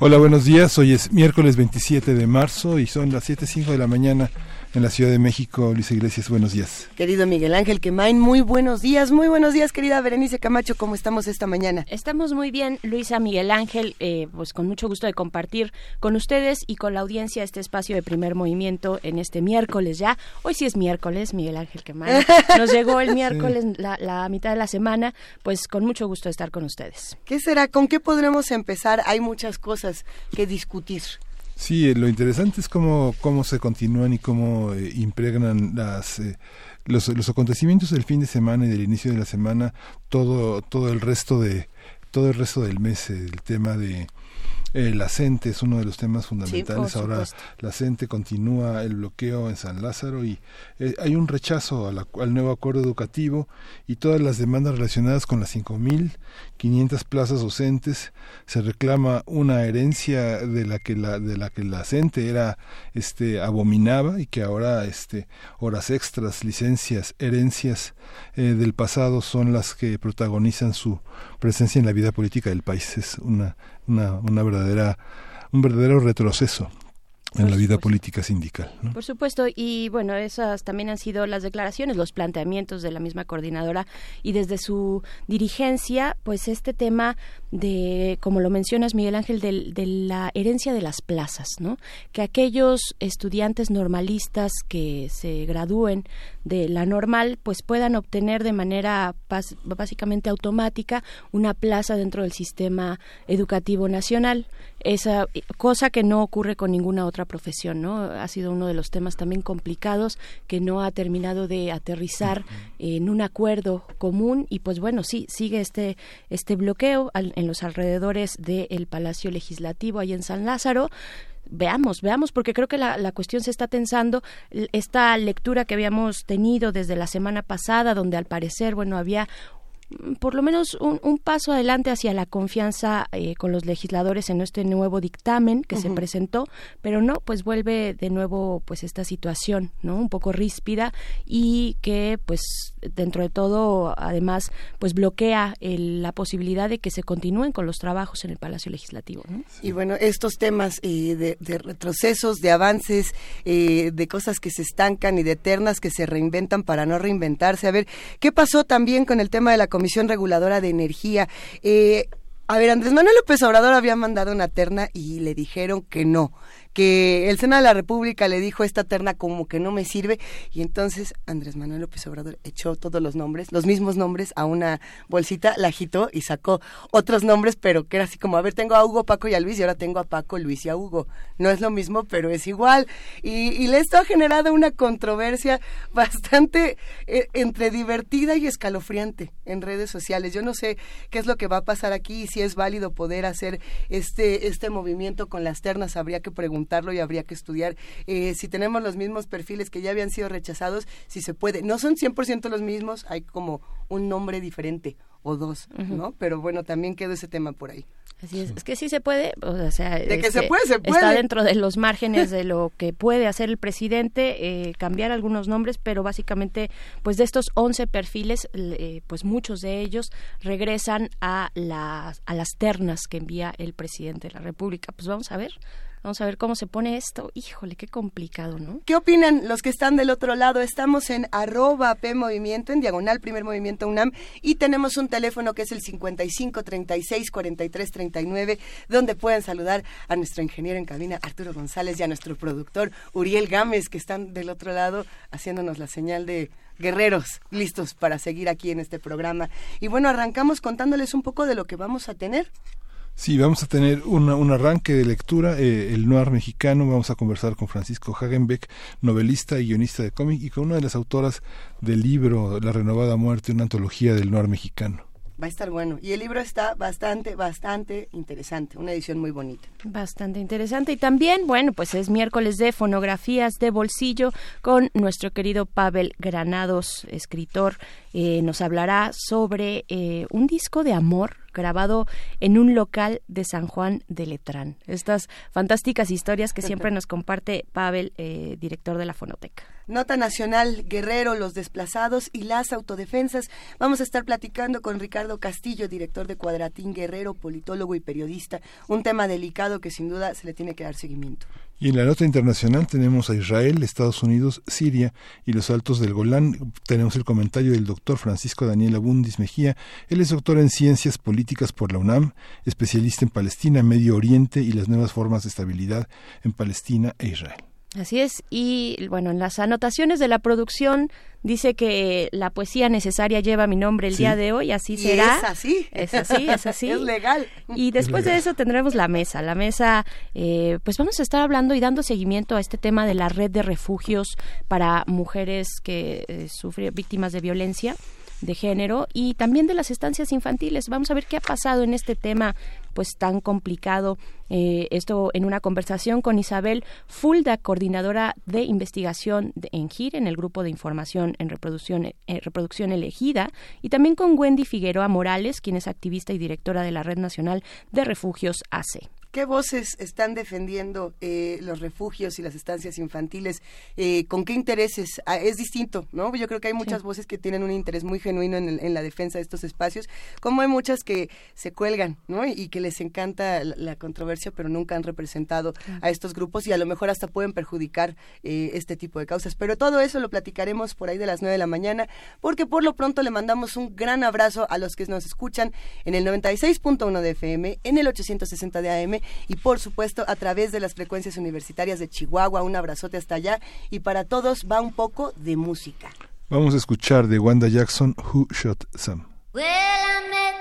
Hola, buenos días. Hoy es miércoles 27 de marzo y son las 7.05 de la mañana en la Ciudad de México. Luis Iglesias, buenos días. Querido Miguel Ángel Quemain, muy buenos días, muy buenos días, querida Berenice Camacho, ¿cómo estamos esta mañana? Estamos muy bien, Luisa Miguel Ángel, eh, pues con mucho gusto de compartir con ustedes y con la audiencia este espacio de primer movimiento en este miércoles ya. Hoy sí es miércoles, Miguel Ángel Quemain. Nos llegó el miércoles, la, la mitad de la semana, pues con mucho gusto de estar con ustedes. ¿Qué será? ¿Con qué podremos empezar? Hay muchas cosas que discutir. Sí, lo interesante es cómo, cómo se continúan y cómo eh, impregnan las, eh, los, los acontecimientos del fin de semana y del inicio de la semana, todo, todo el resto de todo el resto del mes, el tema de eh, la CENTE es uno de los temas fundamentales. Sí, Ahora la CENTE continúa el bloqueo en San Lázaro y eh, hay un rechazo la, al nuevo acuerdo educativo y todas las demandas relacionadas con las 5.500 plazas docentes. Se reclama una herencia de la que la, de la, que la CENTE era este, abominaba y que ahora este, horas extras, licencias, herencias eh, del pasado son las que protagonizan su presencia en la vida política del país. Es una una, una verdadera, un verdadero retroceso en la vida política sindical. ¿no? Por supuesto, y bueno, esas también han sido las declaraciones, los planteamientos de la misma coordinadora y desde su dirigencia, pues este tema de, como lo mencionas Miguel Ángel, de, de la herencia de las plazas, ¿no? Que aquellos estudiantes normalistas que se gradúen de la normal, pues puedan obtener de manera básicamente automática una plaza dentro del sistema educativo nacional. Esa cosa que no ocurre con ninguna otra profesión, ¿no? Ha sido uno de los temas también complicados que no ha terminado de aterrizar en un acuerdo común y pues bueno, sí, sigue este, este bloqueo al, en los alrededores del Palacio Legislativo ahí en San Lázaro veamos, veamos, porque creo que la, la, cuestión se está tensando. Esta lectura que habíamos tenido desde la semana pasada, donde al parecer, bueno, había por lo menos un, un, paso adelante hacia la confianza eh, con los legisladores en este nuevo dictamen que uh -huh. se presentó, pero no, pues vuelve de nuevo pues esta situación, ¿no? Un poco ríspida y que pues dentro de todo además pues bloquea el, la posibilidad de que se continúen con los trabajos en el Palacio Legislativo, ¿no? Y bueno, estos temas eh, de, de, retrocesos, de avances, eh, de cosas que se estancan y de eternas que se reinventan para no reinventarse. A ver, ¿qué pasó también con el tema de la Comisión Reguladora de Energía. Eh, a ver, Andrés Manuel López Obrador había mandado una terna y le dijeron que no, que el Senado de la República le dijo esta terna como que no me sirve y entonces Andrés Manuel López Obrador echó todos los nombres, los mismos nombres a una bolsita, la agitó y sacó otros nombres, pero que era así como, a ver, tengo a Hugo, Paco y a Luis y ahora tengo a Paco, Luis y a Hugo. No es lo mismo, pero es igual. Y, esto ha generado una controversia bastante eh, entre divertida y escalofriante en redes sociales. Yo no sé qué es lo que va a pasar aquí y si es válido poder hacer este, este movimiento con las ternas, habría que preguntar y habría que estudiar eh, si tenemos los mismos perfiles que ya habían sido rechazados, si se puede. No son 100% los mismos, hay como un nombre diferente o dos, uh -huh. ¿no? Pero bueno, también quedó ese tema por ahí. Así es, es que sí se puede, o sea, de este, que se puede, se puede. Está dentro de los márgenes de lo que puede hacer el presidente, eh, cambiar algunos nombres, pero básicamente, pues de estos 11 perfiles, eh, pues muchos de ellos regresan a las, a las ternas que envía el presidente de la República. Pues vamos a ver. Vamos a ver cómo se pone esto. Híjole, qué complicado, ¿no? ¿Qué opinan los que están del otro lado? Estamos en arroba P Movimiento, en diagonal Primer Movimiento UNAM, y tenemos un teléfono que es el 55 36 43 39, donde pueden saludar a nuestro ingeniero en cabina, Arturo González, y a nuestro productor, Uriel Gámez, que están del otro lado haciéndonos la señal de guerreros listos para seguir aquí en este programa. Y bueno, arrancamos contándoles un poco de lo que vamos a tener. Sí, vamos a tener una, un arranque de lectura, eh, el noir mexicano, vamos a conversar con Francisco Hagenbeck, novelista y guionista de cómic, y con una de las autoras del libro La renovada muerte, una antología del noir mexicano. Va a estar bueno. Y el libro está bastante, bastante interesante. Una edición muy bonita. Bastante interesante. Y también, bueno, pues es miércoles de fonografías de bolsillo con nuestro querido Pavel Granados, escritor. Eh, nos hablará sobre eh, un disco de amor grabado en un local de San Juan de Letrán. Estas fantásticas historias que siempre nos comparte Pavel, eh, director de la Fonoteca. Nota Nacional, Guerrero, los desplazados y las autodefensas. Vamos a estar platicando con Ricardo Castillo, director de Cuadratín Guerrero, politólogo y periodista. Un tema delicado que sin duda se le tiene que dar seguimiento. Y en la nota internacional tenemos a Israel, Estados Unidos, Siria y los altos del Golán. Tenemos el comentario del doctor Francisco Daniel Abundis Mejía. Él es doctor en ciencias políticas por la UNAM, especialista en Palestina, Medio Oriente y las nuevas formas de estabilidad en Palestina e Israel. Así es, y bueno, en las anotaciones de la producción dice que la poesía necesaria lleva mi nombre el día de hoy, así será. Es así. Es así, es así. es legal. Y después de eso tendremos la mesa. La mesa, eh, pues vamos a estar hablando y dando seguimiento a este tema de la red de refugios para mujeres que eh, sufren víctimas de violencia de género y también de las estancias infantiles. Vamos a ver qué ha pasado en este tema pues tan complicado. Eh, esto en una conversación con Isabel Fulda, coordinadora de investigación en GIR, en el grupo de información en reproducción, eh, reproducción elegida, y también con Wendy Figueroa Morales, quien es activista y directora de la Red Nacional de Refugios ACE. ¿Qué voces están defendiendo eh, los refugios y las estancias infantiles? Eh, ¿Con qué intereses? Ah, es distinto, ¿no? Yo creo que hay muchas voces que tienen un interés muy genuino en, la defensa de estos espacios, como hay muchas que se cuelgan, ¿no? Y, que les encanta la, controversia, pero nunca han representado a estos grupos y a lo mejor hasta pueden perjudicar eh, este tipo de causas. Pero todo eso lo platicaremos por ahí de las 9 de la mañana, porque por lo pronto le mandamos un gran abrazo a los que nos escuchan en el 96.1 de FM, en el 860 de AM y por supuesto a través de las frecuencias universitarias de Chihuahua. Un abrazote hasta allá y para todos va un poco de música. Vamos a escuchar de Wanda Jackson Who Shot Sam. Well, I met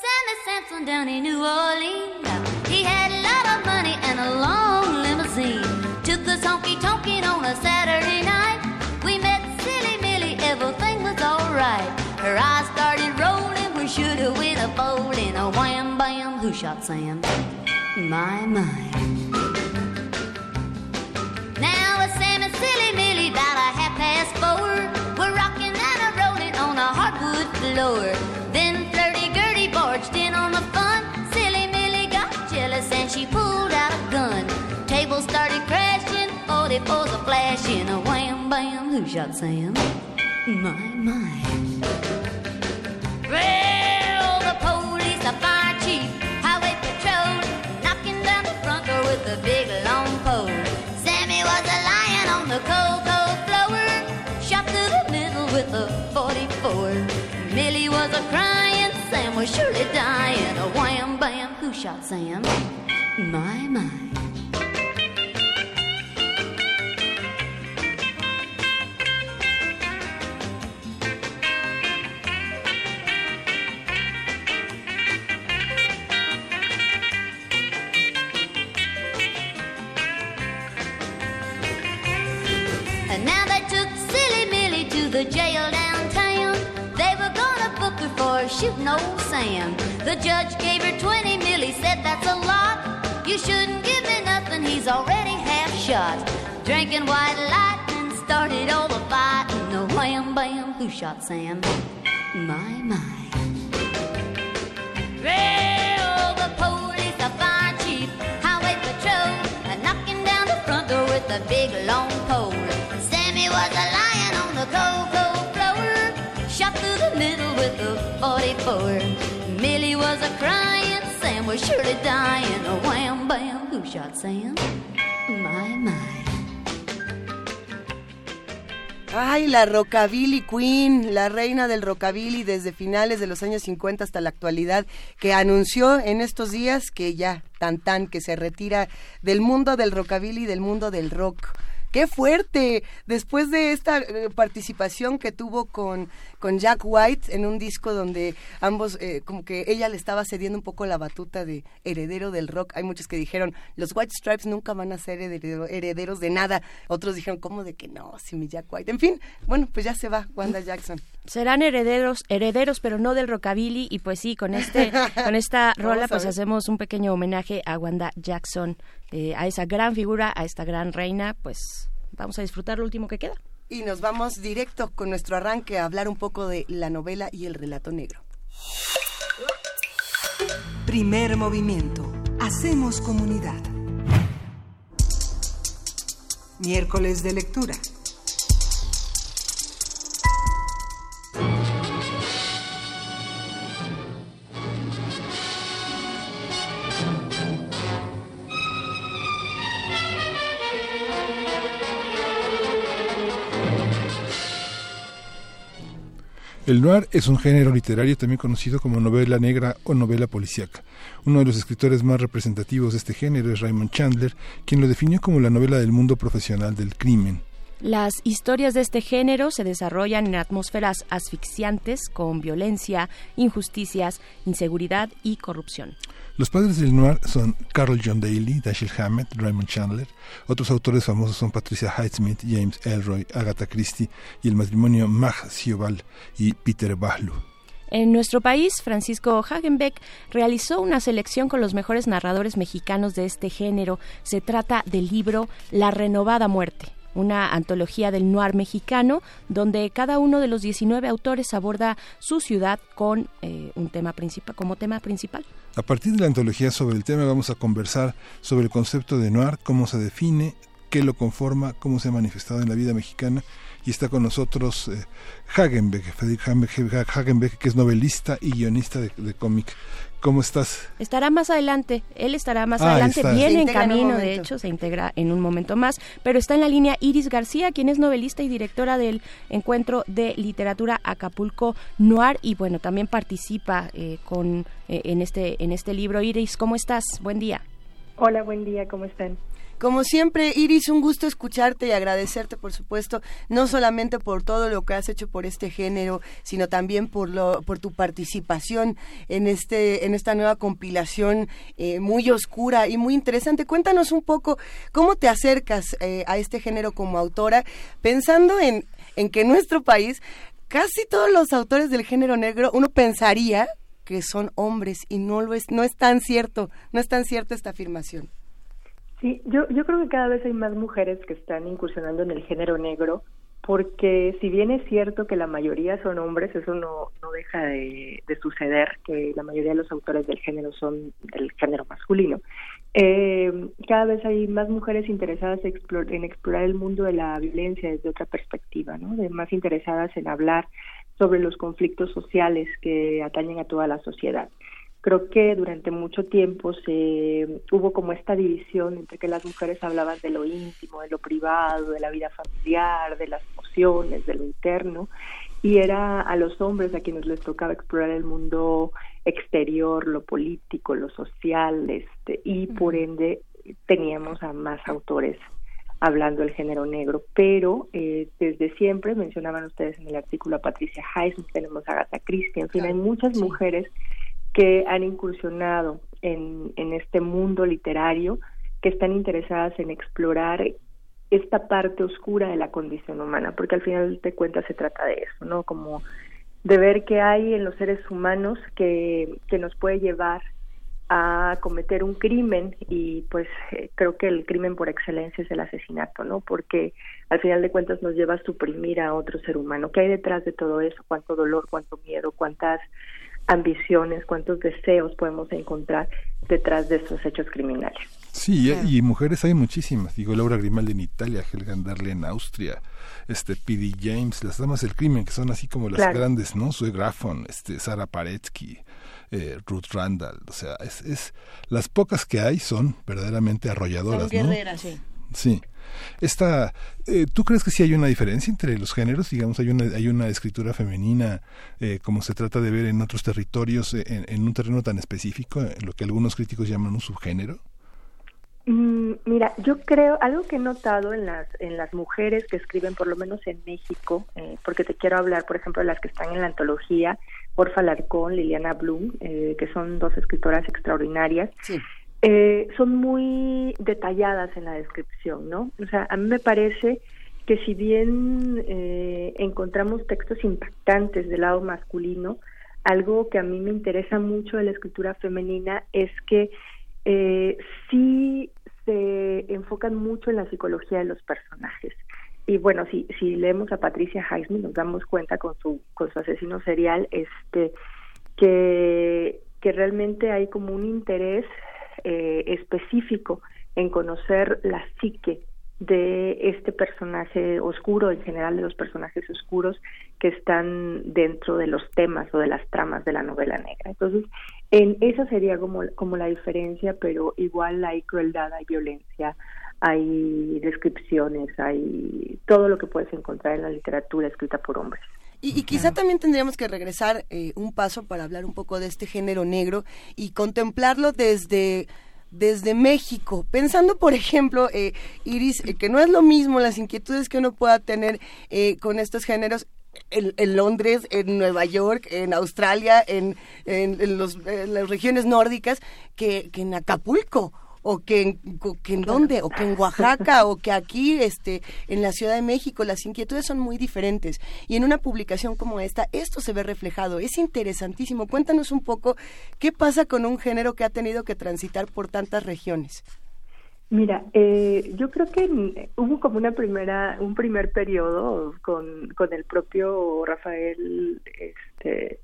Sammy Sampson down in New Orleans. He had a lot of money and a long limousine. Took us honky tonkin' on a Saturday night. We met Silly Millie, everything was alright. Her eyes started rolling, we should have went a bowling. A wham bam, who shot Sam? my, my. Now a Sam and Silly Millie about a half past four. We're rocking and a rolling on a hardwood floor. Then Flirty Gertie barged in on the fun. Silly Millie got jealous and she pulled out a gun. Tables started crashing, 44s a flashing. A wham bam, who shot Sam? My, my. Sam was surely dying. A wham bam, who shot Sam? My, my. the jail shooting old Sam. The judge gave her 20 mil, he said that's a lot. You shouldn't give me nothing, he's already half shot. Drinking white lightning started all the fighting. The wham bam, who shot Sam? My, my. Well, the police, the fire chief, highway patrol, knocking down the front door with a big long pole. Sammy was a lion on the through the middle with a 44. Millie was a crying, Sam was surely dying. A wham bam, who shot Sam? My. Ay, la rockabilly queen, la reina del rockabilly desde finales de los años 50 hasta la actualidad, que anunció en estos días que ya, tan tan, que se retira del mundo del rockabilly, del mundo del rock qué fuerte. Después de esta eh, participación que tuvo con, con Jack White en un disco donde ambos, eh, como que ella le estaba cediendo un poco la batuta de heredero del rock. Hay muchos que dijeron, los White Stripes nunca van a ser heredero- herederos de nada. Otros dijeron, ¿cómo de que no? Si mi Jack White. En fin, bueno, pues ya se va Wanda Jackson. Serán herederos, herederos, pero no del rockabilly. Y pues sí, con este, con esta rola, pues hacemos un pequeño homenaje a Wanda Jackson, eh, a esa gran figura, a esta gran reina. Pues vamos a disfrutar lo último que queda. Y nos vamos directo con nuestro arranque a hablar un poco de la novela y el relato negro. Primer movimiento. Hacemos comunidad. Miércoles de lectura. El noir es un género literario también conocido como novela negra o novela policíaca. Uno de los escritores más representativos de este género es Raymond Chandler, quien lo definió como la novela del mundo profesional del crimen. Las historias de este género se desarrollan en atmósferas asfixiantes con violencia, injusticias, inseguridad y corrupción. Los padres del noir son Carol John Daly, Dashiell Hammett, Raymond Chandler. Otros autores famosos son Patricia Highsmith, James Elroy, Agatha Christie y el matrimonio Mag Sioval y Peter Bahlu. En nuestro país, Francisco Hagenbeck realizó una selección con los mejores narradores mexicanos de este género. Se trata del libro La renovada muerte, una antología del noir mexicano donde cada uno de los 19 autores aborda su ciudad con eh, un tema principal como tema principal. A partir de la antología sobre el tema vamos a conversar sobre el concepto de noir, cómo se define, qué lo conforma, cómo se ha manifestado en la vida mexicana. Y está con nosotros eh, Hagenbeck, Fredrik Hagenbeck, que es novelista y guionista de cómic. ¿Cómo estás? Estará más adelante, él estará más Ah, adelante, está. viene en camino, de hecho, se integra en un momento más, pero está en la línea Iris García, quien es novelista y directora del Encuentro de Literatura Acapulco Noir y bueno, también participa eh, con eh, en este en este libro. Iris, ¿cómo estás? Buen día. Hola, buen día, ¿cómo están? Como siempre, Iris, un gusto escucharte y agradecerte, por supuesto, no solamente por todo lo que has hecho por este género, sino también por lo, por tu participación en este, en esta nueva compilación eh, muy oscura y muy interesante. Cuéntanos un poco cómo te acercas eh, a este género como autora, pensando en, en que en nuestro país casi todos los autores del género negro, uno pensaría que son hombres y no lo es, no es tan cierto, no es tan cierta esta afirmación. Sí, yo, yo creo que cada vez hay más mujeres que están incursionando en el género negro, porque si bien es cierto que la mayoría son hombres, eso no, no deja de, de suceder, que la mayoría de los autores del género son del género masculino. Eh, cada vez hay más mujeres interesadas en explorar el mundo de la violencia desde otra perspectiva, ¿no? De más interesadas en hablar sobre los conflictos sociales que atañen a toda la sociedad. Creo que durante mucho tiempo se hubo como esta división entre que las mujeres hablaban de lo íntimo, de lo privado, de la vida familiar, de las emociones, de lo interno, y era a los hombres a quienes les tocaba explorar el mundo exterior, lo político, lo social, este, y por ende teníamos a más autores hablando del género negro, pero eh, desde siempre, mencionaban ustedes en el artículo a Patricia Highsmith, tenemos a Agatha Christie, en fin, hay muchas mujeres que han incursionado en, en este mundo literario, que están interesadas en explorar esta parte oscura de la condición humana, porque al final de cuentas se trata de eso, ¿no? Como de ver qué hay en los seres humanos que, que nos puede llevar a cometer un crimen y pues eh, creo que el crimen por excelencia es el asesinato, ¿no? Porque al final de cuentas nos lleva a suprimir a otro ser humano. ¿Qué hay detrás de todo eso? ¿Cuánto dolor, cuánto miedo, cuántas ambiciones, cuántos deseos podemos encontrar detrás de esos hechos criminales? Sí, y- y mujeres hay muchísimas. Digo, Laura Grimaldi en Italia, Helga Anderle en Austria, este P.D. James, las damas del crimen, que son así como las Claro. grandes, ¿no? Sue Grafton, este, Sara Paretsky, eh, Ruth Randall. O sea, es, es las pocas que hay son verdaderamente arrolladoras, ¿no? sí. Sí. Esta, eh, ¿Tú crees que sí hay una diferencia entre los géneros? Digamos, hay una, hay una escritura femenina, eh, como se trata de ver en otros territorios, eh, en, en un terreno tan específico, en lo que algunos críticos llaman un subgénero. Mm, mira, yo creo, algo que he notado en las, en las mujeres que escriben, por lo menos en México, eh, porque te quiero hablar, por ejemplo, de las que están en la antología, Orfa Larcón, Liliana Blum, eh, que son dos escritoras extraordinarias, Sí. Eh, son muy detalladas en la descripción, ¿no? O sea, a mí me parece que si bien eh, encontramos textos impactantes del lado masculino, algo que a mí me interesa mucho de la escritura femenina es que eh, sí se enfocan mucho en la psicología de los personajes. Y bueno, si, si leemos a Patricia Highsmith nos damos cuenta con su, con su asesino serial este, que, que realmente hay como un interés eh, específico en conocer la psique de este personaje oscuro, en general de los personajes oscuros que están dentro de los temas o de las tramas de la novela negra. Entonces, en esa sería como, como la diferencia, pero igual hay crueldad, hay violencia, hay descripciones, hay todo lo que puedes encontrar en la literatura escrita por hombres. Y, y quizá también tendríamos que regresar eh, un paso para hablar un poco de este género negro y contemplarlo desde desde México, pensando por ejemplo, eh, Iris, eh, que no es lo mismo las inquietudes que uno pueda tener eh, con estos géneros en, en Londres, en Nueva York, en Australia, en, en- en los- las regiones nórdicas, que, que en Acapulco o que en, dónde, o que en Oaxaca, o que aquí, este, en la Ciudad de México, las inquietudes son muy diferentes. Y en una publicación como esta, esto se ve reflejado. Es interesantísimo. Cuéntanos un poco qué pasa con un género que ha tenido que transitar por tantas regiones. Mira, eh, yo creo que mm, hubo como una primera, un primer periodo con, con el propio Rafael este,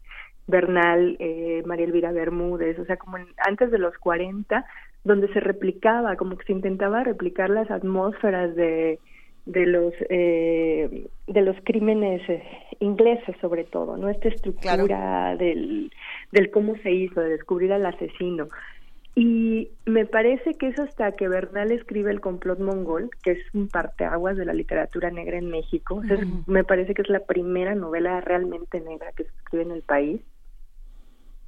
Bernal, eh, María Elvira Bermúdez, o sea, como en- antes de los 40, donde se replicaba, como que se intentaba replicar las atmósferas de, de los eh, de los crímenes eh, ingleses sobre todo, ¿no? Esta estructura del, del cómo se hizo, de descubrir al asesino. Y me parece que es hasta que Bernal escribe El complot mongol, que es un parteaguas de la literatura negra en México. Me parece que es la primera novela realmente negra que se escribe en el país.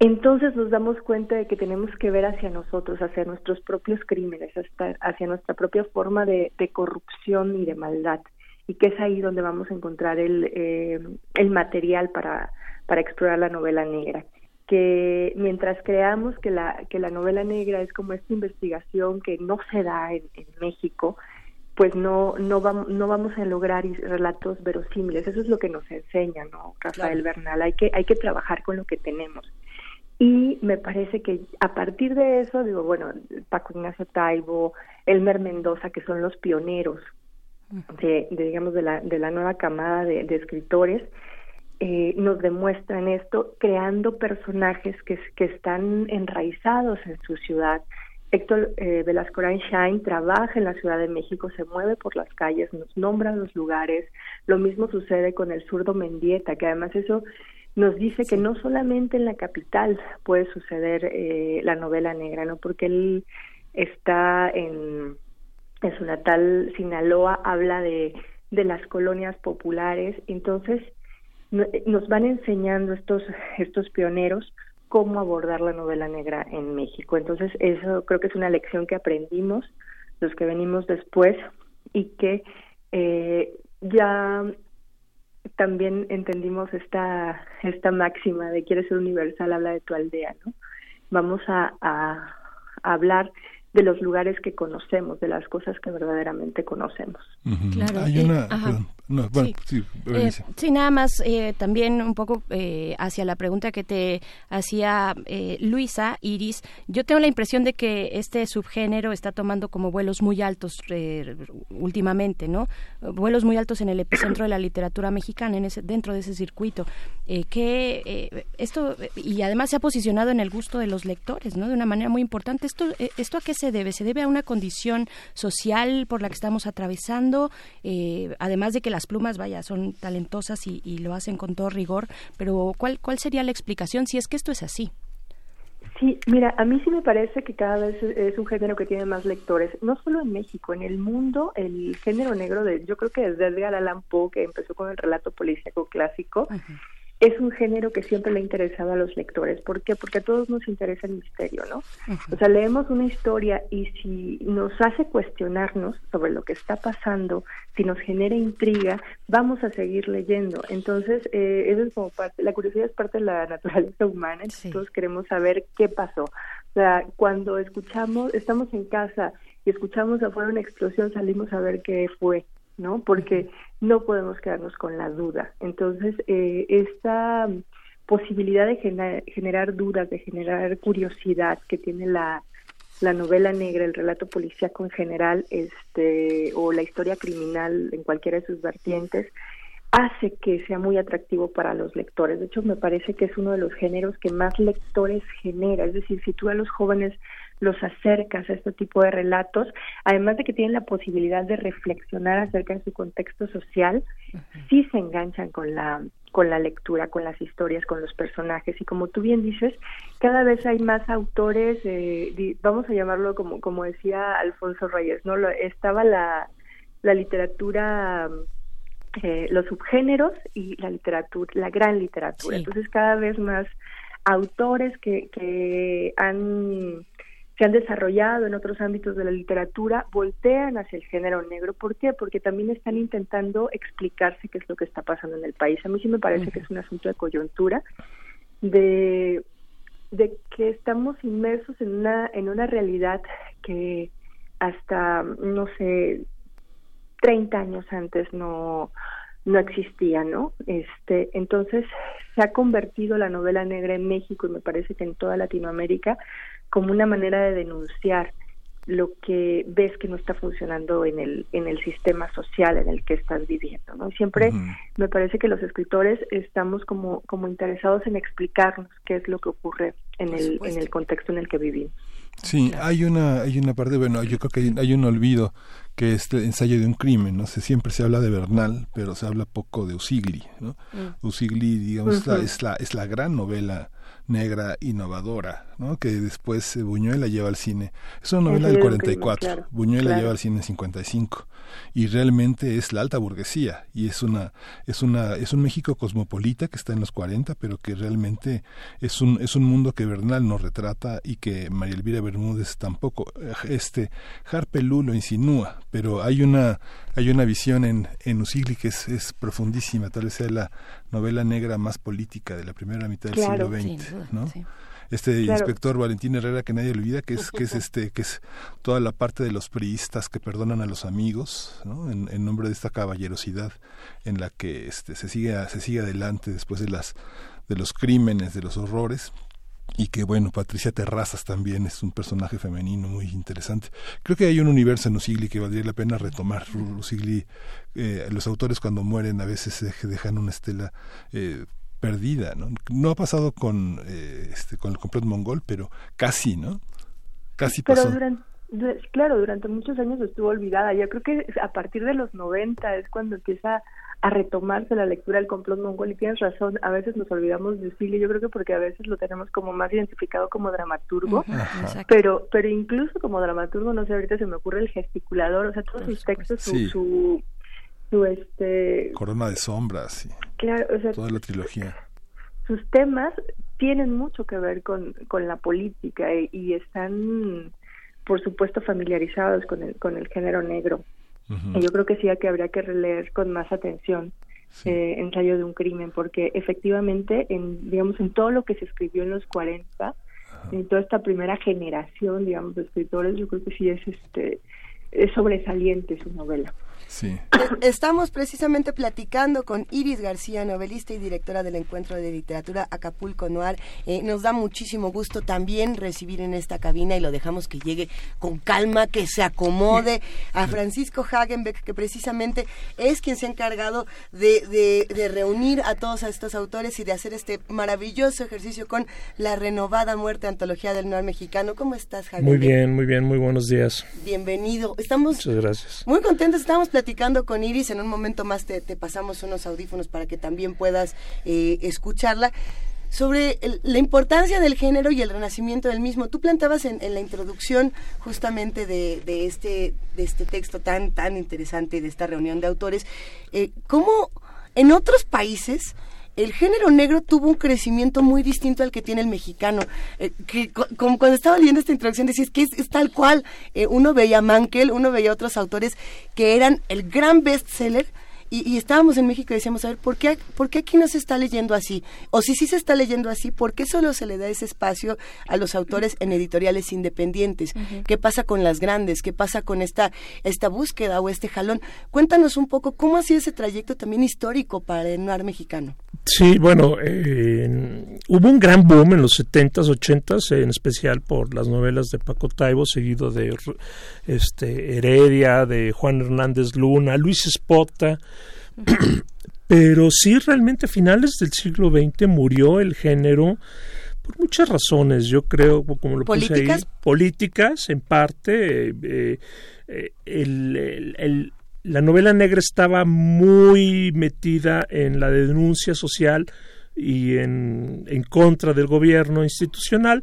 Entonces nos damos cuenta de que tenemos que ver hacia nosotros, hacia nuestros propios crímenes, hasta, hacia nuestra propia forma de, de corrupción y de maldad. Y que es ahí donde vamos a encontrar el, eh, el material para, para explorar la novela negra. Que mientras creamos que la que la novela negra es como esta investigación que no se da en, en México pues no no vamos no vamos a lograr relatos verosímiles. Eso es lo que nos enseña no Rafael Bernal. Hay que hay que trabajar con lo que tenemos y me parece que a partir de eso digo bueno Paco Ignacio Taibo Elmer Mendoza que son los pioneros de, de, digamos de la de la nueva camada de, de escritores eh, nos demuestran esto creando personajes que, que están enraizados en su ciudad. Héctor eh, Velasco Shine trabaja en la Ciudad de México, se mueve por las calles, nos nombra los lugares. Lo mismo sucede con el zurdo Mendieta, que además eso nos dice que no solamente en la capital puede suceder eh, la novela negra, ¿no? Porque él está en, en su natal Sinaloa, habla de, de las colonias populares, entonces no- nos van enseñando estos estos pioneros cómo abordar la novela negra en México. Entonces, eso creo que es una lección que aprendimos los que venimos después y que eh, ya también entendimos esta esta máxima de quieres ser universal, habla de tu aldea, ¿no? Vamos a, a, hablar de los lugares que conocemos, de las cosas que verdaderamente conocemos. Claro, Hay eh, una... ajá. perdón, no, bueno, sí, Eh, sí, nada más eh, también un poco eh, hacia la pregunta que te hacía eh, Luisa, Iris. Yo tengo la impresión de que este subgénero está tomando como vuelos muy altos eh, últimamente, ¿no? Vuelos muy altos en el epicentro de la literatura mexicana, en ese, dentro de ese circuito. Eh, que eh, esto y además se ha posicionado en el gusto de los lectores, ¿no? De una manera muy importante. Esto, eh, esto a qué se debe? Se debe a una condición social por la que estamos atravesando, eh, además de que las plumas, vaya, son talentosas y, y lo hacen con todo rigor, pero ¿cuál, ¿cuál sería la explicación si es que esto es así? Sí, mira, a mí sí me parece que cada vez es- es un género que tiene más lectores, no solo en México, en el mundo el género negro de, yo creo que desde Edgar Allan Poe, que empezó con el relato policíaco clásico, es un género que siempre le ha interesado a los lectores. ¿Por qué? Porque a todos nos interesa el misterio, ¿no? O sea, leemos una historia y si nos hace cuestionarnos sobre lo que está pasando, si nos genera intriga, vamos a seguir leyendo. Entonces, eh, eso es como parte, la curiosidad es parte de la naturaleza humana, entonces Sí. todos queremos saber qué pasó. O sea, cuando escuchamos, estamos en casa y escuchamos afuera una explosión, salimos a ver qué fue, ¿no? Porque no podemos quedarnos con la duda. Entonces, eh, esta posibilidad de gener- generar dudas, de generar curiosidad que tiene la, la novela negra, el relato policíaco en general, este, o la historia criminal en cualquiera de sus vertientes, hace que sea muy atractivo para los lectores. De hecho, me parece que es uno de los géneros que más lectores genera. Es decir, si tú a los jóvenes los acercas a este tipo de relatos, además de que tienen la posibilidad de reflexionar acerca de su contexto social, sí se enganchan con la con la lectura, con las historias, con los personajes y como tú bien dices, cada vez hay más autores, eh, vamos a llamarlo como como decía Alfonso Reyes, no, estaba la la literatura eh, los subgéneros y la literatura, la gran literatura. Sí. Entonces cada vez más autores que, que han se han desarrollado en otros ámbitos de la literatura voltean hacia el género negro. ¿Por qué? Porque también están intentando explicarse qué es lo que está pasando en el país. A mí sí me parece que es un asunto de coyuntura, de, de que estamos inmersos en una, en una realidad que hasta, no sé, 30 años antes no no existía, ¿no? Este, entonces se ha convertido la novela negra en México y me parece que en toda Latinoamérica como una manera de denunciar lo que ves que no está funcionando en el en el sistema social en el que estás viviendo, ¿no? Siempre me parece que los escritores estamos como como interesados en explicarnos qué es lo que ocurre en Por el supuesto. en el contexto en el que vivimos. Sí, hay una, hay una parte, bueno, yo creo que hay, hay un olvido que es el ensayo de un crimen, no sé, siempre se habla de Bernal, pero se habla poco de Usigli, ¿no? Usigli, digamos, es la- Ujú. es la, es la gran novela negra innovadora, ¿no? Que después eh, Buñuel la lleva al cine. Es una novela del Ensayo de un crimen, 44, claro, Buñuel la claro. lleva al cine en 55 y realmente es la alta burguesía y es una es una es un México cosmopolita que está en los 40, pero que realmente es un es un mundo que Bernal no retrata y que María Elvira Bermúdez tampoco este Harpelú lo insinúa, pero hay una hay una visión en en Usigli que es, es profundísima, tal vez sea la novela negra más política de la primera mitad del Claro. siglo XX, duda, ¿no? sí. este Claro. inspector Valentín Herrera que nadie olvida que es que es este que es toda la parte de los priistas que perdonan a los amigos ¿no? en, en nombre de esta caballerosidad en la que este se sigue se sigue adelante después de las de los crímenes de los horrores y que bueno, Patricia Terrazas también es un personaje femenino muy interesante. Creo que hay un universo en Usigli que valdría la pena retomar. Usigli, eh, los autores cuando mueren a veces dej- dejan una estela eh, perdida, ¿no? No ha pasado con, eh, este, con el complot mongol, pero casi, ¿no? Casi Pero pasó. durante, claro, durante muchos años estuvo olvidada. Yo creo que a partir de los 90 es cuando empieza a retomarse la lectura del complot mongol y tienes razón, a veces nos olvidamos de Usigli, yo creo que porque a veces lo tenemos como más identificado como dramaturgo, Ajá. pero pero incluso como dramaturgo, no sé, ahorita se me ocurre el gesticulador, o sea, todos sus textos, su, Sí. su, su, este, Corona de sombras y claro, o sea, toda la trilogía. sus temas tienen mucho que ver con, con la política y, y están, por supuesto, familiarizados con el, con el género negro. Yo creo que sí que habría que releer con más atención Sí. eh, Ensayo de un crimen, porque efectivamente, en, digamos, en todo lo que se escribió en los 40, en toda esta primera generación, digamos, de escritores, yo creo que sí es este es sobresaliente su novela. Sí. Estamos precisamente platicando con Iris García, novelista y directora del Encuentro de Literatura Acapulco Noir. Eh, nos da muchísimo gusto también recibir en esta cabina y lo dejamos que llegue con calma, que se acomode a Francisco Hagenbeck, que precisamente es quien se ha encargado de, de- de reunir a todos a estos autores y de hacer este maravilloso ejercicio con la renovada Muerte Antología del Noir Mexicano. ¿Cómo estás, Hagenbeck? Muy bien, muy bien, muy buenos días. Bienvenido. Estamos Muchas gracias. muy contentos, estamos platicando con Iris, en un momento más te, pasamos unos audífonos para que también puedas eh, escucharla, sobre la importancia del género y el renacimiento del mismo. Tú plantabas en, la introducción justamente de, este, de este texto tan, tan interesante de esta reunión de autores, eh, cómo en otros países el género negro tuvo un crecimiento muy distinto al que tiene el mexicano. Eh, que, como cuando estaba leyendo esta introducción decías que es, tal cual. Eh, uno veía Mankel, uno veía a otros autores que eran el gran bestseller y, estábamos en México y decíamos, a ver, ¿por qué, ¿por qué aquí no se está leyendo así? O si sí se está leyendo así, ¿por qué solo se le da ese espacio a los autores en editoriales independientes? ¿Qué pasa con las grandes? ¿Qué pasa con esta, esta búsqueda o este jalón? Cuéntanos un poco cómo ha sido ese trayecto también histórico para el noir mexicano. Sí, bueno, eh, hubo un gran boom en los 70s, 80s, en especial por las novelas de Paco Taibo, seguido de este, Heredia, de Juan Hernández Luna, Luis Espota, pero sí realmente a finales del siglo XX murió el género por muchas razones, yo creo, como lo puse ahí, políticas en parte, eh, eh, el, la novela negra estaba muy metida en la denuncia social y en, en contra del gobierno institucional.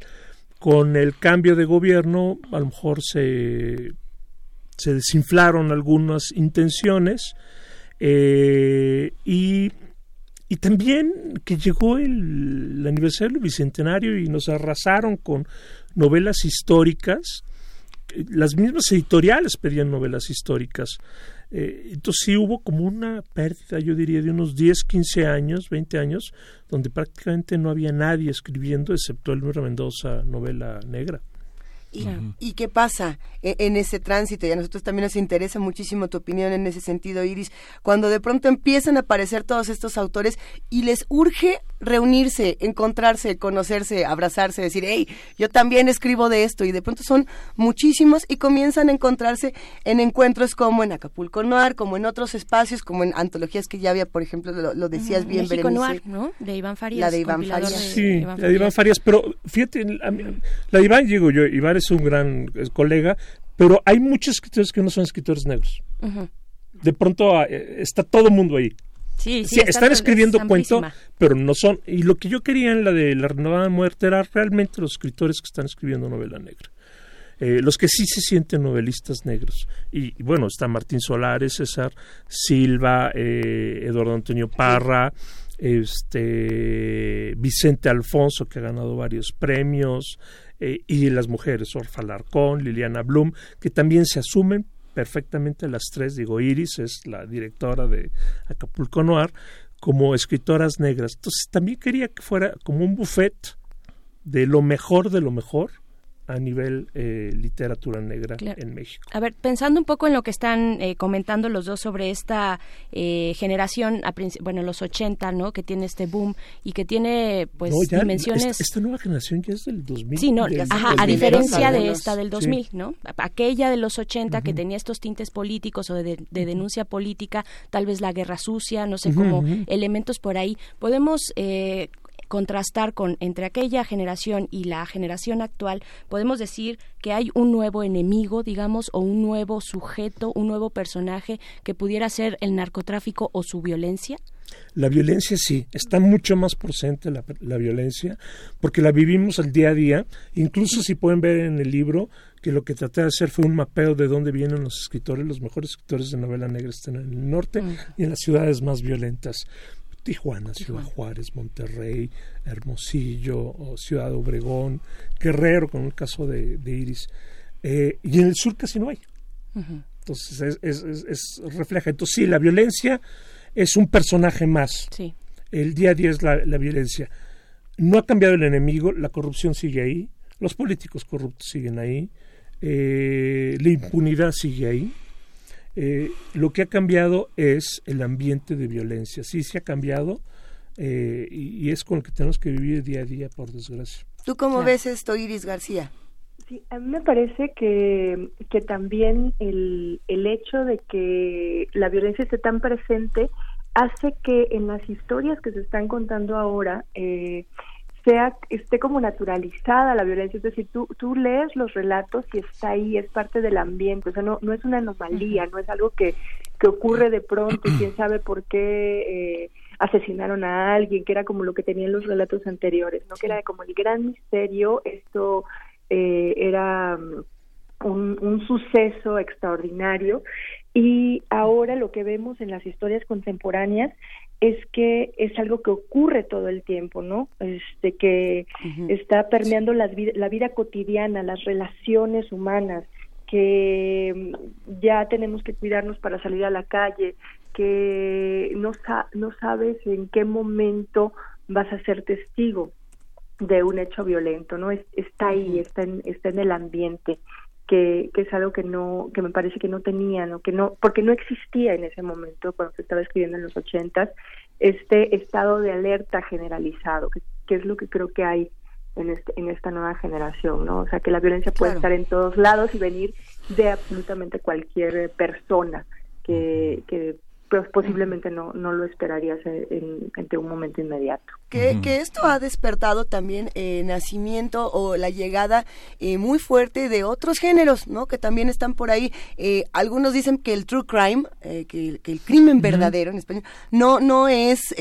Con el cambio de gobierno, a lo mejor se, se desinflaron algunas intenciones eh, y, y, también que llegó el, aniversario del Bicentenario y nos arrasaron con novelas históricas. Las mismas editoriales pedían novelas históricas. Eh, entonces sí hubo como una pérdida, yo diría, de unos 10, 15 años, 20 años, donde prácticamente no había nadie escribiendo, excepto Elmer Mendoza, novela negra. ¿Y, qué pasa e, en, ese tránsito? Y a nosotros también nos interesa muchísimo tu opinión en ese sentido, Iris. Cuando de pronto empiezan a aparecer todos estos autores y les urge reunirse, encontrarse, conocerse, abrazarse, decir, hey, yo también escribo de esto. Y de pronto son muchísimos y comienzan a encontrarse en encuentros como en Acapulco Noir, como en otros espacios, como en antologías que ya había, por ejemplo, lo, decías bien, México Noir, ¿no? De Iván Farías. La de Iván Farías. sí, la de Iván Farías. Pero fíjate, la de Iván, digo yo, Iván es un gran colega, pero hay muchos escritores que no son escritores negros. De pronto ah, eh, está todo el mundo ahí. Sí, sí, están escribiendo cuento, pero no son. Y lo que yo quería en la de La Renovada Muerte era realmente los escritores que están escribiendo novela negra. Eh, los que sí se sienten novelistas negros. Y, bueno, está Martín Solares, César Silva, eh, Eduardo Antonio Parra, este Vicente Alfonso, que ha ganado varios premios, eh, y las mujeres, Orfa Larcón, Liliana Blum, que también se asumen perfectamente las tres, digo, Iris es la directora de Acapulco Noir, como escritoras negras. Entonces también quería que fuera como un buffet de lo mejor de lo mejor a nivel eh, literatura negra en México. A ver, pensando un poco en lo que están eh, comentando los dos sobre esta eh, generación, a bueno, los 80, ¿no? Que tiene este boom y que tiene, pues, dimensiones... Esta, nueva generación ya es del 2000. Sí, no, ajá, a diferencia de esta del 2000, ¿no? Aquella de los 80 que tenía estos tintes políticos o de, denuncia política, tal vez la guerra sucia, no sé, como elementos por ahí. Podemos eh, contrastar con entre aquella generación y la generación actual, podemos decir que hay un nuevo enemigo, digamos, o un nuevo sujeto, un nuevo personaje que pudiera ser el narcotráfico o su violencia? La violencia sí, está mucho más presente la, la, violencia, porque la vivimos al día a día. Incluso si pueden ver en el libro que lo que traté de hacer fue un mapeo de dónde vienen los escritores, los mejores escritores de novela negra están en el norte y en las ciudades más violentas. Tijuana, Ciudad Juárez, Monterrey, Hermosillo, Ciudad Obregón, Guerrero, con el caso de, Iris. Eh, y en el sur casi no hay. Entonces, es, es, refleja. Entonces, sí, la violencia es un personaje más. Sí. El día a día es la, violencia. No ha cambiado el enemigo, la corrupción sigue ahí, los políticos corruptos siguen ahí, eh, la impunidad sigue ahí. Eh, lo que ha cambiado es el ambiente de violencia. Sí, se ha cambiado eh, y, es con lo que tenemos que vivir día a día, por desgracia. ¿Tú cómo ves esto, Iris García? Sí, a mí me parece que, que también el, el hecho de que la violencia esté tan presente hace que en las historias que se están contando ahora eh, sea esté como naturalizada la violencia, es decir, tú, tú lees los relatos y está ahí, es parte del ambiente, o sea, no, no es una anomalía, no es algo que, que ocurre de pronto. Y quién sabe por qué eh, asesinaron a alguien, que era como lo que tenían los relatos anteriores, ¿no? Que era como el gran misterio, esto eh, era mm, un, un suceso extraordinario. Y ahora lo que vemos en las historias contemporáneas es que es algo que ocurre todo el tiempo, ¿no? Este que está permeando vid- la vida cotidiana, las relaciones humanas, que mm, ya tenemos que cuidarnos para salir a la calle, que no, sa- no sabes en qué momento vas a ser testigo de un hecho violento, ¿no? Es- está ahí, está en, está en el ambiente, que, que es algo que no, que me parece que no tenía, ¿no? Que no, porque no existía en ese momento cuando se estaba escribiendo en los ochentas, este estado de alerta generalizado, que, que es lo que creo que hay en, este, en esta nueva generación, ¿no? O sea, que la violencia puede Claro. estar en todos lados y venir de absolutamente cualquier persona que, que pues, posiblemente no, no lo esperarías en, en- un momento inmediato. Que, que esto ha despertado también el nacimiento o la llegada eh, muy fuerte de otros géneros, ¿no? Que también están por ahí. Eh, algunos dicen que el true crime, eh, que, que el crimen verdadero en español, no, no es...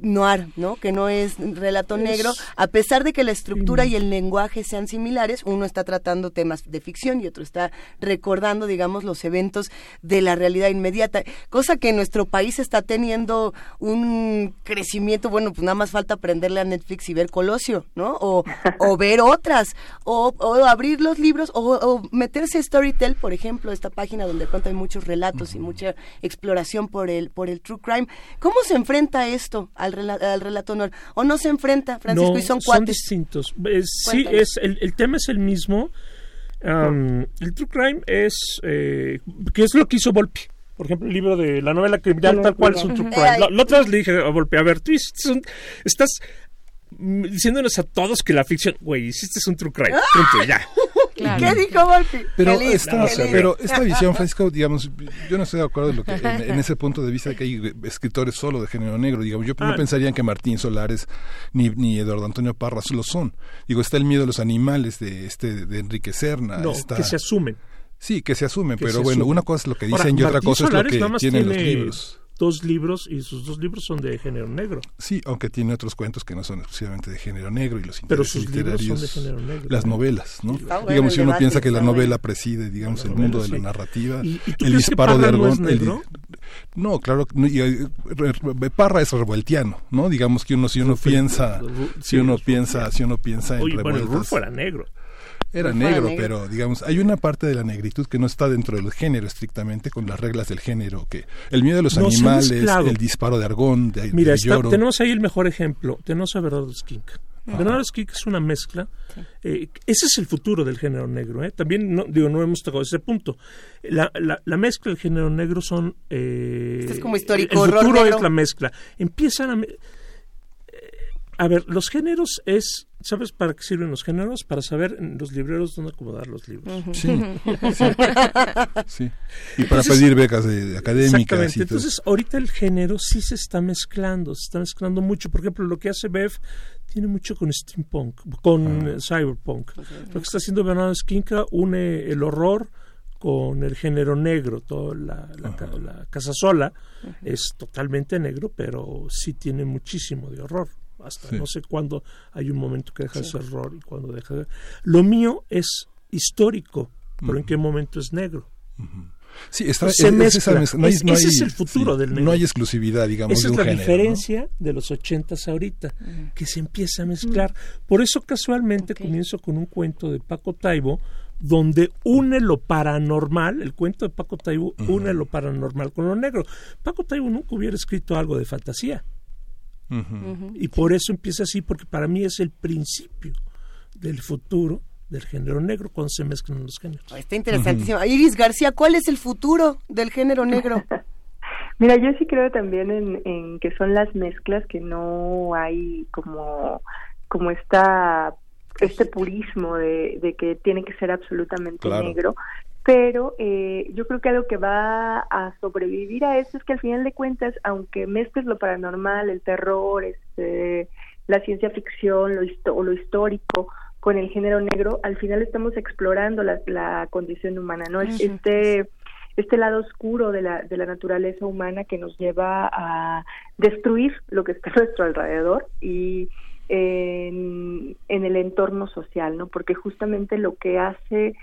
Noir, ¿no? Que no es relato Es- negro, a pesar de que la estructura y el lenguaje sean similares, uno está tratando temas de ficción y otro está recordando, digamos, los eventos de la realidad inmediata, cosa que en nuestro país está teniendo un crecimiento, bueno, pues nada más falta aprenderle a Netflix y ver Colosio, ¿no? O, o ver otras, o, o abrir los libros, o, o meterse a Storytel, por ejemplo, esta página donde de pronto hay muchos relatos y mucha exploración por el, por el true crime. ¿Cómo se enfrenta esto al, rela- al relato honor? ¿O no se enfrenta, Francisco? no, y son cuates. distintos. Es- sí, es el, el tema es el mismo. El true crime es eh, ¿qué es lo que hizo Volpi? Por ejemplo, el libro de la novela criminal tal cual es un true crime. Ay. La, otra vez le dije a Volpi, a ver, tú hiciste un- estás mm, diciéndonos a todos que la ficción, güey, hiciste un true crime. Punto, ya. ¿Y ¿Qué dijo Volpi? Pero lindo, esta, pero esta visión, Francisco, digamos, yo no estoy de acuerdo en, lo que, en, en ese punto de vista de que hay escritores solo de género negro. Digamos, yo Ah. no pensaría que Martín Solares ni, ni Eduardo Antonio Parras lo son. Digo, está el miedo de los animales de este de Enrique Serna. No, está- que se asumen. Sí, que se asumen, que pero se bueno, asumen. una cosa es lo que Ahora, dicen y otra Martín cosa Solares es lo que tienen los libros. Dos libros y sus dos libros son de género negro. Sí, aunque tiene otros cuentos que no son exclusivamente de género negro y los Pero libros son de literarios, género negro. las novelas, ¿no? Bueno digamos, si uno debate, piensa que la novela bueno. preside, digamos, el mundo de la narrativa, ¿Y- y tú el crees que disparo de no Argón, negro? no, claro, no, y, eh, re- re- Parra es revueltiano, ¿no? Digamos que uno si uno piensa, si uno piensa, si uno piensa en Oye, bueno, el revueltas, Rulfo era negro. Era negro, negro. pero digamos, hay una parte de la negritud que no está dentro del género estrictamente con las reglas del género, que el miedo de los animales, el disparo de Argón, de, Mira, de está- tenemos ahí el mejor ejemplo. Tenemos a Bernardo Skink. Bernardo Skink es una mezcla. eh, ese es el futuro del género negro. ¿eh? También, no, digo, no hemos tocado ese punto. La, la, la mezcla del género negro son... Eh, Esto es como histórico, El futuro negro. es la mezcla. Empiezan a... A ver, los géneros es... ¿Sabes para qué sirven los géneros? Para saber en los libreros dónde acomodar los libros. Sí, sí, sí. Y para Entonces- pedir becas de, de académicas Exactamente. y. Entonces, ahorita el género sí se está mezclando, se está mezclando mucho. Por ejemplo, lo que hace Bev tiene mucho con steampunk, con Ah. eh, cyberpunk. Lo que está haciendo Bernardo Skinka une el horror con el género negro. Toda la, la, ca- la Casa Sola es totalmente negro, pero sí tiene muchísimo de horror. Hasta Sí. no sé cuándo hay un momento que deja de ser horror y cuándo deja de... Lo mío es histórico, pero ¿en qué momento es negro? Sí, está, se es- es mezcla. esa mezcla. No hay- Es- no ese hay- es el futuro del negro. No hay exclusividad, digamos, Esa de es la género, ¿no? diferencia de los ochentas ahorita, que se empieza a mezclar. Por eso casualmente comienzo con un cuento de Paco Taibo, donde une lo paranormal, el cuento de Paco Taibo une lo paranormal con lo negro. Paco Taibo nunca hubiera escrito algo de fantasía. Y por eso empieza así, porque para mí es el principio del futuro del género negro cuando se mezclan los géneros. Está interesantísimo. Iris García, ¿cuál es el futuro del género negro? Mira, yo sí creo también en, en que son las mezclas que no hay como como esta este purismo de, de que tiene que ser absolutamente Claro. negro, pero eh, yo creo que algo que va a sobrevivir a eso es que al final de cuentas, aunque mezcles lo paranormal, el terror, este, la ciencia ficción, lo, o lo histórico con el género negro, al final estamos explorando la, la condición humana, ¿no? Este este lado oscuro de la, de la naturaleza humana que nos lleva a destruir lo que está a nuestro alrededor y en, en el entorno social, ¿no? Porque justamente lo que hace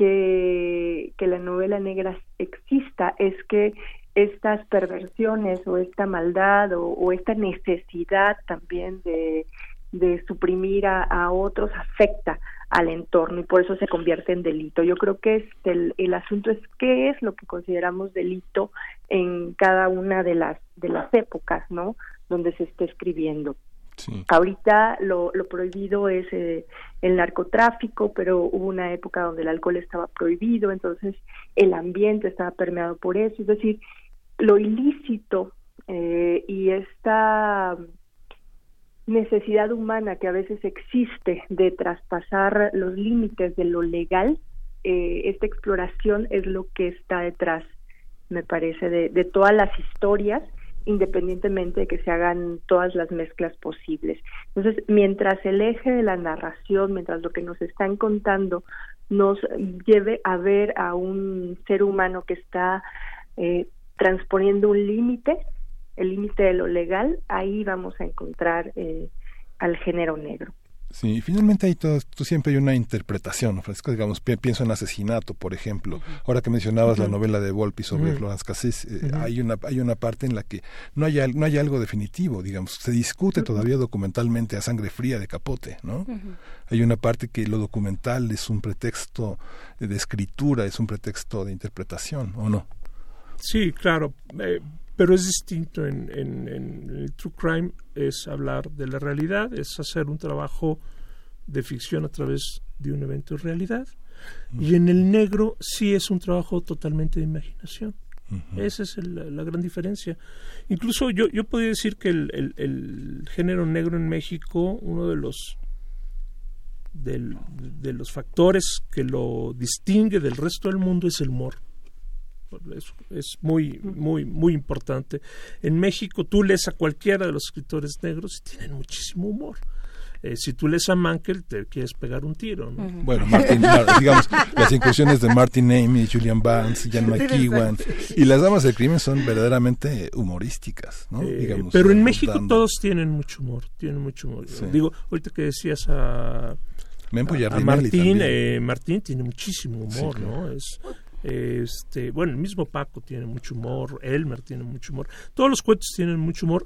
que, que la novela negra exista es que estas perversiones o esta maldad o, o esta necesidad también de, de suprimir a, a otros afecta al entorno y por eso se convierte en delito. Yo creo que este, el, el asunto es qué es lo que consideramos delito en cada una de las de las épocas, ¿no? Donde se esté escribiendo. Ahorita lo, prohibido es eh, el narcotráfico, pero hubo una época donde el alcohol estaba prohibido, entonces el ambiente estaba permeado por eso. Es decir, lo ilícito eh, y esta necesidad humana que a veces existe de traspasar los límites de lo legal, eh, esta exploración es lo que está detrás, me parece, de todas las historias independientemente de que se hagan todas las mezclas posibles. Entonces, mientras el eje de la narración, mientras lo que nos están contando nos lleve a ver a un ser humano que está eh, transponiendo un límite, el límite de lo legal, ahí vamos a encontrar eh, al género negro. Sí, y finalmente hay todo, tú siempre hay una interpretación, ¿no, Francisco? Digamos, pi- pienso en asesinato, por ejemplo. Ahora que mencionabas la novela de Volpi sobre Ujú. Florence Cassés, eh, hay una hay una parte en la que no hay al- no hay algo definitivo, digamos, se discute todavía documentalmente a sangre fría de Capote, ¿no? Hay una parte que lo documental es un pretexto de escritura, es un pretexto de interpretación, ¿o no? Sí, claro, eh, pero es distinto en, en- en el True Crime, es hablar de la realidad, es hacer un trabajo de ficción a través de un evento de realidad. Y en el negro sí es un trabajo totalmente de imaginación. Esa es el- la gran diferencia. Incluso yo, yo podría decir que el, el- el género negro en México, uno de los del- de los factores que lo distingue del resto del mundo es el humor. Es, es muy, muy, muy importante. En México tú lees a cualquiera de los escritores negros y tienen muchísimo humor. Eh, si tú lees a Mankel, te quieres pegar un tiro. ¿no? Bueno, Martin, Mar- digamos, las incursiones de Martin Amy, Julian Barnes, Jan McEwan y las damas del crimen son verdaderamente humorísticas, ¿no? Eh, digamos, pero en eh, México dando- todos tienen mucho humor, tienen mucho humor. Sí. Digo, ahorita que decías a, a- a Martín, eh, Martín tiene muchísimo humor, Sí, claro. ¿no? Es, este, bueno, el mismo Paco tiene mucho humor, Elmer tiene mucho humor, todos los cuentos tienen mucho humor,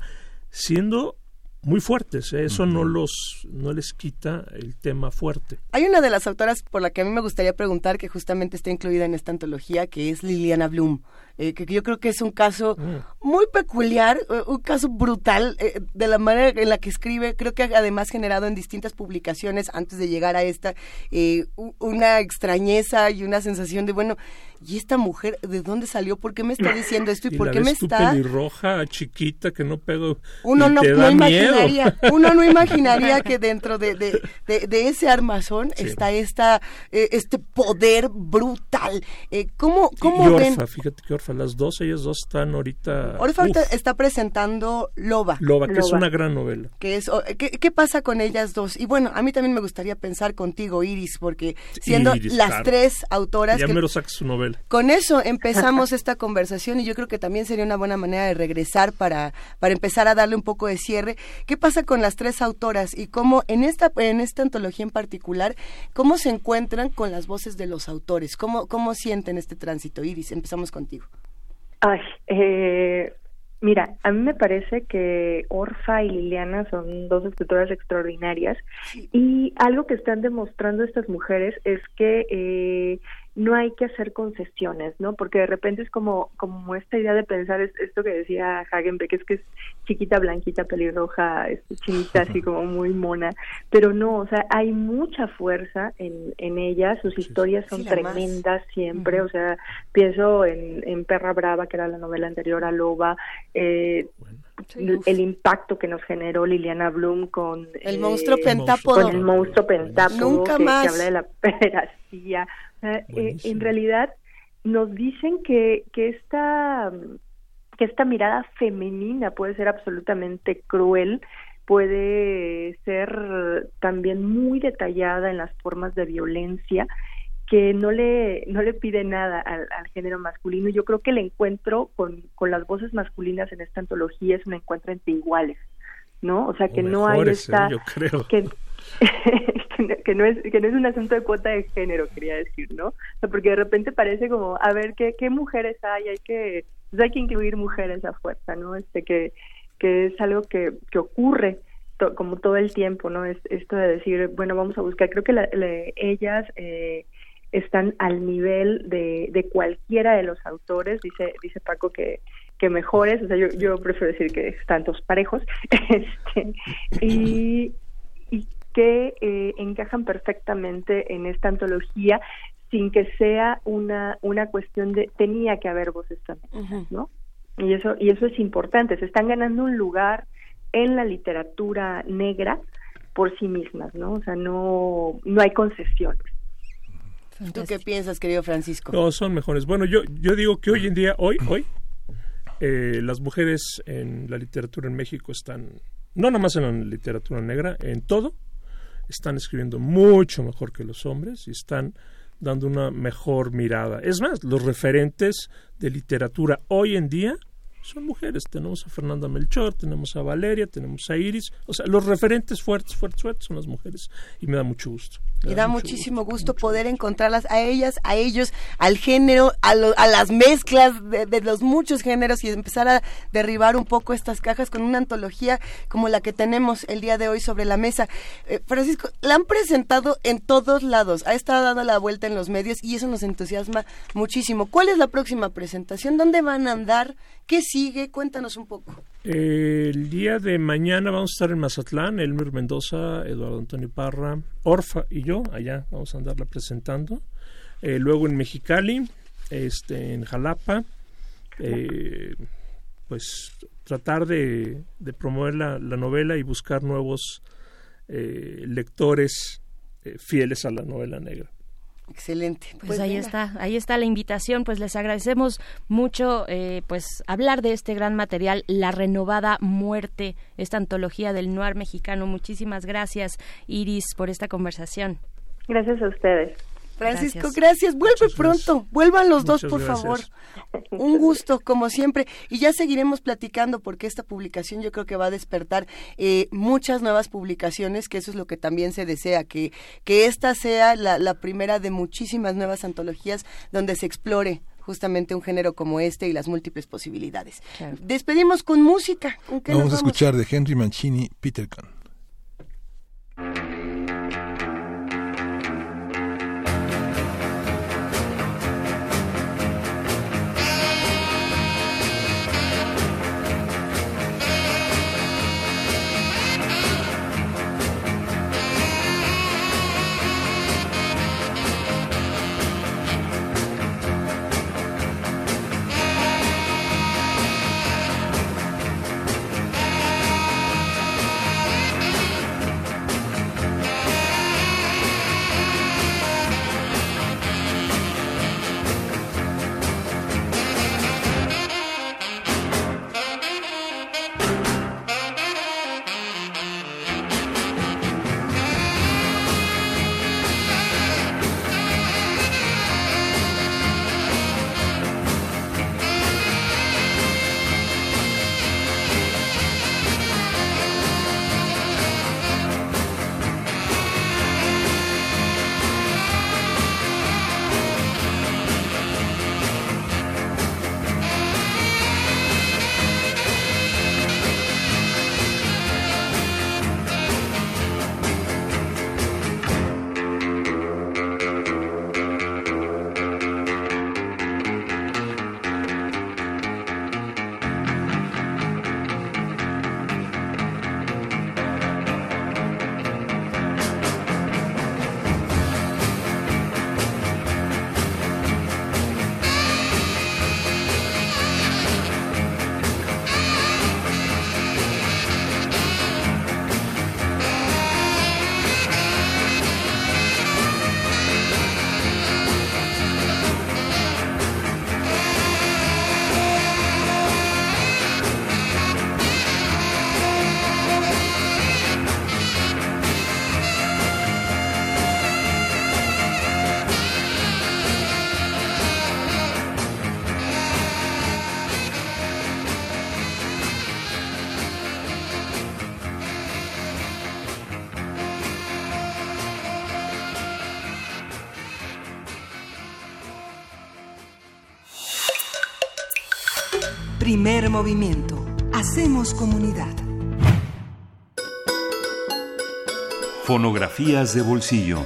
siendo muy fuertes, ¿eh? eso no los no les quita el tema fuerte. Hay una de las autoras por la que a mí me gustaría preguntar, que justamente está incluida en esta antología, que es Liliana Bloom, eh, que, yo creo que es un caso muy peculiar, eh, un caso brutal eh, de la manera en la que escribe. Creo que ha además generado en distintas publicaciones antes de llegar a esta eh, una extrañeza y una sensación de, bueno, ¿y esta mujer de dónde salió? ¿Por qué me está diciendo esto? ¿Y, Y por la qué me ves está...? pelirroja, chiquita, que no pego Uno no, no miedo. imaginaría, uno no imaginaría que dentro de, de, de- de ese armazón Sí. está esta, eh, este poder brutal. Eh, ¿Cómo, Y cómo ven? Orfa, fíjate que Orfa, las dos, ellas dos están ahorita... Orfa ahorita está presentando Loba. Loba, que es una gran novela. Que es, o- ¿qué, qué pasa con ellas dos? Y bueno, a mí también me gustaría pensar contigo, Iris, porque siendo Iris, las claro. tres autoras, Ya que- mero saca su novela. con eso empezamos esta conversación y yo creo que también sería una buena manera de regresar para, para empezar a darle un poco de cierre. ¿Qué pasa con las tres autoras y cómo en esta, en esta antología en particular, cómo se encuentran con las voces de los autores? ¿Cómo, cómo sienten este tránsito? Iris, empezamos contigo. Ay, eh, mira, a mí me parece que Orfa y Liliana son dos escritoras extraordinarias y algo que están demostrando estas mujeres es que eh, no hay que hacer concesiones, ¿no? Porque de repente es como como esta idea de pensar es esto que decía Hagenbeck, es que es chiquita, blanquita, pelirroja, este, chinita, así como muy mona, pero no, o sea, hay mucha fuerza en, en ellas, sus historias son Sí, la más. tremendas siempre, o sea, pienso en, en Perra Brava, que era la novela anterior a Loba, eh, el, el impacto que nos generó Liliana Bloom con El eh, monstruo monstruo. pentápodo. con el monstruo pentápodo Nunca que, habla de la sea, eh, en realidad nos dicen que, que esta que esta mirada femenina puede ser absolutamente cruel, puede ser también muy detallada en las formas de violencia que no le no le pide nada al, al género masculino. Yo creo que el encuentro con, con las voces masculinas en esta antología es un encuentro entre iguales, ¿no? O sea, que O no hay esta ¿eh? Yo creo. que, que, no, es que no es un asunto de cuota de género quería decir no o sea, porque de repente parece como a ver qué qué mujeres hay hay que Entonces hay que incluir mujeres a fuerza, ¿no? Este que, que es algo que, que ocurre to- como todo el tiempo, ¿no? Es esto de decir, bueno, vamos a buscar, creo que la- la- ellas eh, están al nivel de, de cualquiera de los autores, dice, dice Paco que, que mejores, o sea, yo, yo prefiero decir que están todos parejos, este, y, y que eh, encajan perfectamente en esta antología sin que sea una, una cuestión de tenía que haber voces femeninas, ¿no? Y eso, y eso es importante, se están ganando un lugar en la literatura negra por sí mismas, ¿no? O sea, no, no hay ¿Tú qué piensas, querido Francisco? No, son mejores. Bueno, yo, yo digo que hoy en día, hoy, hoy, eh, las mujeres en la literatura en México están, no nada más en la literatura negra, en todo, están escribiendo mucho mejor que los hombres y están dando una mejor mirada. Es más, los referentes de literatura hoy en día son mujeres. Tenemos a Fernanda Melchor, tenemos a Valeria, tenemos a Iris. O sea, los referentes fuertes, fuertes, fuertes son las mujeres. Y me da mucho gusto. Me Y da muchísimo gusto, poder encontrarlas a ellas, a ellos, al género, a, lo- a las mezclas de, de los muchos géneros y empezar a derribar un poco estas cajas con una antología como la que tenemos el día de hoy sobre la mesa. Eh, Francisco, la han presentado en todos lados, ha estado dando la vuelta en los medios y eso nos entusiasma muchísimo. ¿Cuál es la próxima presentación? ¿Dónde van a andar? ¿Qué sigue? Cuéntanos un poco. El día de mañana vamos a estar en Mazatlán, Elmer Mendoza, Eduardo Antonio Parra, Orfa y yo, allá vamos a andarla presentando. Eh, luego en Mexicali, este, en Jalapa, eh, pues tratar de, promover la, la novela y buscar nuevos eh, lectores fieles a la novela negra. Excelente. Pues, ahí está, ahí está la invitación. Pues les agradecemos mucho, eh, pues hablar de este gran material, la renovada muerte, esta antología del noir mexicano. Muchísimas gracias, Iris, por esta conversación. Gracias a ustedes. Francisco, gracias. Vuelve pronto. Vuelvan los dos, por gracias. favor. Un gusto, como siempre. Y ya seguiremos platicando porque esta publicación yo creo que va a despertar eh, muchas nuevas publicaciones, que eso es lo que también se desea, que, que esta sea la, la primera de muchísimas nuevas antologías donde se explore justamente un género como este y las múltiples posibilidades. Despedimos con música. ¿Con qué Vamos a nos vamos? escuchar de Henry Mancini, Peter Gunn. Primer movimiento. Hacemos comunidad. Fonografías de bolsillo.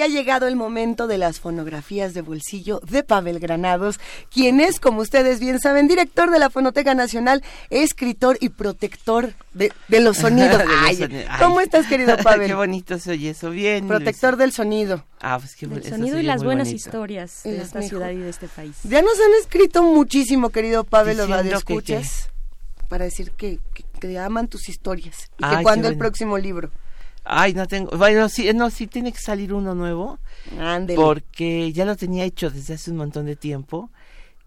Y ha llegado el momento de las fonografías de bolsillo de Pavel Granados, quien es, como ustedes bien saben, director de la Fonoteca Nacional, escritor y protector de, de los sonidos. De los Ay. ¿Cómo estás, querido Pavel? qué bonito se oye eso, bien. Protector del sonido. Ah, pues qué Del eso sonido y las buenas bonito. historias de esta mejor- ciudad y de este país. Ya nos han escrito muchísimo, querido Pavel, los Diciendo que radioescuchas, para decir que, que, que aman tus historias. Y Ay, que cuando el bueno. próximo libro. Ay, no tengo. Bueno, sí, no, sí tiene que salir uno nuevo. Ándele. Porque ya lo tenía hecho desde hace un montón de tiempo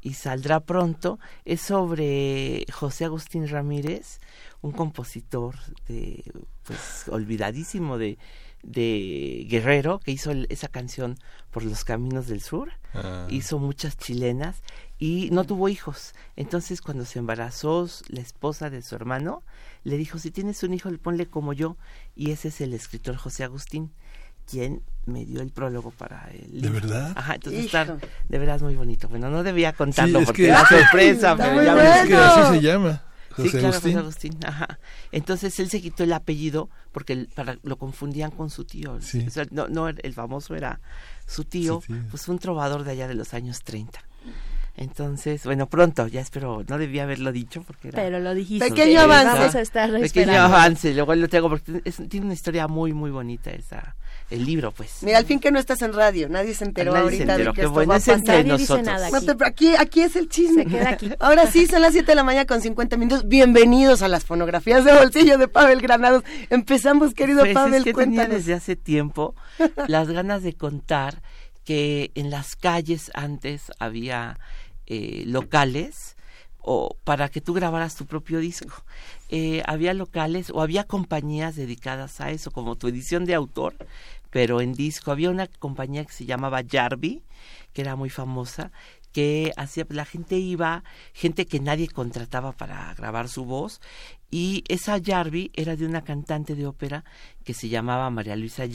y saldrá pronto. Es sobre José Agustín Ramírez, un compositor de, pues, olvidadísimo de, de Guerrero, que hizo el- esa canción por los caminos del sur. Ah. Hizo muchas chilenas y no tuvo hijos. Entonces, cuando se embarazó la esposa de su hermano, le dijo, si tienes un hijo, ponle como yo. Y ese es el escritor José Agustín, quien me dio el prólogo para el ¿De verdad? Ajá, entonces Hijo. está de veras muy bonito. Bueno, no debía contarlo porque que- era sorpresa, Está pero ya bueno. ves Es que así se llama. José sí, claro, Agustín. José Agustín. Ajá. Entonces él se quitó el apellido porque el- para, lo confundían con su tío. Sí. O sea, no, no, el famoso era su tío, Su tío. pues un trovador de allá de los años 30. Entonces, bueno, pronto, ya espero, no debía haberlo dicho porque era... Pero lo dijiste. Pequeño avance. Vamos a estar Pequeño esperando. avance, luego lo tengo porque es- tiene una historia muy, muy bonita esa, el libro, pues. Mira, al fin que no estás en radio, nadie se enteró Nadie se ahorita enteró, de que qué esto bueno, va a es entre pasar. Nadie dice nosotros. nada No aquí. te- aquí, aquí es el chisme. Se queda aquí. Ahora sí, son las 7 de la mañana con 50 minutos. Bienvenidos a las fonografías de bolsillo de Pavel Granados. Empezamos, querido Pues Pavel, es que tenía cuéntanos. desde hace tiempo las ganas de contar que en las calles antes había eh, locales o para que tú grabaras tu propio disco. Eh, había locales o había compañías dedicadas a eso, como tu edición de autor, pero en disco. Había una compañía que se llamaba Jarby, que era muy famosa, que hacía, la gente iba, gente que nadie contrataba para grabar su voz, y esa Jarby era de una cantante de ópera que se llamaba María Luisa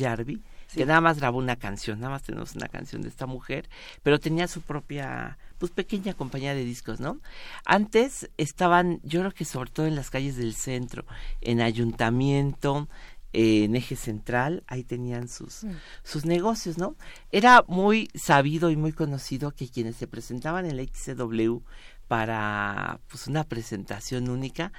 Que nada más grabó una canción, nada más tenemos una canción de esta mujer, pero tenía su propia, pues pequeña compañía de discos, ¿no? Antes estaban, yo creo que sobre todo en las calles del centro, en ayuntamiento, eh, en eje central, ahí tenían sus, sus negocios, ¿no? Era muy sabido y muy conocido que quienes se presentaban en la XCW para pues una presentación única,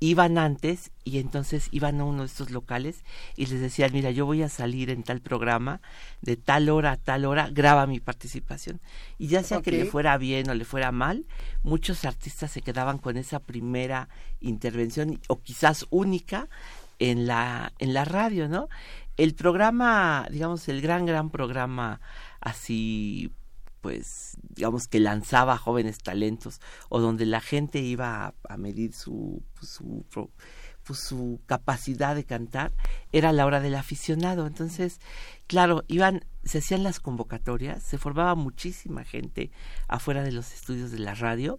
iban antes y entonces iban a uno de estos locales y les decían, mira, yo voy a salir en tal programa, de tal hora a tal hora, graba mi participación. Y ya sea que le fuera bien o le fuera mal, muchos artistas se quedaban con esa primera intervención o quizás única en la, en la radio, ¿no? El programa, digamos, el gran, gran programa así pues digamos que lanzaba jóvenes talentos o donde la gente iba a, medir su pues, su pues, su capacidad de cantar era la hora del aficionado. Entonces claro iban se hacían las convocatorias se formaba muchísima gente afuera de los estudios de la radio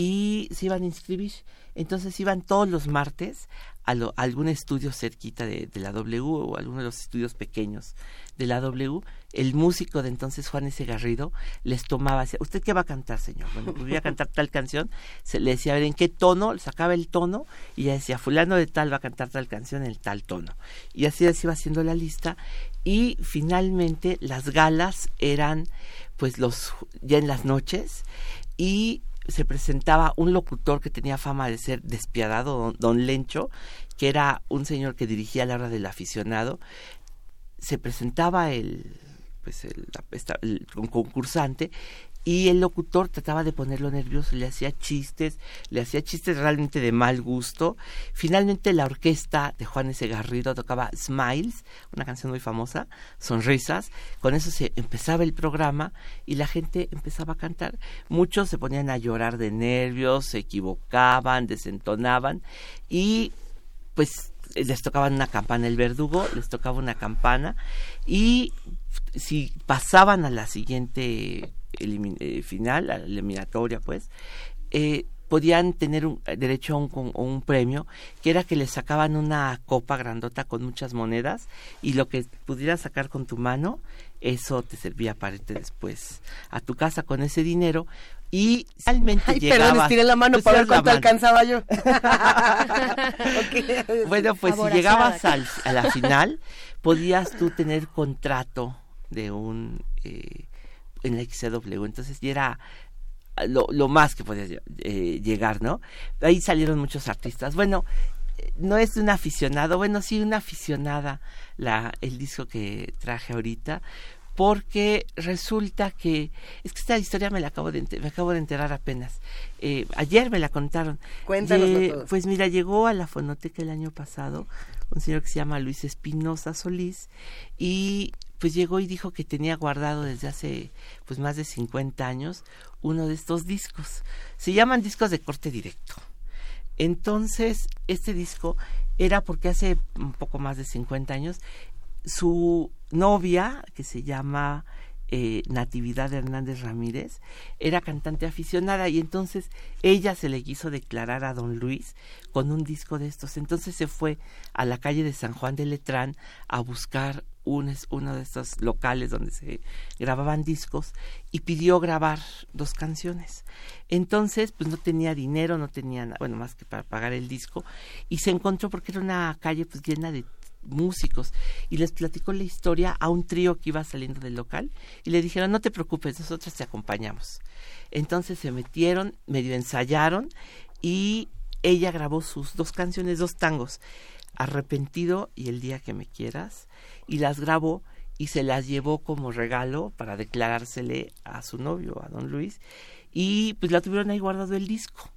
y se iban a inscribir entonces iban todos los martes a, algún estudio cerquita de, la W o alguno de los estudios pequeños de la W, el músico de entonces Juan S. Garrido les tomaba, decía, ¿usted qué va a cantar, señor? Bueno, pues voy a cantar tal canción, se le decía, a ver, ¿en qué tono? Sacaba el tono y ya decía, fulano de tal va a cantar tal canción en tal tono. Y así se iba haciendo la lista y finalmente las galas eran pues los ya en las noches y se presentaba un locutor que tenía fama de ser despiadado, don, Lencho, que era un señor que dirigía la hora del aficionado. Se presentaba el, pues el, el concursante y el locutor trataba de ponerlo nervioso, le hacía chistes, le hacía chistes realmente de mal gusto. Finalmente la orquesta de Juan S. Garrido tocaba Smiles, una canción muy famosa, Sonrisas. Con eso se empezaba el programa y la gente empezaba a cantar. Muchos se ponían a llorar de nervios, se equivocaban, desentonaban y pues les tocaban una campana el verdugo, les tocaba una campana y si pasaban a la siguiente eh, final, a la eliminatoria pues, eh, podían tener un, eh, derecho a un, con- a un premio, que era que les sacaban una copa grandota con muchas monedas y lo que pudieras sacar con tu mano, eso te servía para irte después a tu casa con ese dinero y realmente Ay, llegabas... perdón, estiré la mano para ver cuánto alcanzaba yo. Bueno, pues si llegabas al- a la final, podías tú tener contrato de un eh, en la XCW. Entonces ya era lo, lo más que podías eh, llegar, ¿no? Ahí salieron muchos artistas. Bueno, eh, no es un aficionado, bueno, sí, una aficionada la, el disco que traje ahorita, porque resulta que es que esta historia me la acabo de enter- me acabo de enterar apenas Eh, ayer me la contaron Cuéntanoslo Lle- todo. pues mira llegó a la fonoteca el año pasado un señor que se llama Luis Espinosa Solís y pues llegó y dijo que tenía guardado desde hace pues más de 50 años uno de estos discos. Se llaman discos de corte directo. Entonces este disco era porque hace un poco más de 50 años su novia, que se llama eh, Natividad Hernández Ramírez, era cantante aficionada y entonces ella se le quiso declarar a don Luis con un disco de estos. Entonces se fue a la calle de San Juan de Letrán a buscar un, uno de estos locales donde se grababan discos y pidió grabar dos canciones. Entonces, pues no tenía dinero, no tenía, na- bueno, más que para pagar el disco y se encontró porque era una calle pues llena de músicos. Y les platicó la historia a un trío que iba saliendo del local y le dijeron no te preocupes nosotros te acompañamos entonces se metieron medio ensayaron y ella grabó sus dos canciones dos tangos arrepentido y el día que me quieras y las grabó y se las llevó como regalo para declarársele a su novio a don Luis y pues la tuvieron ahí guardado el disco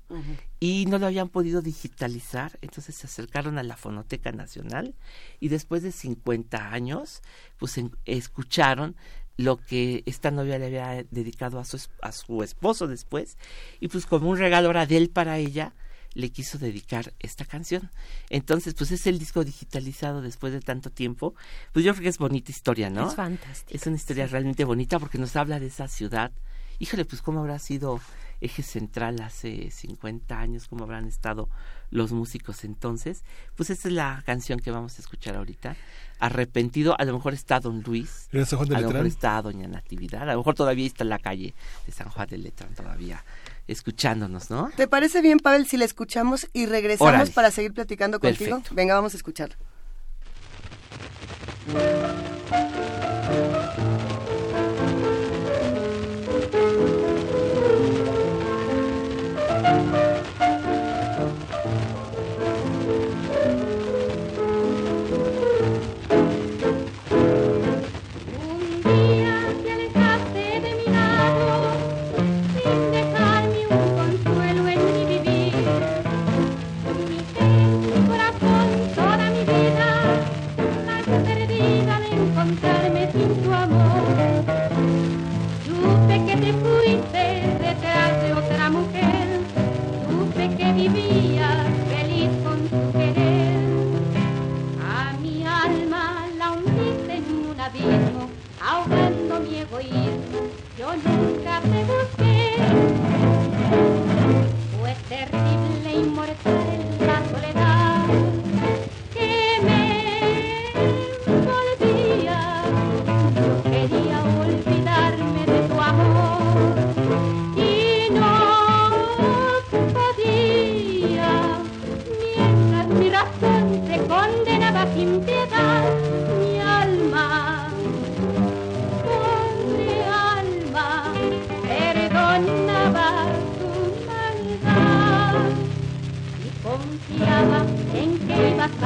y no lo habían podido digitalizar, entonces se acercaron a la Fonoteca Nacional y después de 50 años, pues en- escucharon lo que esta novia le había dedicado a su, a su esposo después y pues como un regalo ahora de él para ella, le quiso dedicar esta canción. Entonces, pues es el disco digitalizado después de tanto tiempo. Pues yo creo que es bonita historia, ¿no? Es fantástica. Es una historia realmente bonita porque nos habla de esa ciudad. Híjole, pues cómo habrá sido eje central hace 50 años, cómo habrán estado los músicos entonces. Pues esta es la canción que vamos a escuchar ahorita. Arrepentido, a lo mejor está Don Luis, ¿Era San Juan de a lo mejor está Doña Natividad, a lo mejor todavía está en la calle de San Juan de Letrán todavía escuchándonos, ¿no? ¿Te parece bien, Pavel, si la escuchamos y regresamos para seguir platicando contigo? Perfecto. Venga, vamos a escuchar.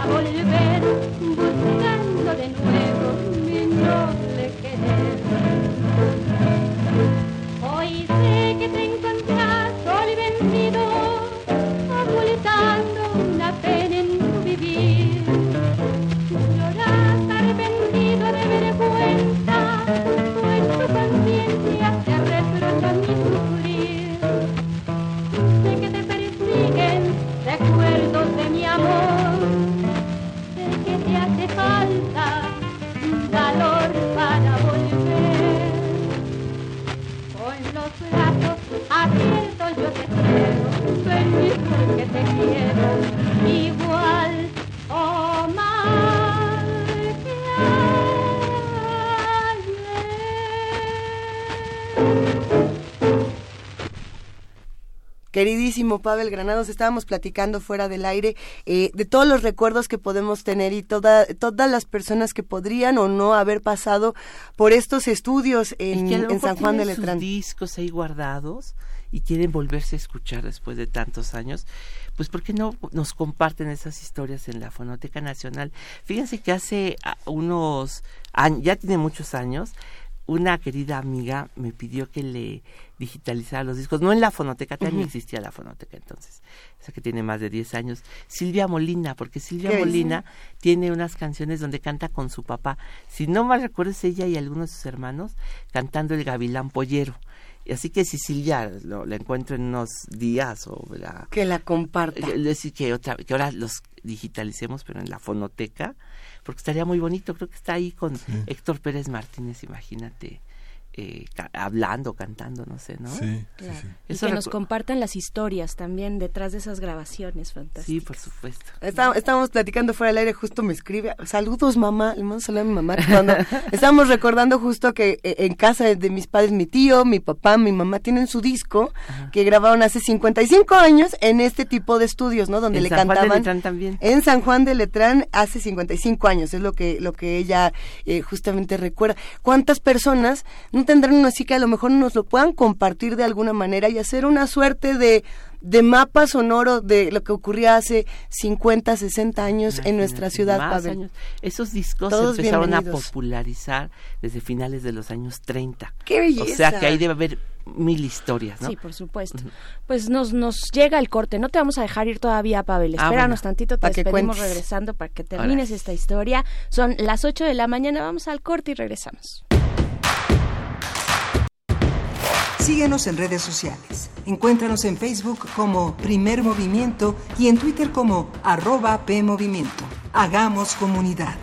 Que Queridísimo Pavel Granados, estábamos platicando fuera del aire eh, de todos los recuerdos que podemos tener y toda, todas las personas que podrían o no haber pasado por estos estudios en, Y San Juan de tienen sus Letrán. discos ahí guardados y quieren volverse a escuchar después de tantos años, pues ¿por qué no nos comparten esas historias en la Fonoteca Nacional? Fíjense que hace ah, unos años, ya tiene muchos años, una querida amiga me pidió que le digitalizara los discos, no en la fonoteca, Ujú. existía la fonoteca entonces, esa que tiene más de 10 años, Silvia Molina, porque Silvia ¿Qué Molina tiene unas canciones donde canta con su papá, si no mal recuerdo es ella y algunos de sus hermanos cantando el Gavilán Pollero. Y Así que si Silvia lo, la encuentro en unos días o la, Que la comparta. eh, decir que otra que ahora los digitalicemos pero en la fonoteca porque estaría muy bonito. Creo que está ahí con Héctor Pérez Martínez imagínate eh, ca- hablando cantando no sé no Claro. Y Eso que nos compartan las historias también detrás de esas grabaciones fantásticas. sí por supuesto Está- estábamos platicando fuera del aire, justo me escribe, saludos mamá, le mando saludos a mi mamá. Cuando estábamos recordando justo que eh, en casa de mis padres, mi tío, mi papá, mi mamá tienen su disco que grabaron hace 55 años en este tipo de estudios, ¿no? Donde En le San Juan de cantaban. Letrán también. En San Juan de Letrán hace 55 años, es lo que, lo que ella eh, justamente recuerda. ¿Cuántas personas no tendrán uno así que a lo mejor nos lo puedan compartir de alguna manera y hacer una suerte de, de mapa sonoro de lo que ocurría hace 50, 60 años en nuestra ciudad, más Pavel? años. esos discos Todos se empezaron a popularizar desde finales de los años 30 ¡Qué o sea belleza! que ahí debe haber mil historias no Sí, por supuesto. Pues nos, nos llega el corte. No te vamos a dejar ir todavía, Pavel. Ah, Espéranos bueno. tantito, te Pa' despedimos regresando para que termines esta historia. Son las 8 de la mañana. Vamos al corte y regresamos. Síguenos en redes sociales. Encuéntranos en Facebook como Primer Movimiento y en Twitter como arroba PMovimiento. Hagamos comunidad.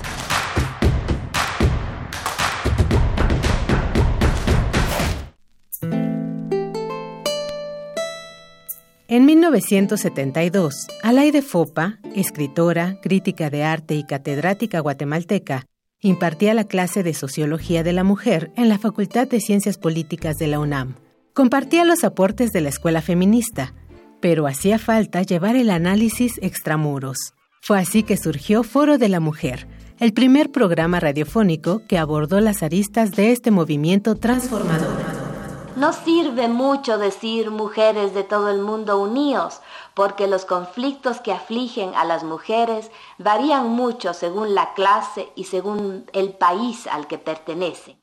En 1972, Alaide Fopa, escritora, crítica de arte y catedrática guatemalteca, impartía la clase de Sociología de la Mujer en la Facultad de Ciencias Políticas de la UNAM. Compartía los aportes de la escuela feminista, pero hacía falta llevar el análisis extramuros. Fue así que surgió Foro de la Mujer, el primer programa radiofónico que abordó las aristas de este movimiento transformador. No sirve mucho decir mujeres de todo el mundo unidos, porque los conflictos que afligen a las mujeres varían mucho según la clase y según el país al que pertenecen.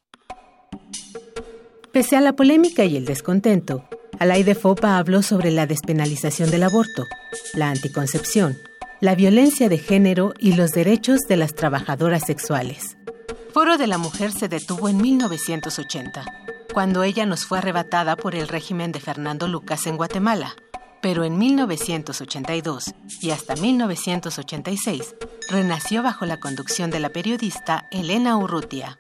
Pese a la polémica y el descontento, Alaide Fopa habló sobre la despenalización del aborto, la anticoncepción, la violencia de género y los derechos de las trabajadoras sexuales. Foro de la Mujer se detuvo en 1980, cuando ella nos fue arrebatada por el régimen de Fernando Lucas en Guatemala. Pero en 1982 y hasta 1986 renació bajo la conducción de la periodista Elena Urrutia.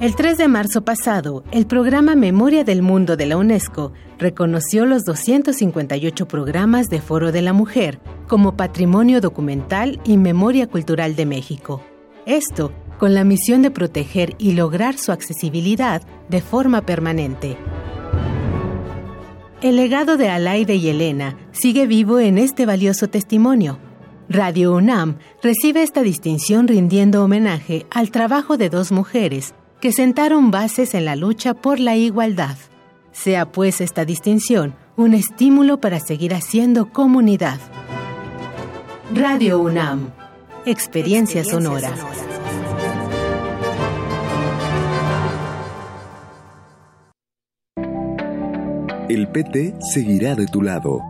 El 3 de marzo pasado, el programa Memoria del Mundo de la UNESCO reconoció los 258 programas de Foro de la Mujer como Patrimonio Documental y Memoria Cultural de México. Esto con la misión de proteger y lograr su accesibilidad de forma permanente. El legado de Alaide y Elena sigue vivo en este valioso testimonio. Radio UNAM recibe esta distinción rindiendo homenaje al trabajo de dos mujeres que sentaron bases en la lucha por la igualdad. Sea pues esta distinción un estímulo para seguir haciendo comunidad. Radio UNAM, experiencia, sonora. El PT seguirá de tu lado.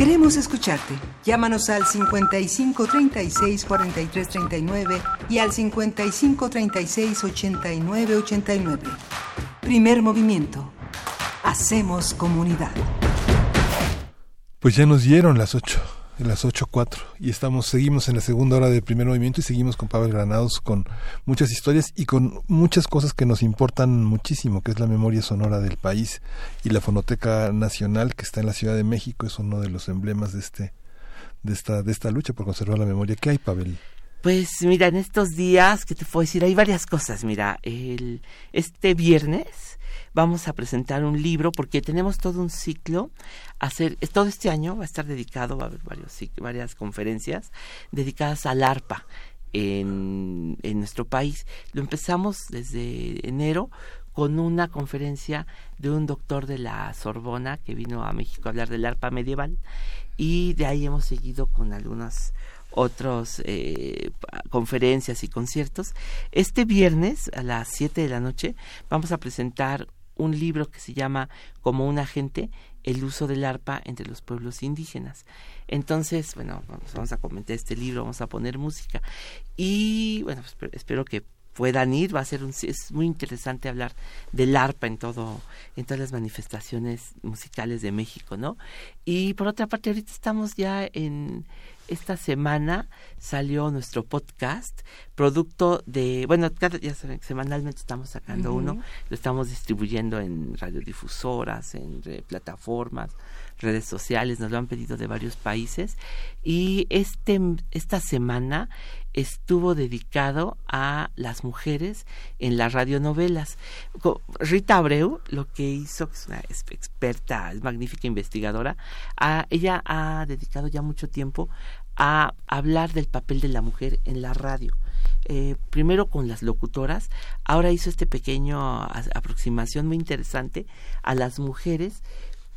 Queremos escucharte. Llámanos al 55 36 43 39 y al 55 36 89 89. Primer movimiento. Hacemos comunidad. Pues ya nos dieron las 8, las 8.4 y estamos, seguimos en la segunda hora del primer movimiento y seguimos con Pablo Granados con muchas historias y con muchas cosas que nos importan muchísimo, que es la memoria sonora del país y la Fonoteca Nacional que está en la Ciudad de México es uno de los emblemas de este de esta de esta lucha por conservar la memoria. ¿Qué hay, Pavel? Pues mira, en estos días, ¿qué te puedo decir? Hay varias cosas. Mira, el, este viernes vamos a presentar un libro porque tenemos todo un ciclo. Hacer, todo este año va a estar dedicado, va a haber varios, varias conferencias dedicadas al arpa en, en nuestro país. Lo empezamos desde enero con una conferencia de un doctor de la Sorbona que vino a México a hablar del arpa medieval y de ahí hemos seguido con algunas otras eh, conferencias y conciertos. Este viernes a las 7 de la noche vamos a presentar un libro que se llama Como un agente, el uso del arpa entre los pueblos indígenas. Entonces, bueno, vamos, vamos a comentar este libro, vamos a poner música y bueno, pues, espero que puedan ir, va a ser un, es muy interesante hablar del arpa en todo, en todas las manifestaciones musicales de México, ¿no? Y por otra parte, ahorita estamos ya en esta semana salió nuestro podcast, producto de, bueno, cada, ya saben, semanalmente estamos sacando uno, lo estamos distribuyendo en radiodifusoras, en plataformas, redes sociales, nos lo han pedido de varios países y este esta semana estuvo dedicado a las mujeres en las radionovelas. Rita Abreu lo que hizo, que es una experta, es magnífica investigadora, a- ella ha dedicado ya mucho tiempo a hablar del papel de la mujer en la radio. Eh, primero con las locutoras, ahora hizo este pequeño a- aproximación muy interesante a las mujeres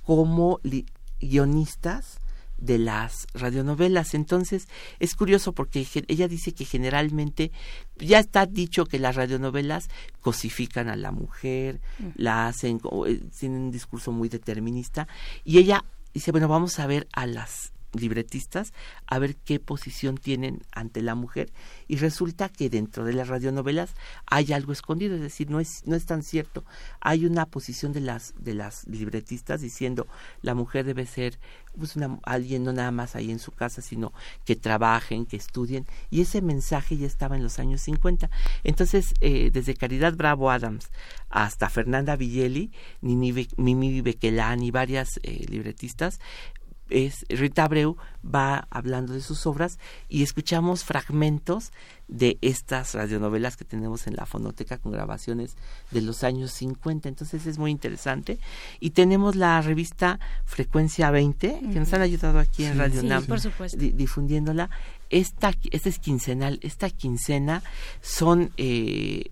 como li- guionistas de las radionovelas. Entonces, es curioso porque ella dice que generalmente ya está dicho que las radionovelas cosifican a la mujer, Mm. la hacen, eh, tienen un discurso muy determinista, y ella dice, bueno, vamos a ver a las libretistas a ver qué posición tienen ante la mujer y resulta que dentro de las radionovelas hay algo escondido, es decir, no es no es tan cierto. Hay una posición de las de las libretistas diciendo la mujer debe ser pues una, alguien no nada más ahí en su casa, sino que trabajen, que estudien y ese mensaje ya estaba en los años 50. Entonces, eh, desde Caridad Bravo Adams hasta Fernanda Villeli, Mimi Bequelán y varias eh, libretistas es Rita Abreu va hablando de sus obras y escuchamos fragmentos de estas radionovelas que tenemos en la fonoteca con grabaciones de los años 50. Entonces es muy interesante. Y tenemos la revista Frecuencia 20, que nos han ayudado aquí en Sí, Radio sí, UNAM, por supuesto. di- difundiéndola. Esta, esta es quincenal. Esta quincena son... eh,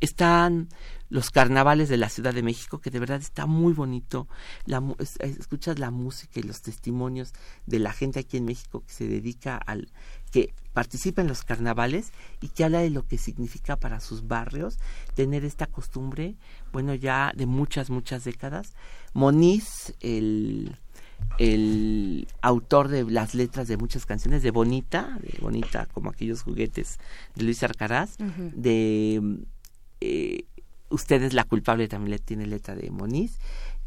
están los carnavales de la Ciudad de México, que de verdad está muy bonito. La, escuchas la música y los testimonios de la gente aquí en México que se dedica al que participa en los carnavales y que habla de lo que significa para sus barrios tener esta costumbre, bueno, ya de muchas, muchas décadas. Moniz, el, el autor de las letras de muchas canciones, de Bonita, de Bonita como aquellos juguetes de Luis Arcaraz, de eh, Usted es la culpable, también le tiene letra de Moniz.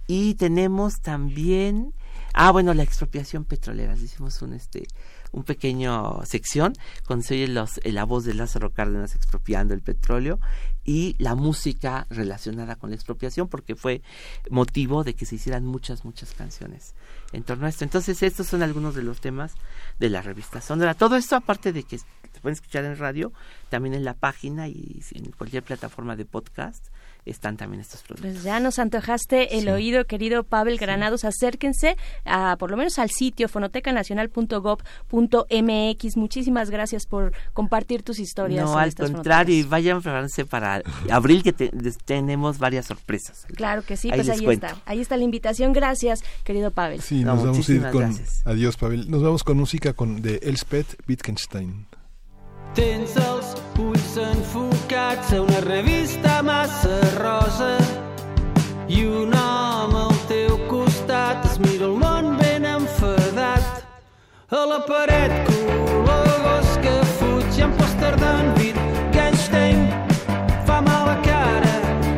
Y tenemos también, ah, bueno, la expropiación petrolera. Hicimos un, este, un pequeño sección con se oye los, eh, la voz de Lázaro Cárdenas expropiando el petróleo y la música relacionada con la expropiación porque fue motivo de que se hicieran muchas, muchas canciones en torno a esto. Entonces, estos son algunos de los temas de la revista Sonora. Todo esto, aparte de que pueden escuchar en radio, también en la página y en cualquier plataforma de podcast están también estos productos. Pues ya nos antojaste el oído, querido Pavel Granados. Acérquense a, por lo menos al sitio fonotecanacional.gov.mx. Muchísimas gracias por compartir tus historias. No, al estas contrario, y vayan preparándose para abril que te- tenemos varias sorpresas. Claro que sí, Ahí pues ahí cuento. está. Ahí está la invitación. Gracias, querido Pavel. Sí, nos vamos a ir con... Adiós, Pavel. Nos vamos con música con, de Elspeth Wittgenstein. Tens els ulls enfocats a una revista massa rosa i un home al teu costat es mira el món ben enfadat. A la paret color gos que fuig i en pòster d'en Wittgenstein fa mal a cara,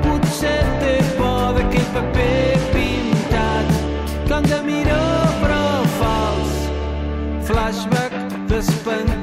potser té por d'aquell paper pintat. Com de miró però fals. Flashback despentinat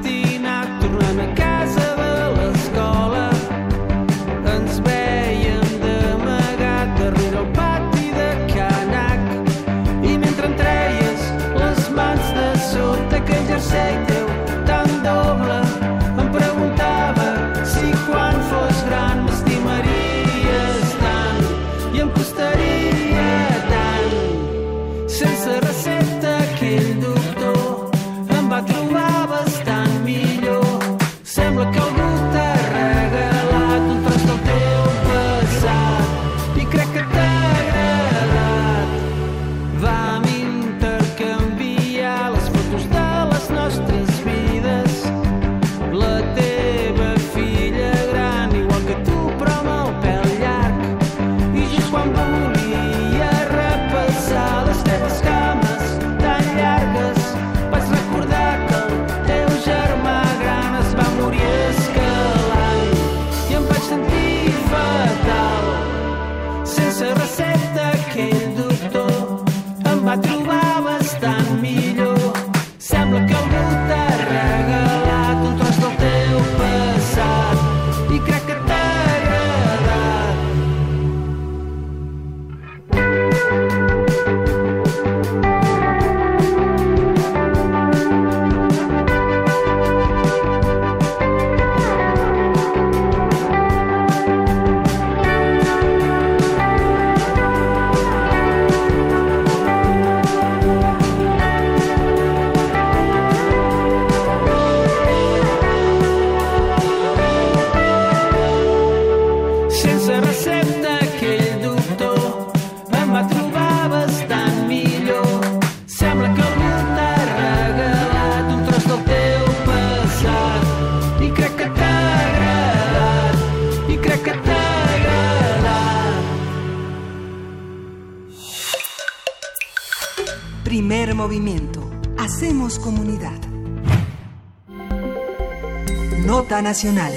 nacional.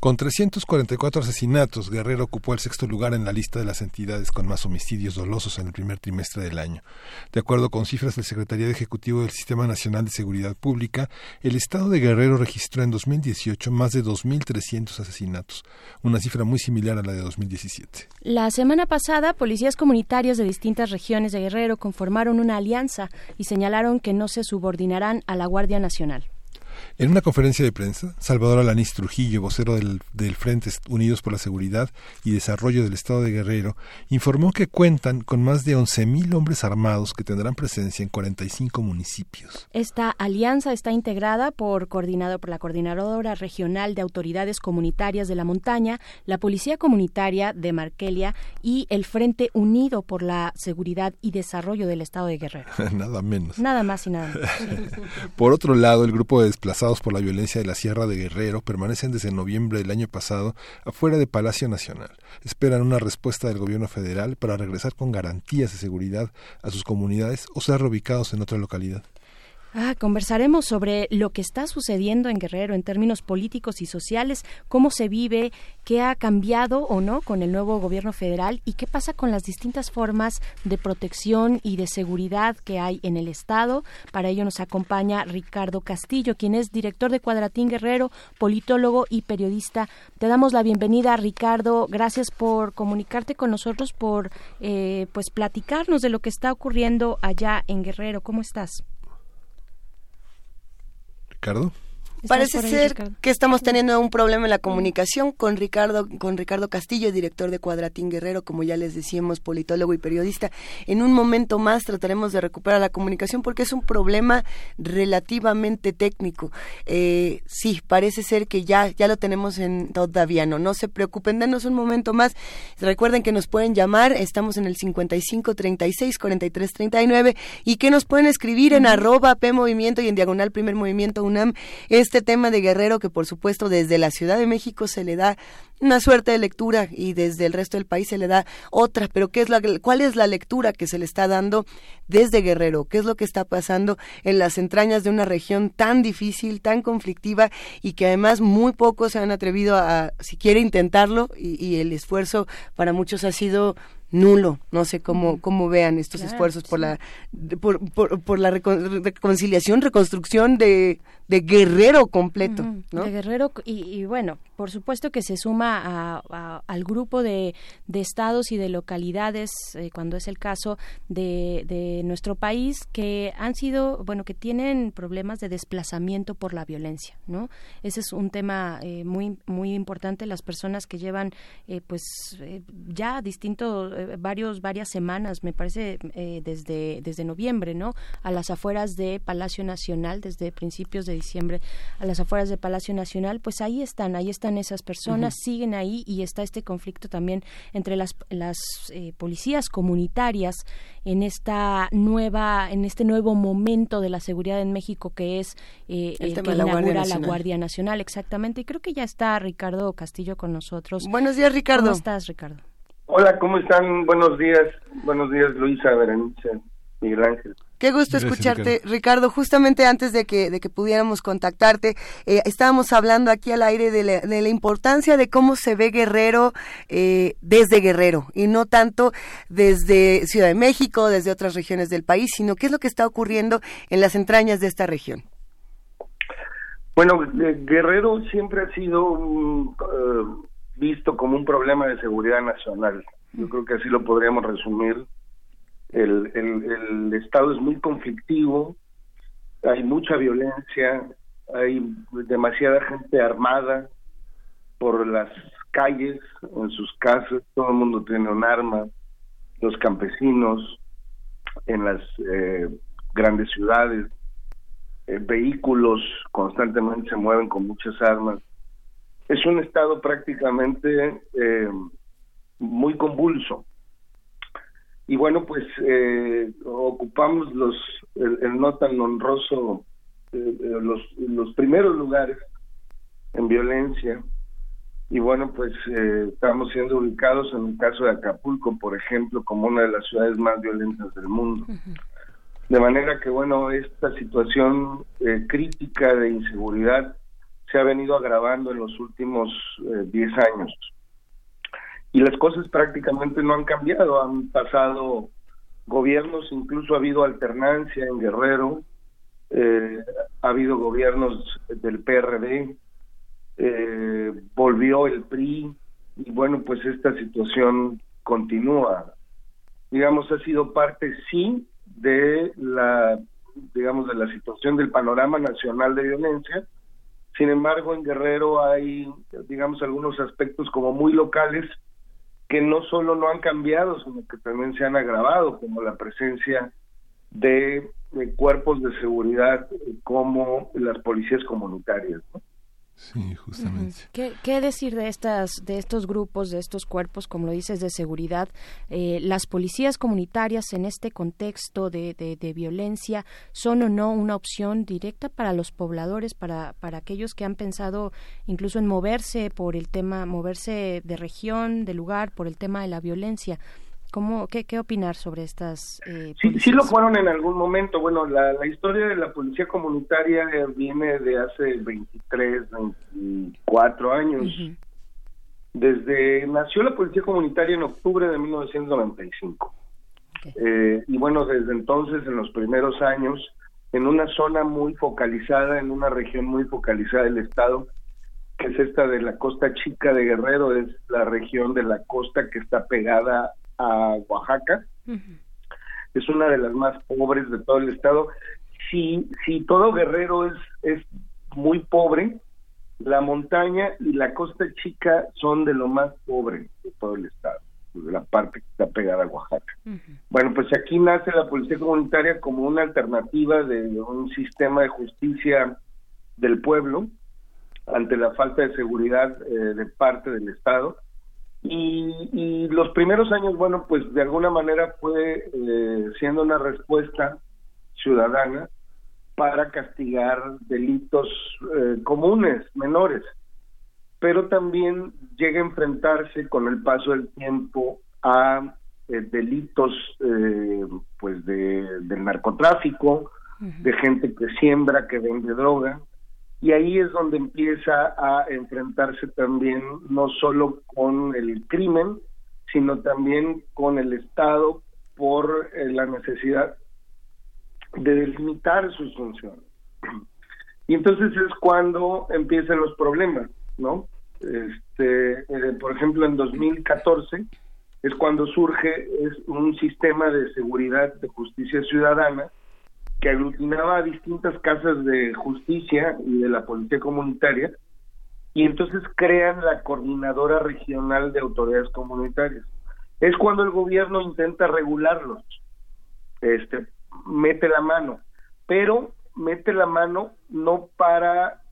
Con 344 asesinatos, Guerrero ocupó el sexto lugar en la lista de las entidades con más homicidios dolosos en el primer trimestre del año. De acuerdo con cifras del Secretariado Ejecutivo del Sistema Nacional de Seguridad Pública, el estado de Guerrero registró en 2018 más de 2.300 asesinatos, una cifra muy similar a la de 2017. La semana pasada, policías comunitarios de distintas regiones de Guerrero conformaron una alianza y señalaron que no se subordinarán a la Guardia Nacional. En una conferencia de prensa, Salvador Alanís Trujillo, vocero del, del Frente Unidos por la Seguridad y Desarrollo del Estado de Guerrero, informó que cuentan con más de 11.000 hombres armados que tendrán presencia en 45 municipios. Esta alianza está integrada por, coordinado por la Coordinadora Regional de Autoridades Comunitarias de la Montaña, la Policía Comunitaria de Markelia y el Frente Unido por la Seguridad y Desarrollo del Estado de Guerrero. nada menos. Nada más y nada menos. Por otro lado, el grupo de desplazados por la violencia de la Sierra de Guerrero permanecen desde noviembre del año pasado afuera de Palacio Nacional. Esperan una respuesta del gobierno federal para regresar con garantías de seguridad a sus comunidades o ser reubicados en otra localidad. Ah, conversaremos sobre lo que está sucediendo en Guerrero en términos políticos y sociales, cómo se vive, qué ha cambiado o no con el nuevo gobierno federal y qué pasa con las distintas formas de protección y de seguridad que hay en el Estado. Para ello nos acompaña Ricardo Castillo, quien es director de Cuadratín Guerrero, politólogo y periodista. Te damos la bienvenida, Ricardo. Gracias por comunicarte con nosotros, por eh, pues platicarnos de lo que está ocurriendo allá en Guerrero. ¿Cómo estás? Ricardo. Parece ser que estamos teniendo un problema en la comunicación con Ricardo, con Ricardo Castillo, director de Cuadratín Guerrero, como ya les decíamos, politólogo y periodista. En un momento más trataremos de recuperar la comunicación porque es un problema relativamente técnico. Eh, sí, parece ser que ya, ya lo tenemos en todavía no. No se preocupen, denos un momento más. Recuerden que nos pueden llamar, estamos en el 55 36 43 39 y que nos pueden escribir en arroba P Movimiento y en diagonal Primer Movimiento UNAM. Es este tema de Guerrero que por supuesto desde la Ciudad de México se le da una suerte de lectura y desde el resto del país se le da otra, pero ¿qué es la, ¿cuál es la lectura que se le está dando desde Guerrero? ¿Qué es lo que está pasando en las entrañas de una región tan difícil, tan conflictiva y que además muy pocos se han atrevido a siquiera intentarlo y, y el esfuerzo para muchos ha sido nulo. No sé cómo, cómo vean estos Claro, esfuerzos por la por, por, por la recon- reconciliación, reconstrucción de, de Guerrero completo. De Guerrero y, y bueno, por supuesto que se suma a- a- al grupo de, de estados y de localidades, eh, cuando es el caso de, de nuestro país, que han sido, bueno, que tienen problemas de desplazamiento por la violencia, ¿no? Ese es un tema eh, muy muy importante. Las personas que llevan, eh, pues, eh, ya distinto eh, varios varias semanas, me parece, eh, desde desde noviembre, ¿no? A las afueras de Palacio Nacional, desde principios de diciembre, a las afueras de Palacio Nacional, pues ahí están, ahí están esas personas, siguen ahí y está este conflicto también entre las las eh, policías comunitarias en esta nueva, en este nuevo momento de la seguridad en México que es eh, El el, tema que de la Guardia inaugura la. Guardia Nacional, exactamente. Y creo que ya está Ricardo Castillo con nosotros. Buenos días, Ricardo. ¿Cómo estás, Ricardo? Hola, ¿cómo están? Buenos días. Buenos días, Luisa, Berenice, Miguel Ángel. Qué gusto Gracias, escucharte, Ricardo. Justamente antes de que, de que pudiéramos contactarte, eh, estábamos hablando aquí al aire de la, de la importancia de cómo se ve Guerrero eh, desde Guerrero y no tanto desde Ciudad de México, desde otras regiones del país, sino qué es lo que está ocurriendo en las entrañas de esta región. Bueno, eh, Guerrero siempre ha sido eh, visto como un problema de seguridad nacional. Yo creo que así lo podríamos resumir. El, el, Estado es muy conflictivo, hay mucha violencia, hay demasiada gente armada por las calles, en sus casas, todo el mundo tiene un arma, los campesinos en las eh, grandes ciudades, eh, vehículos constantemente se mueven con muchas armas. Es un estado prácticamente eh, muy convulso. Y bueno, pues eh, ocupamos los el, el no tan honroso, eh, eh, los, los primeros lugares en violencia. Y bueno, pues eh, estamos siendo ubicados en el caso de Acapulco, por ejemplo, como una de las ciudades más violentas del mundo. De manera que, bueno, esta situación eh, crítica de inseguridad se ha venido agravando en los últimos eh, 10 años. Y las cosas prácticamente no han cambiado, han pasado gobiernos, incluso ha habido alternancia en Guerrero, eh, ha habido gobiernos del PRD, eh, volvió el PRI, y bueno, pues esta situación continúa. Digamos, ha sido parte, sí, de la, digamos, de la situación del panorama nacional de violencia. Sin embargo, en Guerrero hay, digamos, algunos aspectos como muy locales que no solo no han cambiado, sino que también se han agravado, como la presencia de, de cuerpos de seguridad eh, como las policías comunitarias. ¿no? Sí, justamente. ¿Qué, qué decir de estas, de estos grupos, de estos cuerpos, como lo dices, de seguridad? Eh, las policías comunitarias en este contexto de, de, de violencia son o no una opción directa para los pobladores, para, para aquellos que han pensado incluso en moverse por el tema, moverse de región, de lugar, por el tema de la violencia. ¿Cómo, qué, ¿Qué opinar sobre estas eh, Sí, sí lo fueron en algún momento. Bueno, la, la historia de la policía comunitaria viene de hace 23, 24 años. Desde nació la policía comunitaria en octubre de 1995. Eh, y bueno, desde entonces, en los primeros años, en una zona muy focalizada, en una región muy focalizada del estado, que es esta de la costa chica de Guerrero, es la región de la costa que está pegada a Oaxaca es una de las más pobres de todo el estado. Si, si todo Guerrero es, es muy pobre, la montaña y la costa chica son de lo más pobre de todo el estado, de la parte que está pegada a Oaxaca. Bueno, pues aquí nace la policía comunitaria como una alternativa de un sistema de justicia del pueblo ante la falta de seguridad eh, de parte del Estado. Y, y los primeros años, bueno, pues de alguna manera fue eh, siendo una respuesta ciudadana para castigar delitos eh, comunes, menores, pero también llega a enfrentarse con el paso del tiempo a eh, delitos eh, pues de, del narcotráfico, de gente que siembra, que vende droga, y ahí es donde empieza a enfrentarse también no solo con el crimen, sino también con el Estado por eh, la necesidad de delimitar sus funciones. Y entonces es cuando empiezan los problemas, ¿no? Este, eh, por ejemplo, en 2014 es cuando surge es un sistema de seguridad de justicia ciudadana que aglutinaba a distintas casas de justicia y de la policía comunitaria y entonces crean la coordinadora regional de autoridades comunitarias. Es cuando el gobierno intenta regularlos, este, mete la mano, pero mete la mano no para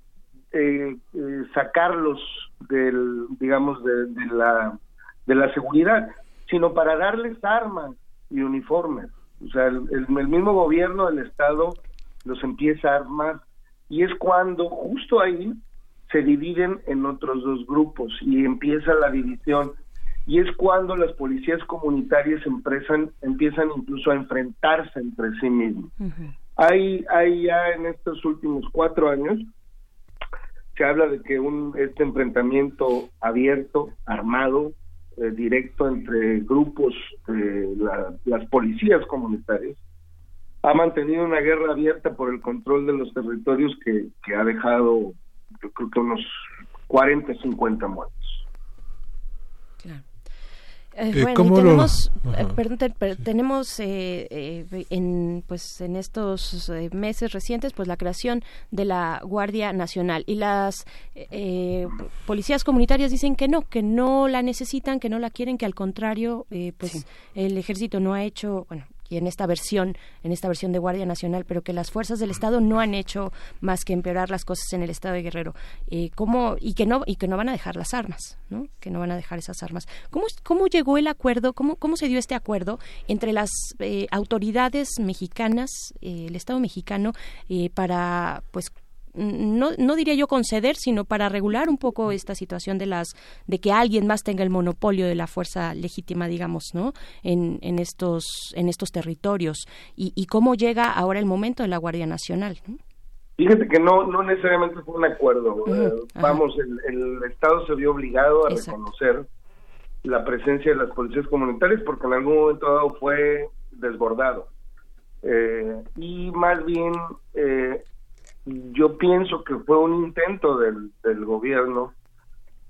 eh, eh, sacarlos del, digamos, de, de la de la seguridad, sino para darles armas y uniformes. O sea, el, el- mismo gobierno del Estado los empieza a armar. Y es cuando justo ahí se dividen en otros dos grupos y empieza la división. Y es cuando las policías comunitarias empiezan, empiezan incluso a enfrentarse entre sí mismos. Hay, hay ya en estos últimos cuatro años se habla de que un este enfrentamiento abierto, armado, eh, directo entre grupos, eh, la- las policías comunitarias, ha mantenido una guerra abierta por el control de los territorios que, que ha dejado, yo creo que unos 40, 50 muertos. Eh, Eh, bueno, y ¿cómo lo- tenemos, Ajá. eh, perdón, te- per- tenemos eh, eh, en pues en estos eh, meses recientes pues la creación de la Guardia Nacional. Y las eh, policías comunitarias dicen que no, que no la necesitan, que no la quieren, que al contrario eh, pues el ejército no ha hecho bueno y en esta versión, en esta versión de Guardia Nacional, pero que las fuerzas del Estado no han hecho más que empeorar las cosas en el Estado de Guerrero, eh, ¿cómo, y que no y que no van a dejar las armas, ¿no? Que no van a dejar esas armas. ¿Cómo, cómo llegó el acuerdo? ¿Cómo, cómo se dio este acuerdo entre las eh, autoridades mexicanas, eh, el Estado mexicano, eh, para, pues, no, no diría yo conceder, sino para regular un poco esta situación de las de que alguien más tenga el monopolio de la fuerza legítima, digamos, ¿no? En, en estos en estos territorios y, y cómo llega ahora el momento de la Guardia Nacional. ¿no? Fíjate que no, no necesariamente fue un acuerdo. Vamos, el, el Estado se vio obligado a Exacto. reconocer la presencia de las policías comunitarias porque en algún momento dado fue desbordado. Eh, y más bien, eh, yo pienso que fue un intento del, del gobierno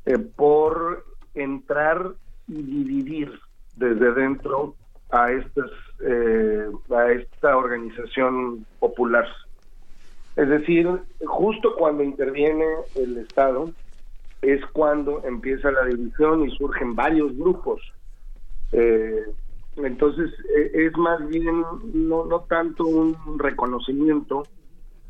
eh, por entrar y dividir desde dentro a estas eh, a esta organización popular. Es decir justo cuando interviene el estado es cuando empieza la división y surgen varios grupos. Eh, entonces eh, es más bien no no tanto un reconocimiento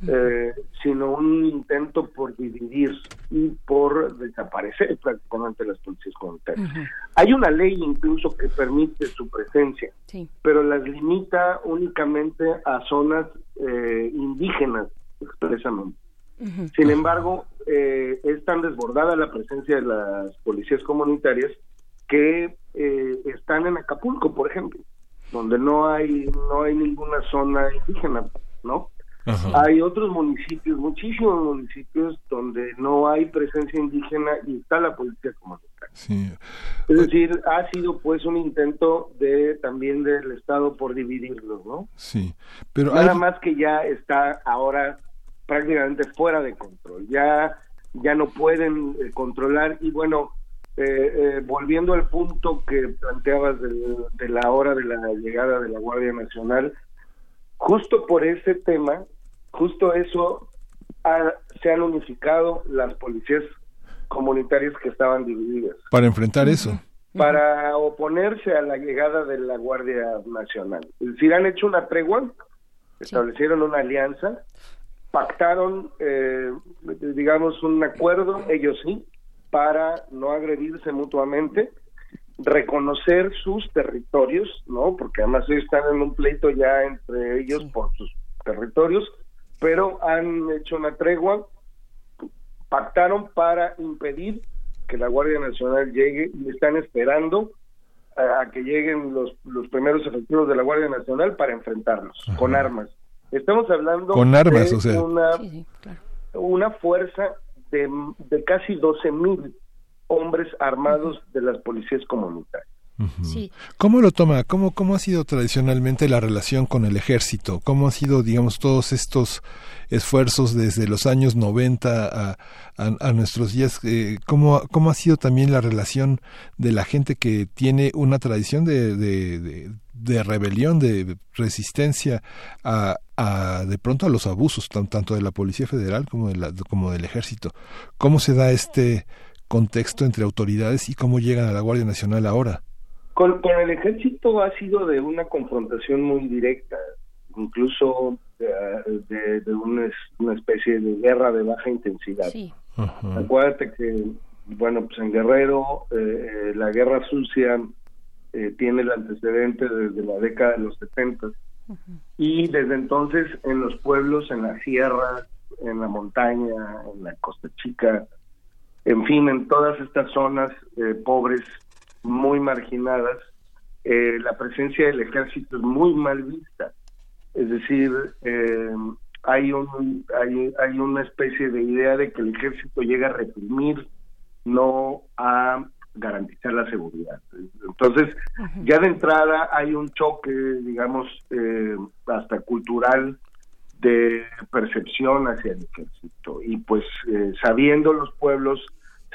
eh, sino un intento por dividir y por desaparecer prácticamente las policías comunitarias. Hay una ley incluso que permite su presencia, Sí. pero las limita únicamente a zonas eh, indígenas expresamente. Sin embargo, eh, es tan desbordada la presencia de las policías comunitarias que eh, están en Acapulco, por ejemplo, donde no hay no hay ninguna zona indígena, ¿no? Hay otros municipios, muchísimos municipios donde no hay presencia indígena y está la policía comunitaria. Sí. Es decir, ha sido pues un intento de también del Estado por dividirlos, ¿no? Sí, pero Nada hay- más que ya está ahora prácticamente fuera de control. Ya, ya no pueden eh, controlar y bueno, eh, eh, volviendo al punto que planteabas del- de, la hora de la llegada de la Guardia Nacional, justo por ese tema, justo eso ha- se han unificado las policías comunitarias que estaban divididas para enfrentar eso. para oponerse a la llegada de la Guardia Nacional. Es decir, han hecho una tregua, establecieron una alianza, pactaron, eh, digamos, un acuerdo, ellos sí, para no agredirse mutuamente, reconocer sus territorios, ¿no? Porque además ellos están en un pleito ya entre ellos por sus territorios, pero han hecho una tregua, pactaron para impedir que la Guardia Nacional llegue y están esperando a, a que lleguen los, los primeros efectivos de la Guardia Nacional para enfrentarlos con armas. Estamos hablando Con armas, de o sea. una, una fuerza de, de casi 12 mil hombres armados de las policías comunitarias. Sí. ¿Cómo lo toma? ¿Cómo, ¿Cómo ha sido tradicionalmente la relación con el ejército? ¿Cómo han sido, digamos, todos estos esfuerzos desde los años 90 a, a, a nuestros días? Eh, ¿cómo, ¿Cómo ha sido también la relación de la gente que tiene una tradición de, de, de, de rebelión, de resistencia a, a, de pronto a los abusos, tan- tanto de la Policía Federal como, de la, como del ejército? ¿Cómo se da este contexto entre autoridades y cómo llegan a la Guardia Nacional ahora? Con, con el ejército ha sido de una confrontación muy directa, incluso eh, de, de una, es- una especie de guerra de baja intensidad. Acuérdate que, bueno, pues en Guerrero eh, eh, la guerra sucia eh, tiene el antecedente desde la década de los 70 y desde entonces en los pueblos, en la sierra, en la montaña, en la Costa Chica, en fin, en todas estas zonas eh, pobres, muy marginadas, eh, la presencia del ejército es muy mal vista. Es decir, eh, hay, un, hay, hay una especie de idea de que el ejército llega a reprimir, no a garantizar la seguridad. Entonces, ya de entrada hay un choque, digamos, eh, hasta cultural de percepción hacia el ejército. Y pues eh, sabiendo los pueblos,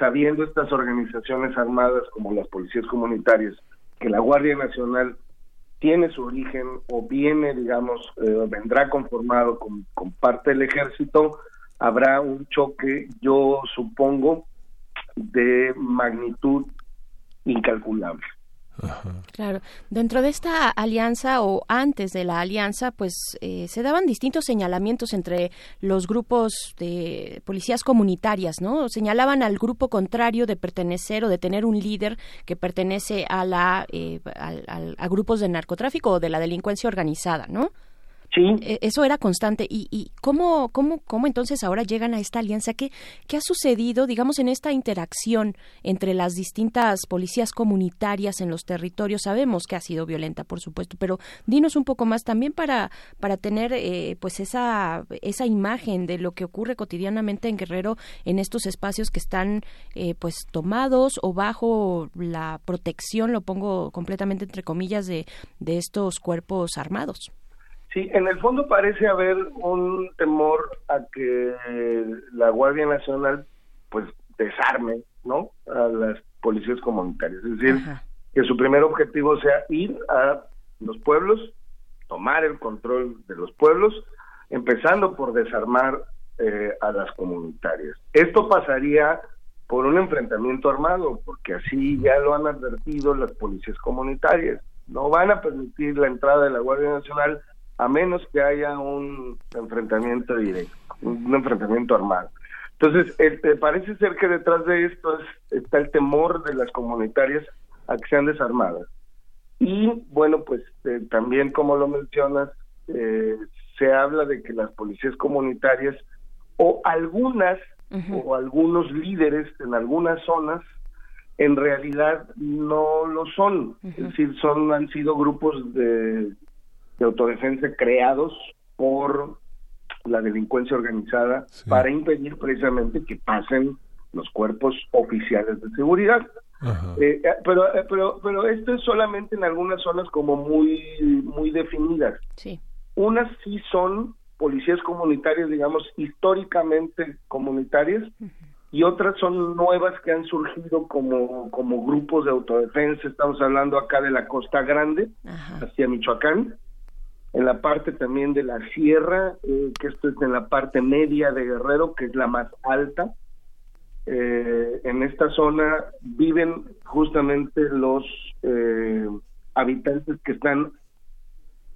sabiendo estas organizaciones armadas como las policías comunitarias, que la Guardia Nacional tiene su origen o viene, digamos, eh, vendrá conformado con, con parte del ejército, habrá un choque, yo supongo, de magnitud incalculable. Claro, dentro de esta alianza o antes de la alianza, pues eh, se daban distintos señalamientos entre los grupos de policías comunitarias, ¿no? Señalaban al grupo contrario de pertenecer o de tener un líder que pertenece a la eh, al- a grupos de narcotráfico o de la delincuencia organizada, ¿no? Sí. Eso era constante. ¿Y, y cómo, cómo, cómo entonces ahora llegan a esta alianza? ¿Qué, ¿Qué ha sucedido, digamos, en esta interacción entre las distintas policías comunitarias en los territorios? Sabemos que ha sido violenta, por supuesto, pero dinos un poco más también para, para tener eh, pues esa, esa imagen de lo que ocurre cotidianamente en Guerrero en estos espacios que están eh, pues tomados o bajo la protección, lo pongo completamente entre comillas, de, de estos cuerpos armados. Sí, en el fondo parece haber un temor a que la Guardia Nacional pues desarme, ¿no? A las policías comunitarias. Es decir, que su primer objetivo sea ir a los pueblos, tomar el control de los pueblos, empezando por desarmar eh, a las comunitarias. Esto pasaría por un enfrentamiento armado, porque así ya lo han advertido las policías comunitarias. No van a permitir la entrada de la Guardia Nacional a menos que haya un enfrentamiento directo, un enfrentamiento armado. Entonces, eh, parece ser que detrás de esto es- está el temor de las comunitarias a que sean desarmadas. Y bueno, pues eh, también como lo mencionas, eh, se habla de que las policías comunitarias o algunas o algunos líderes en algunas zonas en realidad no lo son. Es decir, son han sido grupos de, de autodefensa creados por la delincuencia organizada para impedir precisamente que pasen los cuerpos oficiales de seguridad. Eh, eh, pero, eh, pero, pero esto es solamente en algunas zonas como muy, muy definidas. Sí. Unas sí son policías comunitarias, digamos, históricamente comunitarias, y otras son nuevas que han surgido como, como grupos de autodefensa. Estamos hablando acá de la Costa Grande, hacia Michoacán, en la parte también de la sierra, eh, que esto es en la parte media de Guerrero, que es la más alta. Eh, en esta zona viven justamente los eh, habitantes que están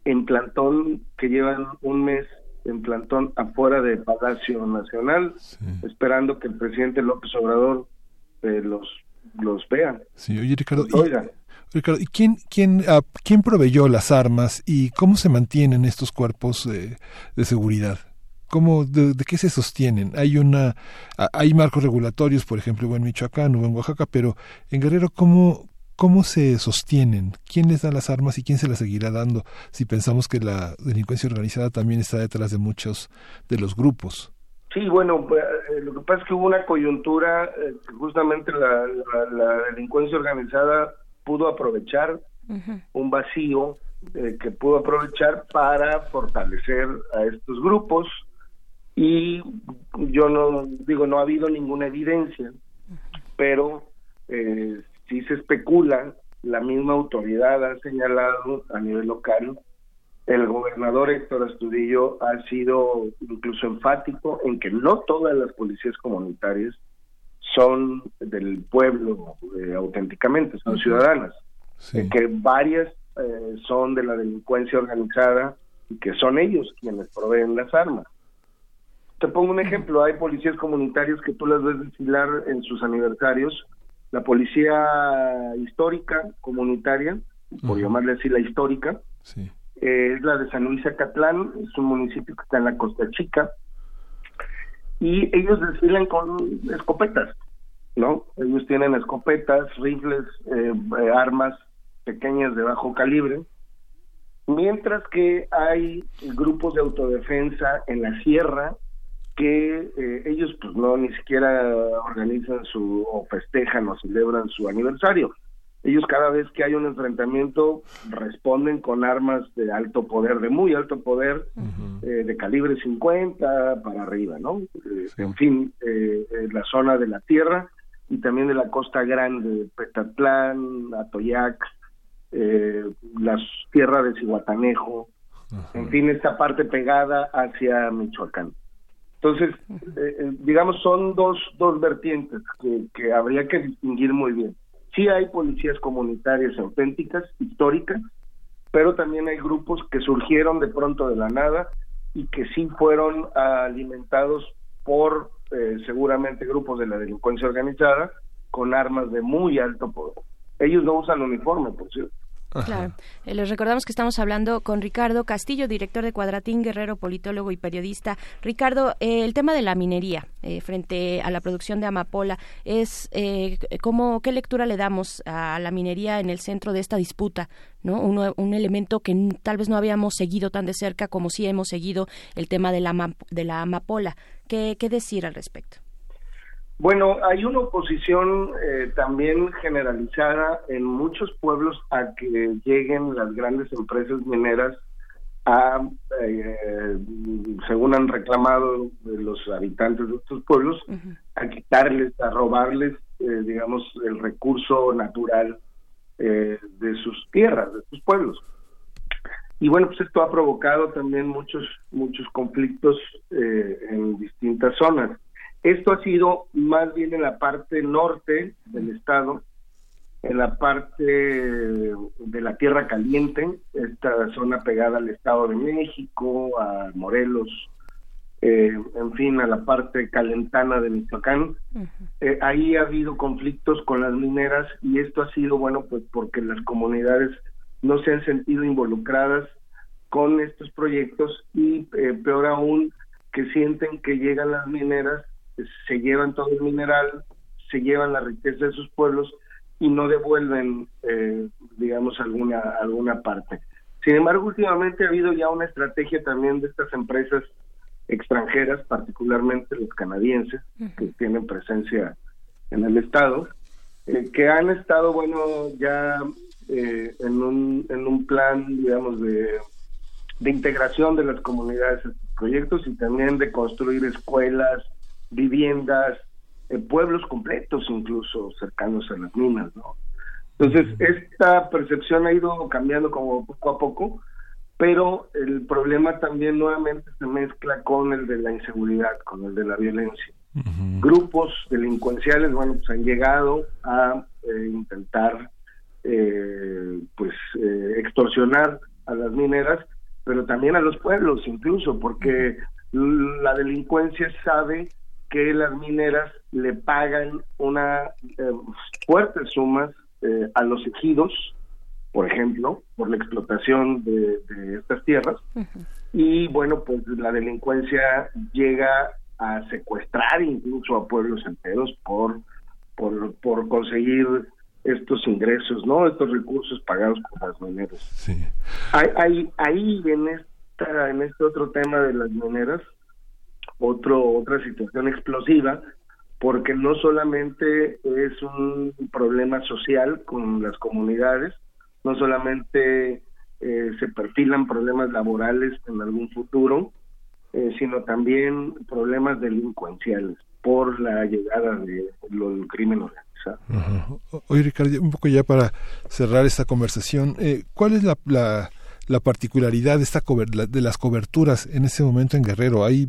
en plantón, que llevan un mes en plantón afuera de Palacio Nacional, esperando que el presidente López Obrador eh, los los vea. Sí, oye Ricardo, Los oiga. y, Ricardo, ¿y quién, quién, ah, quién proveyó las armas y cómo se mantienen estos cuerpos eh, de seguridad? ¿Cómo, de, de qué se sostienen? Hay una, hay marcos regulatorios, por ejemplo, en Michoacán, hubo en Oaxaca, pero en Guerrero, ¿cómo, ¿Cómo se sostienen? ¿Quién les da las armas y quién se las seguirá dando si pensamos que la delincuencia organizada también está detrás de muchos de los grupos? Sí, bueno, pues, eh, lo que pasa es que hubo una coyuntura eh, justamente la- la delincuencia organizada pudo aprovechar un vacío eh, que pudo aprovechar para fortalecer a estos grupos y yo no digo no ha habido ninguna evidencia pero eh, sí se especula la misma autoridad ha señalado a nivel local el gobernador Héctor Astudillo ha sido incluso enfático en que no todas las policías comunitarias son del pueblo eh, auténticamente, son ciudadanas, que varias eh, son de la delincuencia organizada y que son ellos quienes proveen las armas. Te pongo un ejemplo, hay policías comunitarios que tú las ves desfilar en sus aniversarios, la policía histórica comunitaria, por llamarle así la histórica, eh, es la de San Luis Acatlán, es un municipio que está en la Costa Chica, y ellos desfilan con escopetas, ¿no? Ellos tienen escopetas, rifles, eh, eh, armas pequeñas de bajo calibre, mientras que hay grupos de autodefensa en la sierra que eh, ellos pues no ni siquiera organizan su o festejan o celebran su aniversario. Ellos cada vez que hay un enfrentamiento responden con armas de alto poder, de muy alto poder, eh, de calibre 50 para arriba, ¿no? En fin, la zona de la tierra y también de la costa grande, Petatlán, Atoyac, eh, la tierra de Cihuatanejo, en fin, esta parte pegada hacia Michoacán. Entonces, eh, eh, digamos, son dos, dos vertientes que, que habría que distinguir muy bien. Sí hay policías comunitarias auténticas, históricas, pero también hay grupos que surgieron de pronto de la nada y que sí fueron alimentados por eh, seguramente grupos de la delincuencia organizada con armas de muy alto poder. Ellos no usan uniforme, por cierto. Claro. Eh, les recordamos que estamos hablando con Ricardo Castillo, director de Cuadratín Guerrero, politólogo y periodista. Ricardo, eh, el tema de la minería eh, frente a la producción de amapola es eh, cómo qué lectura le damos a la minería en el centro de esta disputa, ¿no? Un, un elemento que tal vez no habíamos seguido tan de cerca como sí hemos seguido el tema de la de la amapola. ¿Qué, qué decir al respecto? Bueno, hay una oposición eh, también generalizada en muchos pueblos a que lleguen las grandes empresas mineras a, eh, según han reclamado los habitantes de estos pueblos, a quitarles, a robarles, eh, digamos, el recurso natural eh, de sus tierras, de sus pueblos. Y bueno, pues esto ha provocado también muchos, muchos conflictos eh, en distintas zonas. Esto ha sido más bien en la parte norte del estado, en la parte de la Tierra Caliente, esta zona pegada al Estado de México, a Morelos, eh, en fin, a la parte calentana de Michoacán. Eh, ahí ha habido conflictos con las mineras y esto ha sido, bueno, pues porque las comunidades no se han sentido involucradas con estos proyectos y eh, peor aún que sienten que llegan las mineras, se llevan todo el mineral, se llevan la riqueza de sus pueblos, y no devuelven, eh, digamos, alguna, alguna parte. Sin embargo, últimamente ha habido ya una estrategia también de estas empresas extranjeras, particularmente los canadienses, que tienen presencia en el Estado, eh, que han estado, bueno, ya eh, en, un, en un plan, digamos, de, de integración de las comunidades en estos proyectos y también de construir escuelas, viviendas, eh, pueblos completos incluso cercanos a las minas, ¿no? Entonces, esta percepción ha ido cambiando como poco a poco, pero el problema también nuevamente se mezcla con el de la inseguridad, con el de la violencia. Grupos delincuenciales, bueno, pues han llegado a eh, intentar, eh, pues, eh, extorsionar a las mineras, pero también a los pueblos incluso, porque la delincuencia sabe que las mineras le pagan una fuertes sumas eh, a los ejidos, por ejemplo, por la explotación de, de estas tierras. Y bueno, pues la delincuencia llega a secuestrar incluso a pueblos enteros por, por, por conseguir estos ingresos, ¿no? Estos recursos pagados por las mineras. Sí. Hay, hay, ahí en esta, en este otro tema de las mineras, otro, otra situación explosiva, porque no solamente es un problema social con las comunidades, no solamente eh, se perfilan problemas laborales en algún futuro, eh, sino también problemas delincuenciales por la llegada de lo del crimen organizado. Oye, Ricardo, un poco ya para cerrar esta conversación, eh, ¿cuál es la, la, la particularidad de, esta cober- la- de las coberturas en ese momento en Guerrero? Ahí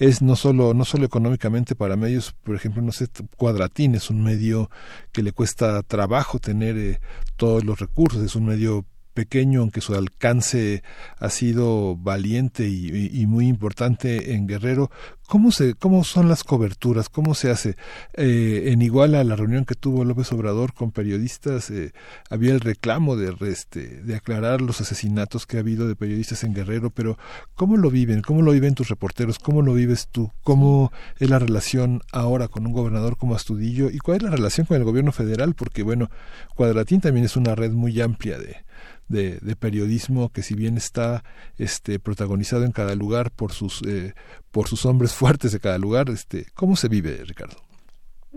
es no solo, no solo económicamente para medios, por ejemplo, no sé, Cuadratín es un medio que le cuesta trabajo tener eh, todos los recursos, es un medio pequeño, aunque su alcance ha sido valiente y, y- y muy importante en Guerrero. ¿Cómo, se, ¿Cómo son las coberturas? ¿Cómo se hace? Eh, en Iguala, la reunión que tuvo López Obrador con periodistas, eh, había el reclamo de, este, de aclarar los asesinatos que ha habido de periodistas en Guerrero, pero ¿cómo lo viven? ¿Cómo lo viven tus reporteros? ¿Cómo lo vives tú? ¿Cómo es la relación ahora con un gobernador como Astudillo? ¿Y cuál es la relación con el gobierno federal? Porque, bueno, Cuadratín también es una red muy amplia de, de, de periodismo que si bien está este protagonizado en cada lugar por sus eh, por sus hombres fuertes de cada lugar este cómo se vive Ricardo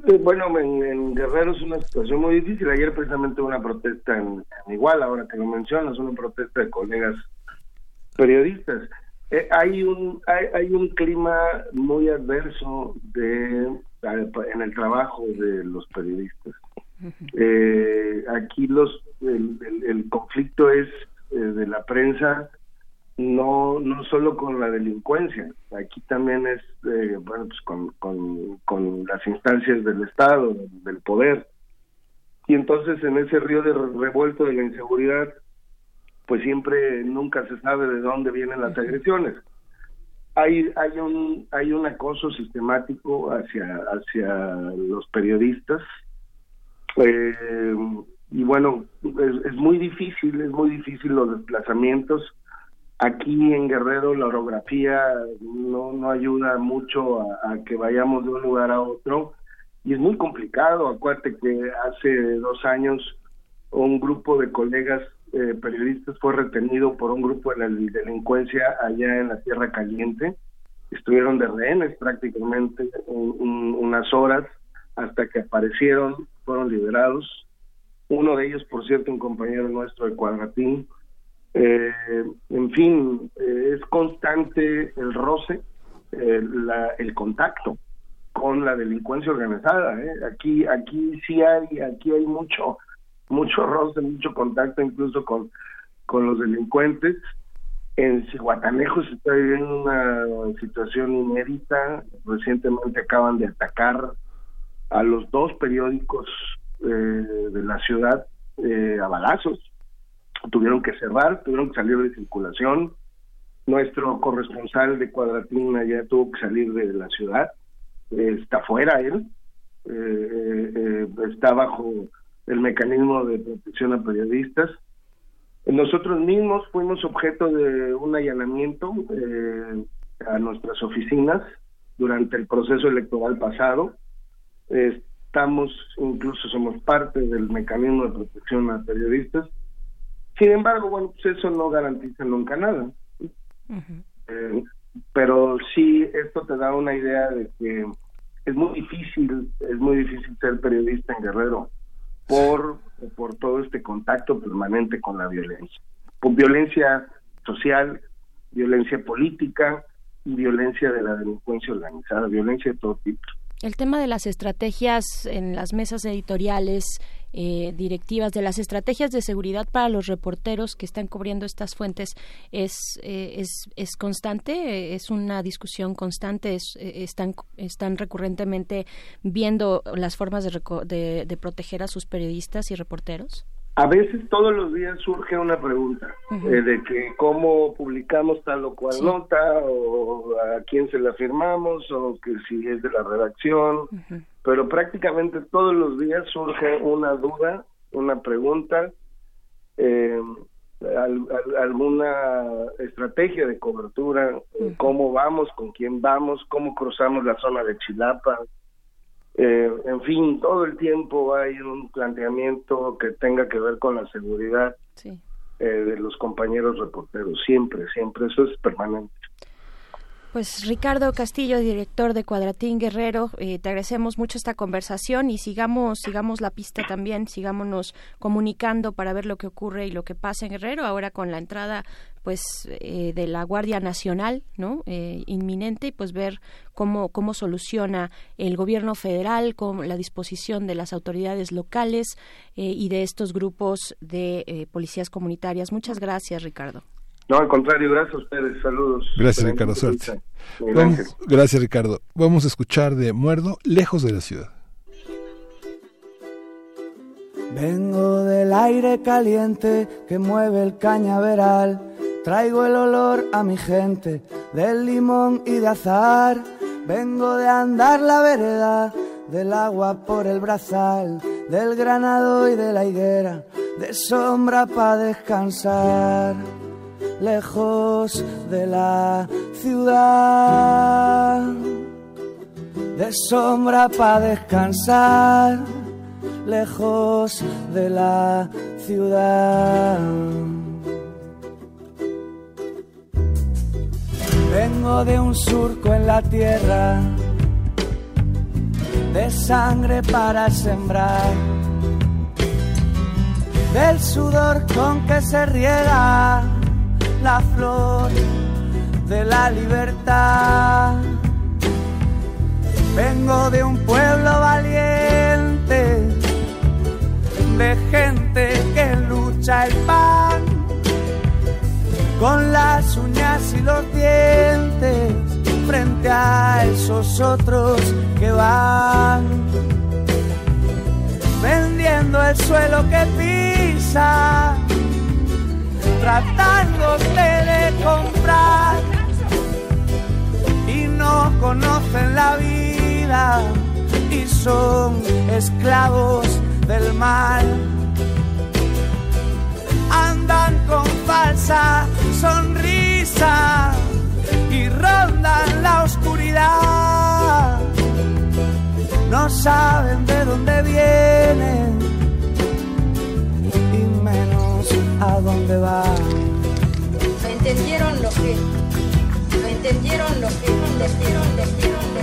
Eh, Bueno, en, en Guerrero es una situación muy difícil. Ayer precisamente una protesta en, en Iguala, ahora que lo mencionas, una protesta de colegas periodistas. Eh, hay un hay, hay un clima muy adverso de en el trabajo de los periodistas. Eh, aquí los el, el- el conflicto es eh, de la prensa no no solo con la delincuencia aquí también es eh, bueno pues con, con, con las instancias del estado del poder. Y entonces en ese río de re- revuelto de la inseguridad pues siempre nunca se sabe de dónde vienen las agresiones. Hay hay un hay un acoso sistemático hacia hacia los periodistas eh, y bueno es, es muy difícil es muy difícil los desplazamientos aquí en Guerrero la orografía no no ayuda mucho a, que vayamos de un lugar a otro y es muy complicado acuérdate que hace dos años un grupo de colegas eh, periodistas fue retenido por un grupo de la delincuencia allá en la Tierra Caliente. Estuvieron de rehenes prácticamente un- un- unas horas hasta que aparecieron, fueron liberados. Uno de ellos, por cierto, un compañero nuestro de Cuadratín. Eh, en fin, eh, es constante el roce, eh, la- el contacto con la delincuencia organizada. ¿eh? Aquí, aquí sí hay, aquí hay mucho, mucho roce, mucho contacto, incluso con, con los delincuentes. En Cihuatanejo se está viviendo una situación inédita. Recientemente acaban de atacar a los dos periódicos de la ciudad a balazos. Tuvieron que cerrar, tuvieron que salir de circulación. Nuestro corresponsal de Cuadratín ya tuvo que salir de la ciudad. Eh, está fuera él. Eh, eh, está bajo el mecanismo de protección a periodistas. Nosotros mismos fuimos objeto de un allanamiento a nuestras oficinas durante el proceso electoral pasado. Estamos, incluso somos parte del mecanismo de protección a periodistas. Sin embargo, bueno, pues eso no garantiza nunca nada. Eh, pero sí, esto te da una idea de que es muy difícil, es muy difícil ser periodista en Guerrero por, por todo este contacto permanente con la violencia. Con violencia social, violencia política y violencia de la delincuencia organizada, violencia de todo tipo. El tema de las estrategias en las mesas editoriales, eh, directivas, de las estrategias de seguridad para los reporteros que están cubriendo estas fuentes, ¿es, eh, es, es constante? ¿Es una discusión constante? Es, eh, están, ¿Están recurrentemente viendo las formas de, reco- de, de proteger a sus periodistas y reporteros? A veces todos los días surge una pregunta eh, de que cómo publicamos tal o cual Sí. nota o a quién se la firmamos o que si es de la redacción, pero prácticamente todos los días surge una duda, una pregunta, eh, al- al- alguna estrategia de cobertura, eh, cómo vamos, con quién vamos, cómo cruzamos la zona de Chilapa, eh, en fin, todo el tiempo hay un planteamiento que tenga que ver con la seguridad Sí. eh, de los compañeros reporteros, siempre, siempre, eso es permanente. Pues Ricardo Castillo, director de Cuadratín Guerrero, eh, te agradecemos mucho esta conversación y sigamos, sigamos la pista también, sigámonos comunicando para ver lo que ocurre y lo que pasa en Guerrero, ahora con la entrada pues eh, de la Guardia Nacional, ¿no? Eh, inminente y pues ver cómo cómo soluciona el gobierno federal con la disposición de las autoridades locales eh, y de estos grupos de eh, policías comunitarias. Muchas gracias, Ricardo. No, al contrario, gracias a ustedes, saludos. Gracias, Ricardo. Suerte. gracias, Ricardo. Vamos a escuchar de Muerdo, lejos de la ciudad. Vengo del aire caliente que mueve el cañaveral. Traigo el olor a mi gente del limón y de azar. Vengo de andar la vereda, del agua por el brazal, del granado y de la higuera, de sombra para descansar. Lejos de la ciudad, de sombra para descansar lejos de la ciudad. Vengo de un surco en la tierra, de sangre para sembrar, del sudor con que se riega la flor de la libertad. Vengo de un pueblo valiente, de gente que lucha el pan con las uñas y los dientes frente a esos otros que van vendiendo el suelo que pisa, tratándose de comprar y no conocen la vida y son esclavos del mal. Andan con falsa sonrisa y rondan la oscuridad. No saben de dónde vienen a dónde van. No entendieron lo que, no entendieron lo que, no entendieron, lejos de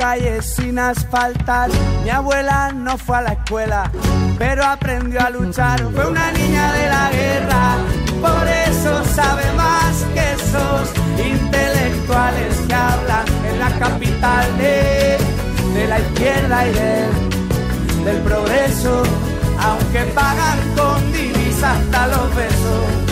calles sin asfaltar. Mi abuela no fue a la escuela, pero aprendió a luchar. Fue una niña de la guerra, por eso sabe más que esos intelectuales que hablan en la capital de, de la izquierda y del, progreso, aunque pagan con divisas hasta los besos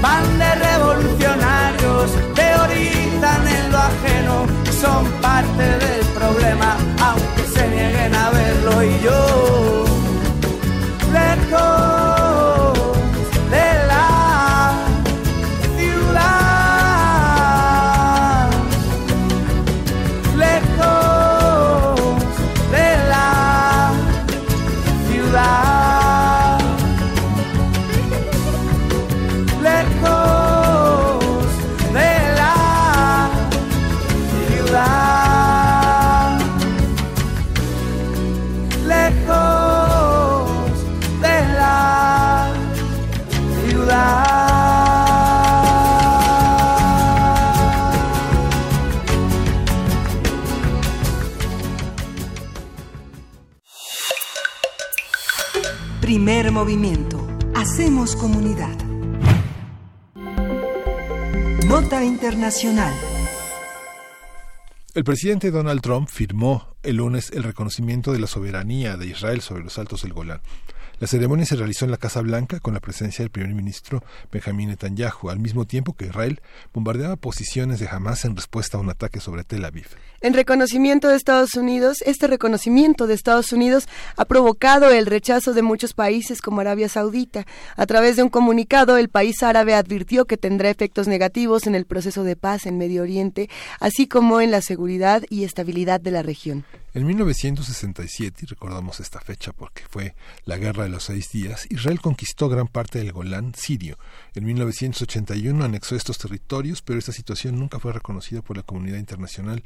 van de revolucionarios, teorizan en lo ajeno, son parte del problema, aunque se nieguen a verlo y yo, lejos El presidente Donald Trump firmó el lunes el reconocimiento de la soberanía de Israel sobre los altos del Golán. La ceremonia se realizó en la Casa Blanca con la presencia del primer ministro Benjamin Netanyahu, al mismo tiempo que Israel bombardeaba posiciones de Hamas en respuesta a un ataque sobre Tel Aviv. En reconocimiento de Estados Unidos, este reconocimiento de Estados Unidos ha provocado el rechazo de muchos países como Arabia Saudita. A través de un comunicado, el país árabe advirtió que tendrá efectos negativos en el proceso de paz en Medio Oriente, así como en la seguridad y estabilidad de la región. En 1967, y recordamos esta fecha porque fue la guerra de los seis días, Israel conquistó gran parte del Golán sirio. En 1981 anexó estos territorios, pero esta situación nunca fue reconocida por la comunidad internacional.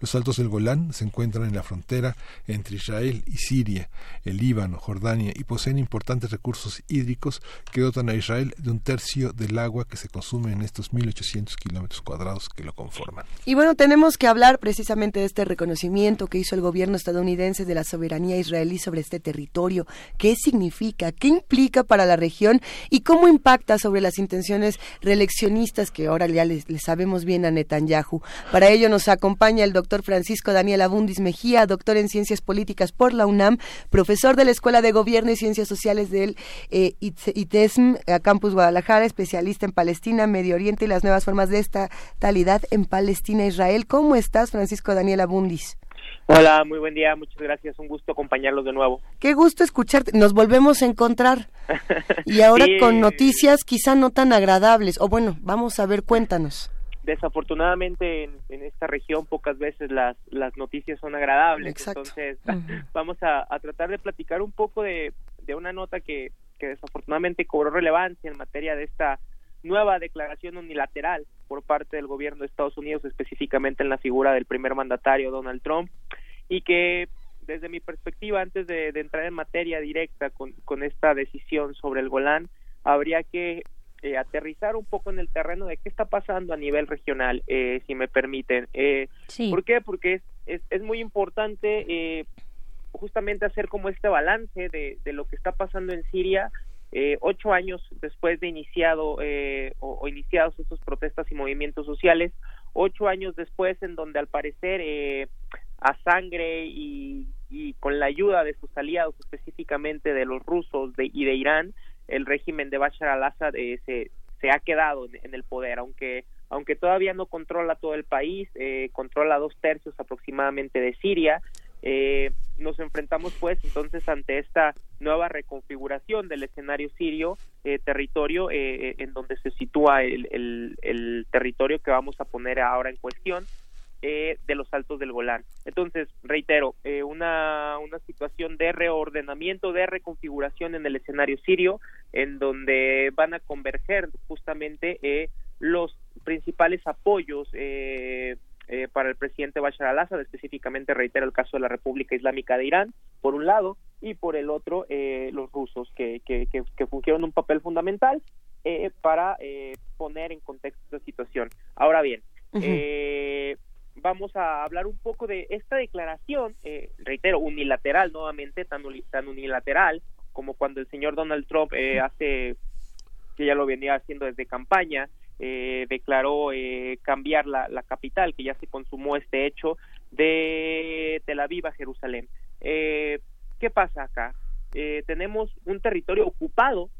Los altos del Golán se encuentran en la frontera entre Israel y Siria, el Líbano, Jordania y poseen importantes recursos hídricos que dotan a Israel de un tercio del agua que se consume en estos 1.800 kilómetros cuadrados que lo conforman. Y bueno, tenemos que hablar precisamente de este reconocimiento que hizo el gobierno estadounidense de la soberanía israelí sobre este territorio. ¿Qué significa? ¿Qué implica para la región? ¿Y cómo impacta sobre las intenciones reeleccionistas que ahora ya le sabemos bien a Netanyahu? Para ello nos acompaña el doctor Francisco Daniel Abundis Mejía, doctor en Ciencias Políticas por la UNAM, profesor de la Escuela de Gobierno y Ciencias Sociales del eh, ITESM, a Campus Guadalajara, especialista en Palestina, Medio Oriente y las nuevas formas de estatalidad en Palestina Israel. ¿Cómo estás, Francisco Daniel Abundis? Hola, muy buen día, muchas gracias, un gusto acompañarlos de nuevo. Qué gusto escucharte, nos volvemos a encontrar. Y ahora Sí. con noticias quizá no tan agradables, o bueno, vamos a ver, cuéntanos. Desafortunadamente en, en esta región pocas veces las, las noticias son agradables, Exacto. entonces vamos a, a tratar de platicar un poco de, de una nota que, que desafortunadamente cobró relevancia en materia de esta nueva declaración unilateral por parte del gobierno de Estados Unidos, específicamente en la figura del primer mandatario Donald Trump, y que desde mi perspectiva, antes de, de entrar en materia directa con, con esta decisión sobre el Golán, habría que eh, aterrizar un poco en el terreno de qué está pasando a nivel regional, eh, si me permiten. Eh, Sí. ¿Por qué? Porque es, es, es muy importante eh, justamente hacer como este balance de, de lo que está pasando en Siria eh, ocho años después de iniciado eh, o, o iniciados estos protestas y movimientos sociales, ocho años después en donde al parecer eh, a sangre y, y con la ayuda de sus aliados, específicamente de los rusos de, y de Irán, el régimen de Bashar al-Assad eh, se, se ha quedado en, el poder, aunque aunque todavía no controla todo el país, eh, controla dos tercios aproximadamente de Siria. Eh, nos enfrentamos pues entonces ante esta nueva reconfiguración del escenario sirio, eh, territorio eh, en donde se sitúa el territorio que vamos a poner ahora en cuestión eh, de los altos del Golán. Entonces, reitero, eh, una, una situación de reordenamiento, de reconfiguración en el escenario sirio, en donde van a converger justamente eh, los principales apoyos eh, eh, para el presidente Bashar al-Assad, específicamente reitero el caso de la República Islámica de Irán, por un lado, y por el otro, eh, los rusos, que, que, que, que fungieron un papel fundamental eh, para eh, poner en contexto esta situación. Ahora bien, eh, vamos a hablar un poco de esta declaración, eh, reitero, unilateral nuevamente, tan, tan unilateral como cuando el señor Donald Trump eh, hace, que ya lo venía haciendo desde campaña, eh, declaró eh, cambiar la, la capital, que ya se consumó este hecho, de Tel Aviv a Jerusalén. Eh, ¿Qué pasa acá? Eh, tenemos un territorio ocupado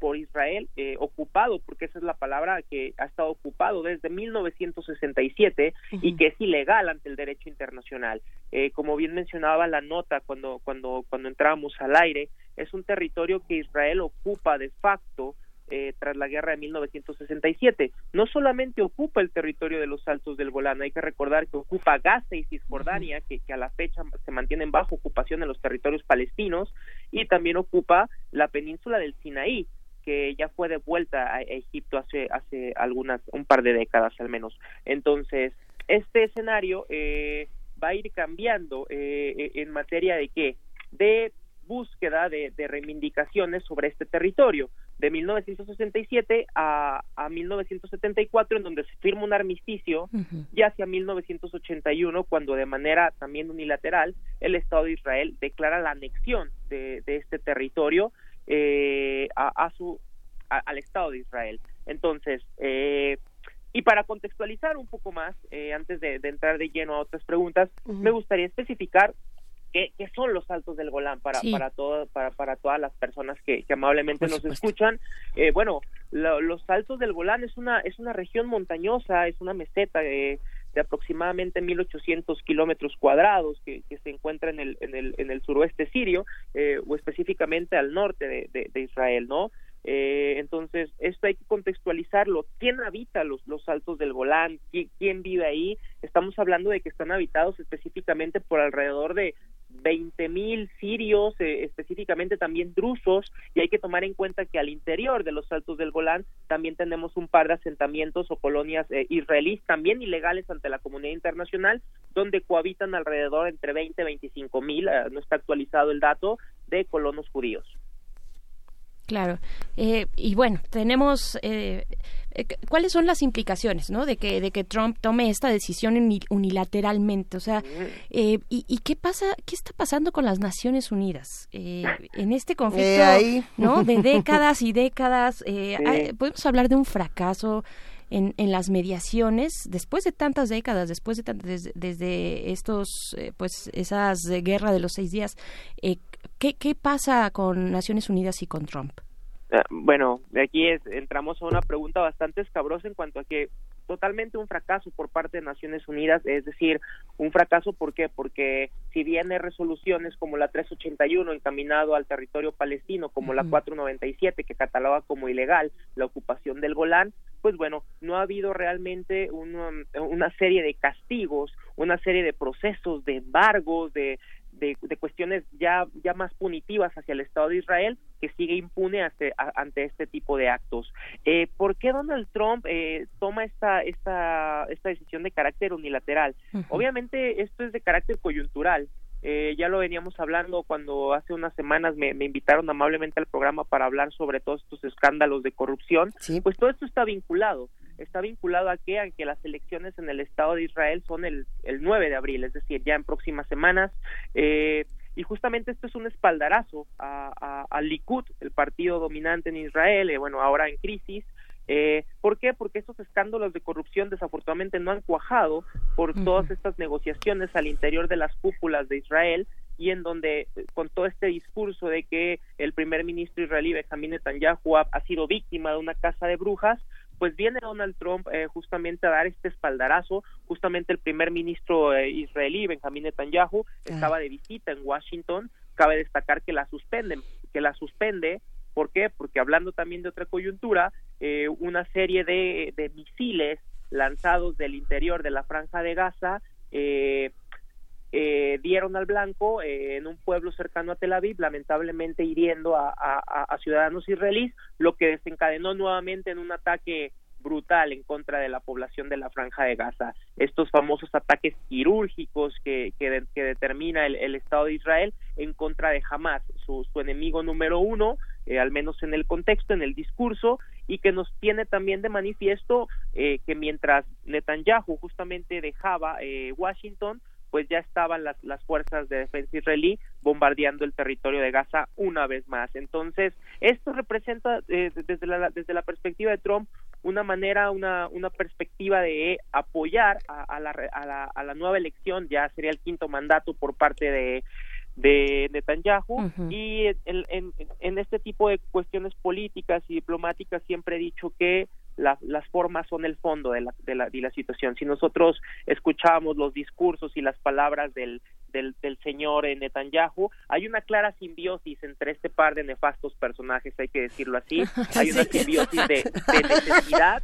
por Israel, eh, ocupado, porque esa es la palabra que ha estado ocupado desde 1967 y que es ilegal ante el derecho internacional. Eh, como bien mencionaba la nota cuando, cuando, cuando entrábamos al aire, es un territorio que Israel ocupa de facto eh, tras la guerra de 1967. No solamente ocupa el territorio de los Altos del Golán, hay que recordar que ocupa Gaza y Cisjordania, que, que a la fecha se mantienen bajo ocupación en los territorios palestinos, y también ocupa la península del Sinaí, que ya fue devuelta a Egipto hace hace algunas un par de décadas al menos. Entonces, este escenario eh, va a ir cambiando eh, en materia de qué? De búsqueda de, de reivindicaciones sobre este territorio de 1967 a, a 1974 en donde se firma un armisticio y hacia 1981 cuando de manera también unilateral el Estado de Israel declara la anexión de, de este territorio eh, a, a su a- al Estado de Israel. Entonces eh, y para contextualizar un poco más eh, antes de, de entrar de lleno a otras preguntas me gustaría especificar qué, qué son los Altos del Golán para Sí. para todo para para todas las personas que, que amablemente nos escuchan. Eh, bueno lo- los Altos del Golán es una es una región montañosa es una meseta de, de aproximadamente 1800 kilómetros cuadrados que, se encuentra en el en el en el suroeste sirio eh, o específicamente al norte de, de- de Israel no eh, entonces, esto hay que contextualizarlo. ¿Quién habita los, los altos del Golán? ¿Qui- ¿Quién, vive ahí? Estamos hablando de que están habitados específicamente por alrededor de 20 mil sirios, eh, específicamente también drusos, y hay que tomar en cuenta que al interior de los altos del Golán también tenemos un par de asentamientos o colonias eh, israelíes también ilegales ante la comunidad internacional, donde cohabitan alrededor entre 20 y 25 mil, eh, no está actualizado el dato, de colonos judíos. Claro. Eh, y bueno, tenemos eh, eh, cuáles son las implicaciones, ¿no? De que de que Trump tome esta decisión uni- unilateralmente, o sea, eh, y, y qué pasa, qué está pasando con las Naciones Unidas Eh, en este conflicto, Eh, ahí. ¿no? De décadas y décadas. eh, Sí. hay- podemos hablar de un fracaso. En, en las mediaciones después de tantas décadas después de desde, desde estos eh, pues esas eh, guerra de los seis días eh, ¿qué, qué pasa con Naciones Unidas y con Trump Ah, Bueno, de aquí es, entramos a una pregunta bastante escabrosa en cuanto a que totalmente un fracaso por parte de Naciones Unidas, es decir, un fracaso ¿por qué? Porque si bien hay resoluciones como la 381 encaminado al territorio palestino, como la Ujú. 497 que cataloga como ilegal la ocupación del Golán, pues bueno, no ha habido realmente una, una serie de castigos, una serie de procesos, de embargos, de, de, de cuestiones ya, ya más punitivas hacia el Estado de Israel que sigue impune ante, a- ante este tipo de actos. Eh, ¿Por qué Donald Trump eh, toma esta, esta, esta decisión de carácter unilateral? Obviamente esto es de carácter coyuntural. Eh, ya lo veníamos hablando cuando hace unas semanas me, me invitaron amablemente al programa para hablar sobre todos estos escándalos de corrupción. Pues todo esto está vinculado. Está vinculado a que, a que las elecciones en el Estado de Israel son el, el 9 de abril, es decir, ya en próximas semanas. Eh, y justamente esto es un espaldarazo a, a- al Likud, el partido dominante en Israel, eh, bueno, ahora en crisis. Eh, ¿Por qué? Porque estos escándalos de corrupción desafortunadamente no han cuajado por todas estas negociaciones al interior de las cúpulas de Israel y en donde eh, con todo este discurso de que el primer ministro israelí Benjamin Netanyahu ha, ha sido víctima de una casa de brujas, pues viene Donald Trump eh, justamente a dar este espaldarazo, justamente el primer ministro eh, israelí Benjamin Netanyahu estaba de visita en Washington, cabe destacar que la suspenden, que la suspende ¿Por qué? Porque hablando también de otra coyuntura, eh, una serie de, misiles lanzados del interior de la franja de Gaza eh, eh, dieron al blanco eh, en un pueblo cercano a Tel Aviv, lamentablemente hiriendo a, ciudadanos israelíes, lo que desencadenó nuevamente en un ataque brutal en contra de la población de la franja de Gaza. Estos famosos ataques quirúrgicos que determina el, el Estado de Israel en contra de Hamas, su, su enemigo número uno, eh, al menos en el contexto, en el discurso, y que nos tiene también de manifiesto eh, que mientras Netanyahu justamente dejaba eh, Washington, pues ya estaban las, las fuerzas de defensa israelí bombardeando el territorio de Gaza una vez más. Entonces, esto representa eh, desde, la, desde la perspectiva de Trump una manera, una, una perspectiva de apoyar a, a la, a, la, a la nueva elección, ya sería el quinto mandato por parte de, de Netanyahu y en, en- en este tipo de cuestiones políticas y diplomáticas siempre he dicho que la- las formas son el fondo de la, de, la, de la situación. Si nosotros escuchamos los discursos y las palabras del, del, del señor eh, Netanyahu, hay una clara simbiosis entre este par de nefastos personajes, hay que decirlo así. Hay una simbiosis de, de necesidad.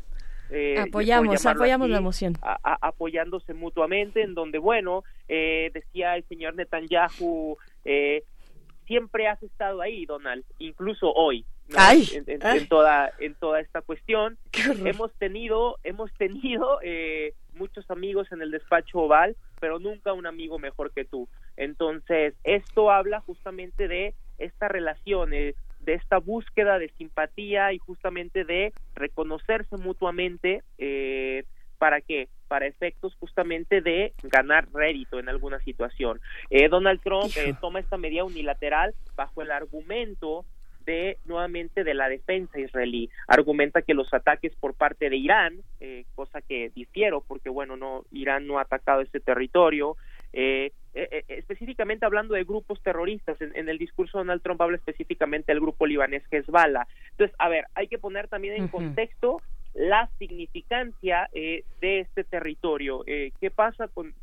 Eh, Apoyamos, apoyamos la moción. a- a- apoyándose mutuamente, en donde, bueno, eh, decía el señor Netanyahu, eh, siempre has estado ahí, Donald, incluso hoy, ¿no? Ay, en, en- ay. en toda en toda esta cuestión. Hemos tenido hemos tenido eh, muchos amigos en el despacho oval, pero nunca un amigo mejor que tú. Entonces, esto habla justamente de esta relación, eh, de esta búsqueda de simpatía y justamente de reconocerse mutuamente eh, para qué para efectos justamente de ganar rédito en alguna situación. Eh, Donald Trump eh, toma esta medida unilateral bajo el argumento de nuevamente de la defensa israelí. Argumenta que los ataques por parte de Irán eh, cosa que difiero porque bueno no Irán no ha atacado ese territorio eh, eh, eh, específicamente hablando de grupos terroristas en, en el discurso de Donald Trump habla específicamente del grupo libanés Hezbollah entonces a ver hay que poner también en contexto la significancia eh, de este territorio. Eh, ¿Qué pasa con,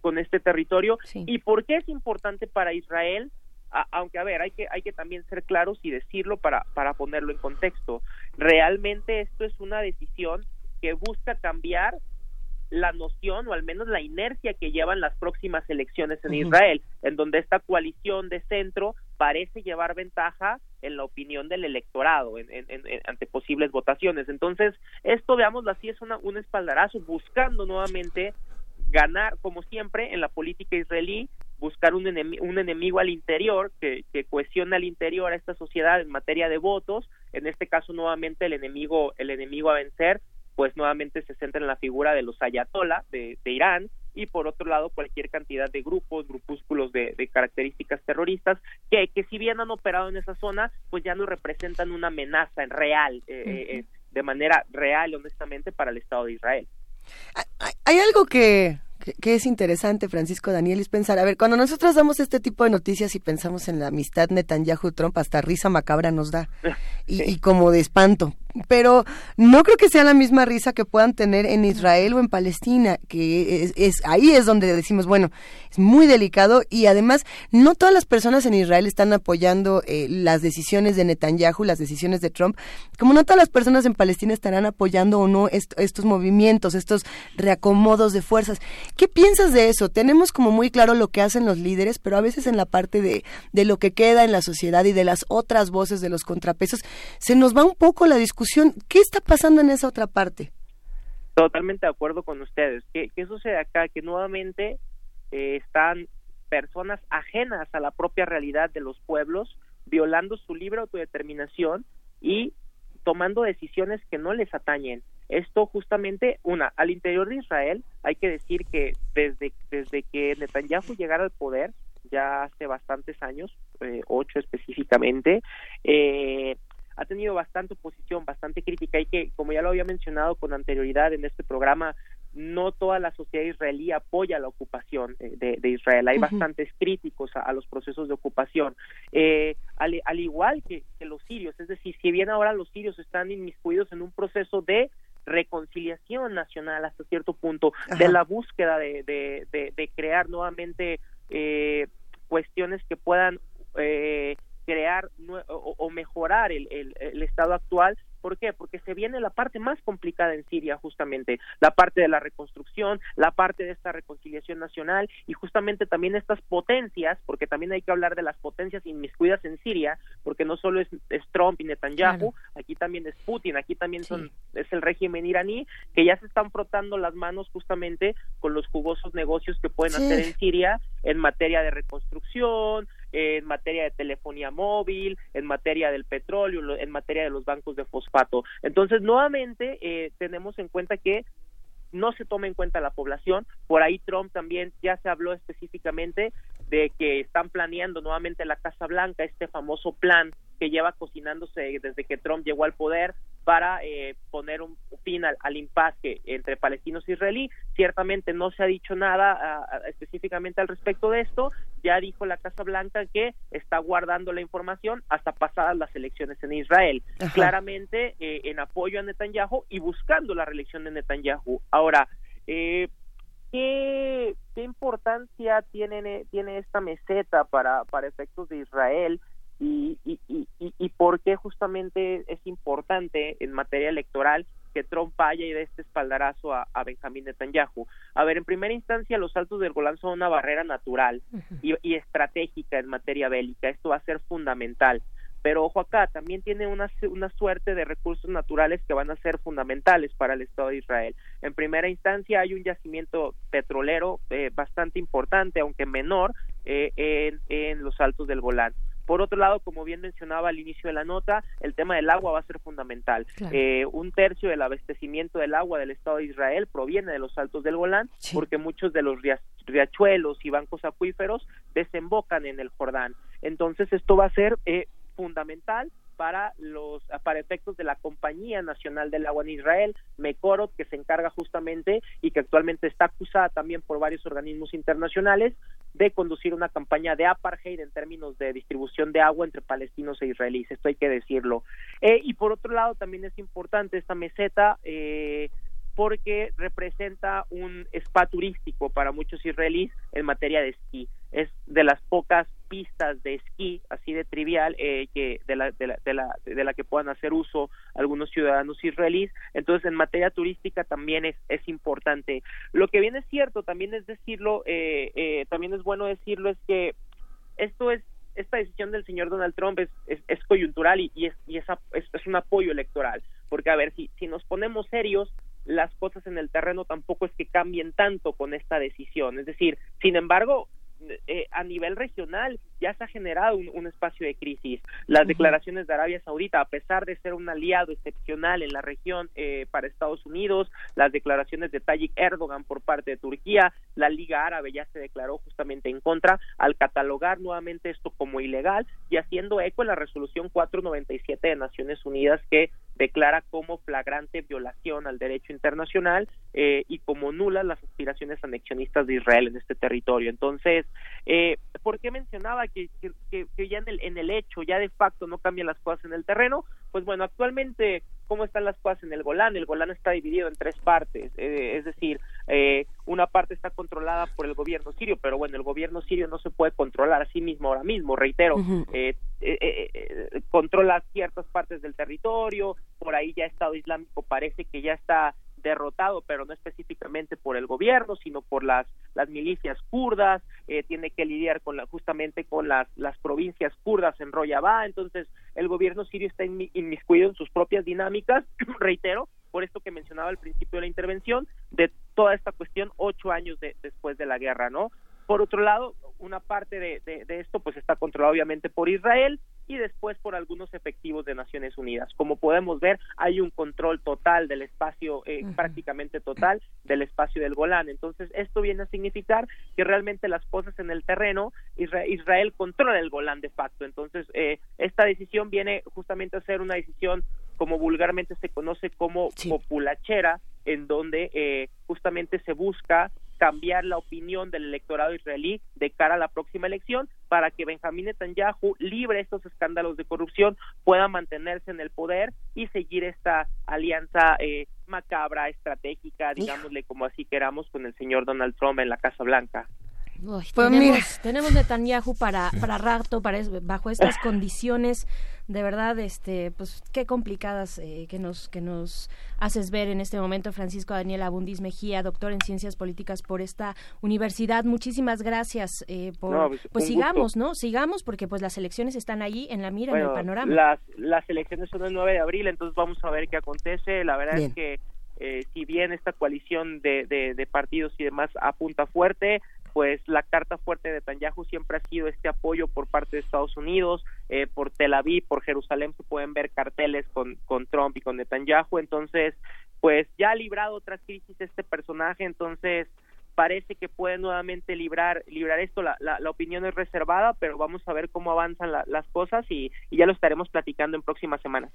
con- este territorio? ¿Y por qué es importante para Israel? A- aunque, a ver, hay que, hay que también ser claros y decirlo para, para ponerlo en contexto. Realmente esto es una decisión que busca cambiar la noción o al menos la inercia que llevan las próximas elecciones en. Israel, en donde esta coalición de centro parece llevar ventaja en la opinión del electorado en- en- en- en- ante posibles votaciones. Entonces, esto, veámoslo así, es una, un espaldarazo buscando nuevamente ganar, como siempre, en la política israelí, buscar un, enemi- un enemigo al interior que, que cohesiona al interior a esta sociedad en materia de votos. En este caso, nuevamente, el enemigo, el enemigo a vencer, pues nuevamente se centra en la figura de los ayatollah de, de Irán y por otro lado cualquier cantidad de grupos, grupúsculos de, de características terroristas que, que si bien han operado en esa zona, pues ya no representan una amenaza en real, eh, eh, eh, de manera real, honestamente, para el Estado de Israel. Hay algo que, que es interesante, Francisco Daniel, es pensar, a ver, cuando nosotros damos este tipo de noticias y pensamos en la amistad Netanyahu-Trump, hasta risa macabra nos da, y, y como de espanto. Pero no creo que sea la misma risa que puedan tener en Israel o en Palestina, que es, es- ahí es donde decimos, bueno, es muy delicado y además no todas las personas en Israel están apoyando eh, las decisiones de Netanyahu, las decisiones de Trump, como no todas las personas en Palestina estarán apoyando o no est- estos movimientos, estos reacomodos de fuerzas. ¿Qué piensas de eso? Tenemos como muy claro lo que hacen los líderes, pero a veces en la parte de, de lo que queda en la sociedad y de las otras voces de los contrapesos, se nos va un poco la discusión. ¿Qué está pasando en esa otra parte? Totalmente de acuerdo con ustedes. ¿Qué, sucede acá? Que nuevamente eh, están personas ajenas a la propia realidad de los pueblos, violando su libre autodeterminación y tomando decisiones que no les atañen. Esto justamente, una, al interior de Israel, hay que decir que desde, desde que Netanyahu llegara al poder, ya hace bastantes años, eh, ocho específicamente, eh, ha tenido bastante oposición, bastante crítica y que, como ya lo había mencionado con anterioridad en este programa, no toda la sociedad israelí apoya la ocupación eh, de, de Israel. Hay bastantes críticos a, a los procesos de ocupación. Eh, al, al igual que, que los sirios, es decir, si bien ahora los sirios están inmiscuidos en un proceso de reconciliación nacional hasta cierto punto, de la búsqueda de, de, de- de crear nuevamente eh, cuestiones que puedan eh, crear o, o mejorar el, el- el estado actual. ¿Por qué? Porque se viene la parte más complicada en Siria, justamente, la parte de la reconstrucción, la parte de esta reconciliación nacional y justamente también estas potencias, porque también hay que hablar de las potencias inmiscuidas en Siria, porque no solo es, es Trump y Netanyahu, Claro. aquí también es Putin, aquí también son, es el régimen iraní, que ya se están frotando las manos justamente con los jugosos negocios que pueden Sí. hacer en Siria en materia de reconstrucción, en materia de telefonía móvil, en materia del petróleo, en materia de los bancos de fosfato. Entonces, nuevamente, eh, tenemos en cuenta que no se toma en cuenta la población. Por ahí Trump también ya se habló específicamente de que están planeando nuevamente la Casa Blanca, este famoso plan que lleva cocinándose desde que Trump llegó al poder para eh, poner un fin al, al impasse entre palestinos e israelí. Ciertamente no se ha dicho nada ah, ah, específicamente al respecto de esto. Ya dijo la Casa Blanca que está guardando la información hasta pasadas las elecciones en Israel. Ajá. Claramente eh, en apoyo a Netanyahu y buscando la reelección de Netanyahu. Ahora, eh, ¿qué, qué importancia tiene, tiene esta meseta para, para efectos de Israel? Y, y, y, y- y por qué justamente es importante en materia electoral que Trump vaya y dé este espaldarazo a, a Benjamín Netanyahu. A ver, en primera instancia, los altos del Golán son una barrera natural y, y estratégica en materia bélica. Esto va a ser fundamental. Pero ojo acá, también tiene una, una suerte de recursos naturales que van a ser fundamentales para el Estado de Israel. En primera instancia hay un yacimiento petrolero eh, bastante importante, aunque menor, eh, en, en los altos del Golán. Por otro lado, como bien mencionaba al inicio de la nota, el tema del agua va a ser fundamental. Claro. Eh, un tercio del abastecimiento del agua del Estado de Israel proviene de los altos del Golán, porque muchos de los ria- riachuelos y bancos acuíferos desembocan en el Jordán. Entonces, esto va a ser eh, fundamental para los para efectos de la compañía nacional del agua en Israel Mekorot que se encarga justamente y que actualmente está acusada también por varios organismos internacionales de conducir una campaña de apartheid en términos de distribución de agua entre palestinos e israelíes esto hay que decirlo. Eh, y por otro lado también es importante esta meseta eh, porque representa un spa turístico para muchos israelíes en materia de esquí. Es de las pocas pistas de esquí, así de trivial, eh, que de la, de, la, de, la, de la que puedan hacer uso algunos ciudadanos israelíes. Entonces, en materia turística también es, es importante. Lo que viene es cierto, también es decirlo, eh, eh, también es bueno decirlo, es que esto es esta decisión del señor Donald Trump es, es, es coyuntural y, es, y es, es un apoyo electoral. Porque, a ver, si, si nos ponemos serios, las cosas en el terreno tampoco es que cambien tanto con esta decisión. Es decir, sin embargo, eh, a nivel regional ya se ha generado un, un espacio de crisis. Las declaraciones de Arabia Saudita, a pesar de ser un aliado excepcional en la región eh, para Estados Unidos, las declaraciones de Tayyip Erdogan por parte de Turquía, la Liga Árabe ya se declaró justamente en contra al catalogar nuevamente esto como ilegal y haciendo eco en la resolución 497 de Naciones Unidas que declara como flagrante violación al derecho internacional eh, y como nulas las aspiraciones anexionistas de Israel en este territorio. Entonces, eh, ¿por qué mencionaba que, que, ya en el, en el hecho, ya de facto no cambian las cosas en el terreno? Pues bueno, actualmente, ¿cómo están las cosas en el Golán? El Golán está dividido en tres partes, eh, es decir, eh, una parte está controlada por el gobierno sirio, pero bueno, el gobierno sirio no se puede controlar a sí mismo ahora mismo, reitero, Ujú. eh, eh, eh, controla ciertas partes del territorio, por ahí ya Estado Islámico parece que ya está derrotado, pero no específicamente por el gobierno, sino por las las milicias kurdas, eh, tiene que lidiar con la, justamente con las las provincias kurdas en Rojava, entonces el gobierno sirio está inmi- inmiscuido en sus propias dinámicas, reitero, por esto que mencionaba al principio de la intervención, de toda esta cuestión ocho años de- después de la guerra, ¿no? Por otro lado, una parte de, de- de esto pues está controlada obviamente por Israel y después por algunos efectivos de Naciones Unidas. Como podemos ver, hay un control total del espacio, eh, Ujú. prácticamente total del espacio del Golán. Entonces, esto viene a significar que realmente las cosas en el terreno, Isra- Israel controla el Golán de facto. Entonces, eh, esta decisión viene justamente a ser una decisión como vulgarmente se conoce como populachera, en donde eh, justamente se busca cambiar la opinión del electorado israelí de cara a la próxima elección para que Benjamín Netanyahu, libre de estos escándalos de corrupción, pueda mantenerse en el poder y seguir esta alianza eh, macabra, estratégica, digámosle como así queramos, con el señor Donald Trump en la Casa Blanca. Uy, Pues tenemos, mira. tenemos Netanyahu para, para rato, para bajo estas condiciones, de verdad, este, pues qué complicadas eh, que nos que nos haces ver en este momento, Francisco Daniel Abundis Mejía, doctor en ciencias políticas por esta universidad. Muchísimas gracias eh, por, No, pues, pues sigamos, ¿no? Sigamos porque pues las elecciones están ahí en la mira, en el panorama. Las, las elecciones son el 9 de abril, entonces vamos a ver qué acontece. La verdad Bien. es que eh, si bien esta coalición de, de, de partidos y demás apunta fuerte, pues la carta fuerte de Netanyahu siempre ha sido este apoyo por parte de Estados Unidos, eh, por Tel Aviv, por Jerusalén se pueden ver carteles con, con Trump y con Netanyahu, entonces pues ya ha librado otra crisis este personaje, entonces parece que puede nuevamente librar librar esto la, la, opinión es reservada pero vamos a ver cómo avanzan la- las cosas y, y ya lo estaremos platicando en próximas semanas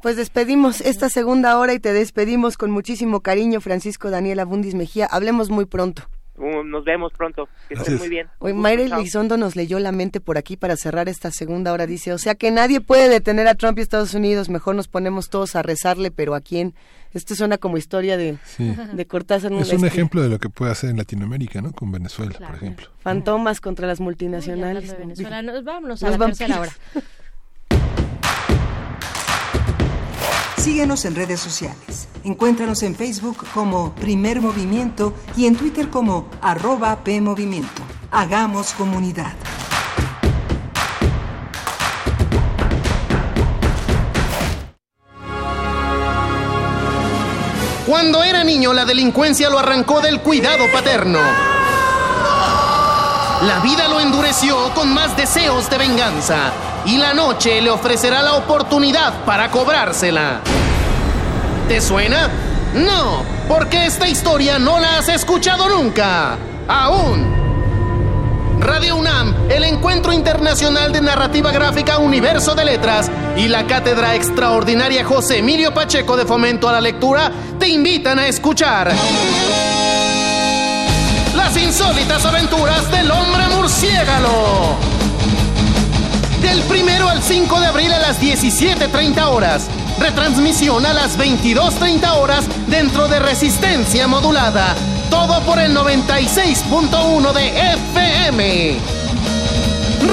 Pues despedimos esta segunda hora y te despedimos con muchísimo cariño, Francisco Daniel Abundis Mejía. Hablemos muy pronto. Uh, nos vemos pronto que estén muy bien Hoy Mayra. Elizondo nos leyó la mente por aquí para cerrar esta segunda hora. Dice, o sea que nadie puede detener a Trump y Estados Unidos. Mejor nos ponemos todos a rezarle, pero ¿a quién? Esto suena como historia de, Sí. de Cortázar. Es un este, ejemplo de lo que puede hacer en Latinoamérica, ¿no? Con Venezuela, por ejemplo. Fantomas contra las Uy, multinacionales. de Venezuela, nos- vámonos a Los la tercera hora. Síguenos en redes sociales. Encuéntranos en Facebook como Primer Movimiento y en Twitter como arroba PMovimiento. Hagamos comunidad. Cuando era niño, la delincuencia lo arrancó del cuidado paterno. La vida lo endureció con más deseos de venganza. Y la noche le ofrecerá la oportunidad para cobrársela. ¿Te suena? No, porque esta historia no la has escuchado nunca. Aún. Radio UNAM, el Encuentro Internacional de Narrativa Gráfica Universo de Letras y la Cátedra Extraordinaria José Emilio Pacheco de Fomento a la Lectura te invitan a escuchar las insólitas aventuras del hombre murciélago. Del primero al 5 de abril a las 17.30 horas. Retransmisión a las 22.30 horas dentro de Resistencia Modulada. Todo por el 96.1 de FM.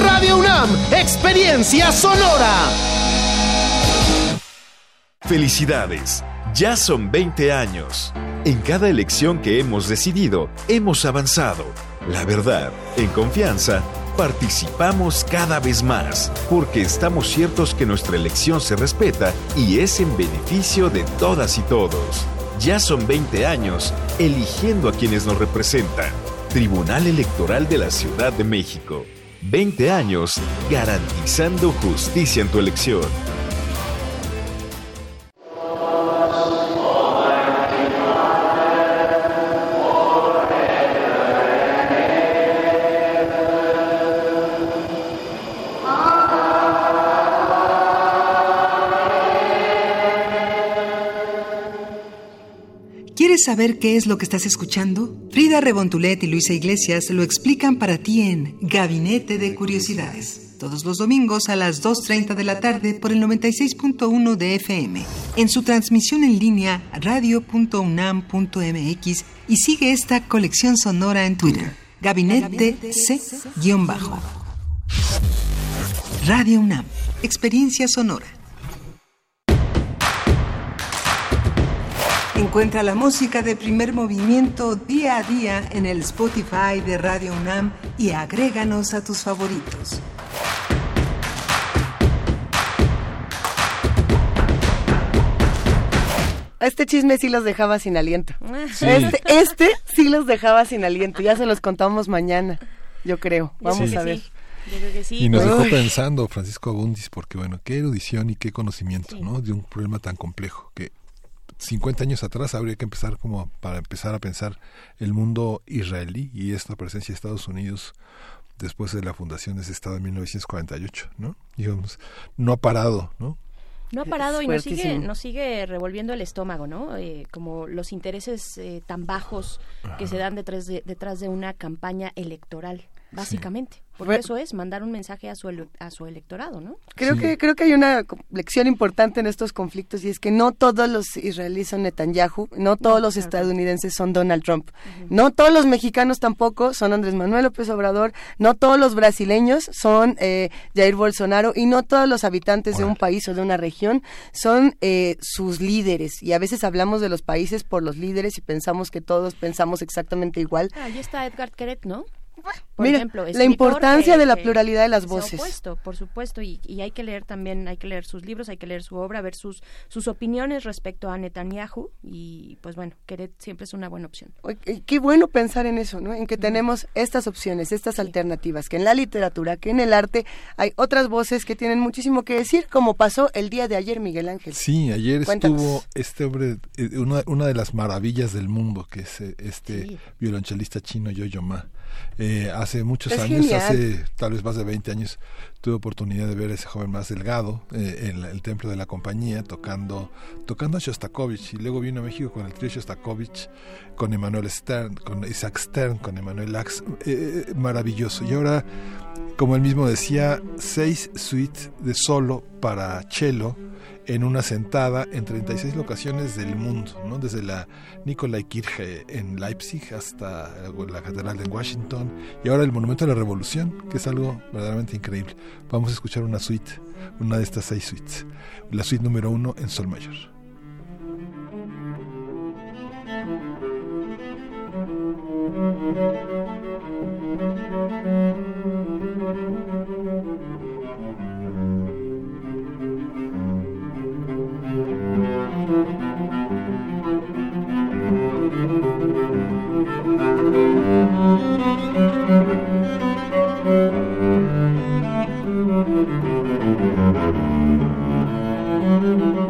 Radio UNAM, experiencia sonora. Felicidades, ya son 20 años. En cada elección que hemos decidido, hemos avanzado. La verdad, en confianza, participamos cada vez más, porque estamos ciertos que nuestra elección se respeta y es en beneficio de todas y todos. Ya son 20 años eligiendo a quienes nos representan. Tribunal Electoral de la Ciudad de México. 20 años garantizando justicia en tu elección. ¿Quieres saber qué es lo que estás escuchando? Frida Rebontulet y Luisa Iglesias lo explican para ti en Gabinete de Curiosidades. Todos los domingos a las 2.30 de la tarde por el 96.1 de FM. En su transmisión en línea radio.unam.mx y sigue esta colección sonora en Twitter. Gabinete C-bajo. Radio UNAM. Experiencia sonora. Encuentra la música de primer movimiento día a día en el Spotify de Radio UNAM y agréganos a tus favoritos. Este chisme sí los dejaba sin aliento. Sí. Este, este sí los dejaba sin aliento. Ya se los contamos mañana, yo creo. Vamos a ver. sí. Yo creo que sí. Y nos dejó Uy. pensando Francisco Abundis, porque bueno, qué erudición y qué conocimiento, ¿no? De un problema tan complejo que 50 años atrás habría que empezar como para empezar a pensar el mundo israelí y esta presencia de Estados Unidos después de la fundación de ese estado en 1948, ¿no? Digamos, no ha parado, ¿no? No ha parado y nos sigue, nos sigue revolviendo el estómago, ¿no? Eh, como los intereses eh, tan bajos que se dan detrás de, detrás de una campaña electoral, básicamente. Porque eso es mandar un mensaje a su, ele- a su electorado, ¿no? Creo que creo que hay una lección importante en estos conflictos y es que no todos los israelíes son Netanyahu, no todos los estadounidenses son Donald Trump, no todos los mexicanos tampoco son Andrés Manuel López Obrador, no todos los brasileños son eh, Jair Bolsonaro y no todos los habitantes de un país o de una región son eh, sus líderes y a veces hablamos de los países por los líderes y pensamos que todos pensamos exactamente igual. Ahí está Edgar Keret, ¿no? Por Mira, ejemplo, la importancia que- de la pluralidad de las voces. opuesto, por supuesto, y, y hay que leer también, hay que leer sus libros, hay que leer su obra, ver sus sus opiniones respecto a Netanyahu y pues bueno, Queret siempre es una buena opción. Y Qué bueno pensar en eso, ¿no? En que tenemos estas opciones, estas alternativas, que en la literatura, que en el arte hay otras voces que tienen muchísimo que decir, como pasó el día de ayer, Miguel Ángel. Sí, ayer Cuéntanos. estuvo este hombre, eh, una, una de las maravillas del mundo, que es eh, este Sí. violonchelista chino Yo-Yo Ma. Eh, hace muchos Es años, genial. hace tal vez más de 20 años, tuve oportunidad de ver a ese joven más delgado eh, en la- el templo de la compañía tocando tocando a Shostakovich y luego vino a México con el trío Shostakovich, con Emanuel Stern, con Isaac Stern, con Emanuel Lax, eh, eh, maravilloso. Y ahora, como él mismo decía, seis suites de solo para cello en una sentada en 36 locaciones del mundo, ¿no? desde la Nikolai Kirche en Leipzig hasta la Catedral de Washington y ahora el Monumento a la Revolución, que es algo verdaderamente increíble. Vamos a escuchar una suite, una de estas seis suites, la suite número uno en Sol Mayor.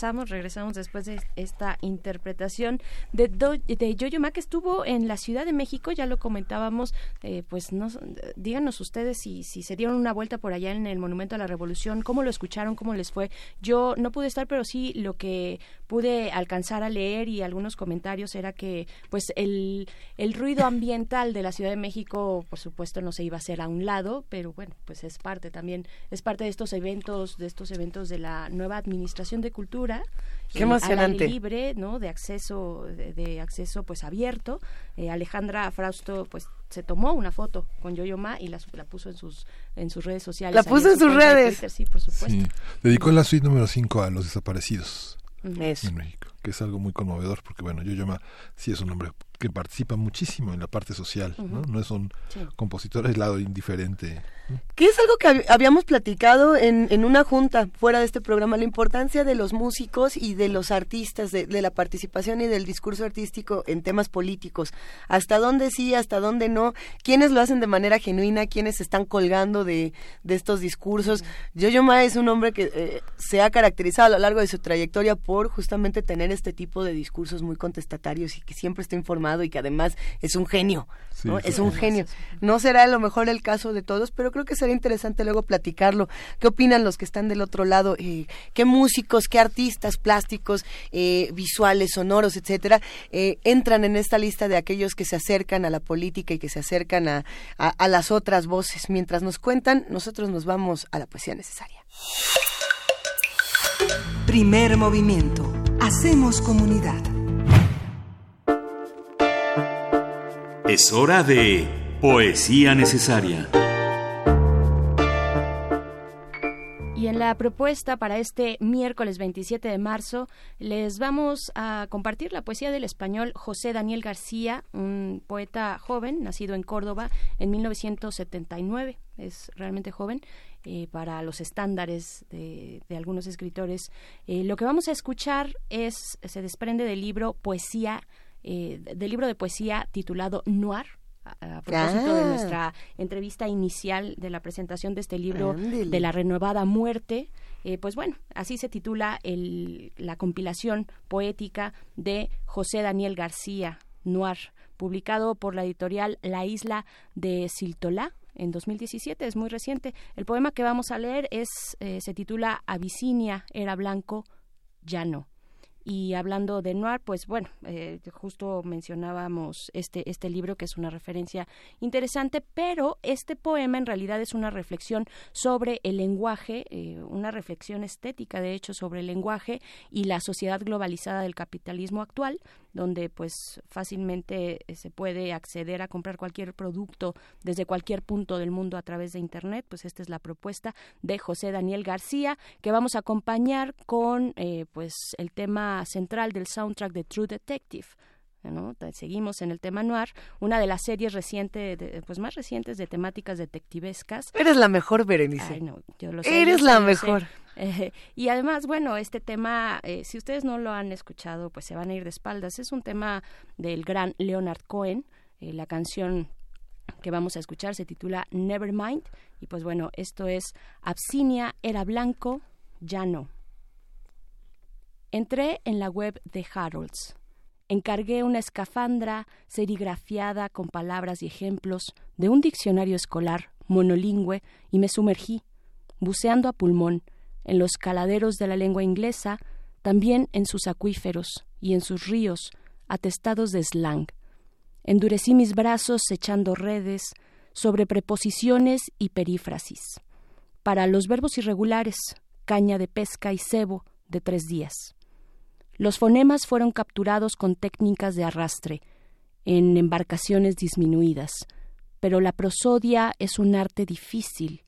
Regresamos, regresamos después de esta interpretación de, Do- de Yo-Yo Ma que estuvo en la Ciudad de México, ya lo comentábamos, eh, pues no, díganos ustedes si, si se dieron una vuelta por allá en el Monumento a la Revolución, cómo lo escucharon, cómo les fue. Yo no pude estar, pero sí lo que pude alcanzar a leer y algunos comentarios era que pues el, el ruido ambiental de la Ciudad de México, por supuesto, no se iba a hacer a un lado, pero bueno, pues es parte también, es parte de estos eventos, de estos eventos de la nueva administración de cultura. Qué eh, emocionante. Al aire libre, ¿no? De acceso, de, de acceso pues abierto. Eh, Alejandra Frausto pues se tomó una foto con Yo-Yo Ma y la, la puso en sus en sus redes sociales. La puso en sus redes. Twitter, sí, por supuesto. Sí. Dedicó la suite número 5 a los desaparecidos Ujú. en México, que es algo muy conmovedor porque, bueno, Yo-Yo Ma sí es un hombre que participa muchísimo en la parte social, ¿no? No es un Sí. compositor aislado, indiferente. Que es algo que hab- habíamos platicado en, en una junta fuera de este programa, la importancia de los músicos y de los artistas, de, de la participación y del discurso artístico en temas políticos. Hasta dónde sí, hasta dónde no, quiénes lo hacen de manera genuina, quiénes están colgando de, de estos discursos. Yo-Yo Ma es un hombre que eh, se ha caracterizado a lo largo de su trayectoria por justamente tener este tipo de discursos muy contestatarios y que siempre está informado y que además es un genio. Sí, ¿no? sí, Es un genio. No será a lo mejor el caso de todos, pero creo que sería interesante luego platicarlo. ¿Qué opinan los que están del otro lado? Eh, ¿Qué músicos, qué artistas plásticos, eh, visuales, sonoros, etcétera, eh, entran en esta lista de aquellos que se acercan a la política y que se acercan a, a- a las otras voces? Mientras nos cuentan, nosotros nos vamos a la poesía necesaria. Primer movimiento. Hacemos comunidad. Es hora de Poesía Necesaria. Y en la propuesta para este miércoles 27 de marzo les vamos a compartir la poesía del español José Daniel García, un poeta joven, nacido en Córdoba en 1979, es realmente joven. eh, para los estándares de, algunos escritores. Eh, lo que vamos a escuchar es se desprende del libro Poesía, eh, del libro de poesía titulado Noir, a, a propósito de Ah. nuestra entrevista inicial de la presentación de este libro de la renovada muerte. Eh, pues bueno, así se titula el, la compilación poética de José Daniel García Noir, publicado por la editorial La Isla de Siltolá en 2017, es muy reciente. El poema que vamos a leer es eh, se titula Abisinia era blanco, ya no. Y hablando de noir, pues bueno, eh, justo mencionábamos este, este libro que es una referencia interesante, pero este poema en realidad es una reflexión sobre el lenguaje, eh, una reflexión estética de hecho sobre el lenguaje y la sociedad globalizada del capitalismo actual, donde pues fácilmente eh, se puede acceder a comprar cualquier producto desde cualquier punto del mundo a través de internet, pues esta es la propuesta de José Daniel García que vamos a acompañar con eh, pues el tema central del soundtrack de True Detective. Seguimos en el tema noir, una de las series recientes, de- pues más recientes de temáticas detectivescas. Eres la mejor, Berenice. Ay, no, yo lo sé, Eres yo la sé. mejor. Eh, y además, bueno, este tema, eh, si ustedes no lo han escuchado, pues se van a ir de espaldas. Es un tema del gran Leonard Cohen. Eh, la canción que vamos a escuchar se titula Nevermind. Y pues bueno, esto es Absinia era blanco, ya no. Entré en la web de Harolds. Encargué una escafandra serigrafiada con palabras y ejemplos de un diccionario escolar monolingüe y me sumergí, buceando a pulmón, en los caladeros de la lengua inglesa, también en sus acuíferos y en sus ríos, atestados de slang. Endurecí mis brazos echando redes sobre preposiciones y perífrasis. Para los verbos irregulares, caña de pesca y cebo de tres días. Los fonemas fueron capturados con técnicas de arrastre, en embarcaciones disminuidas, pero la prosodia es un arte difícil.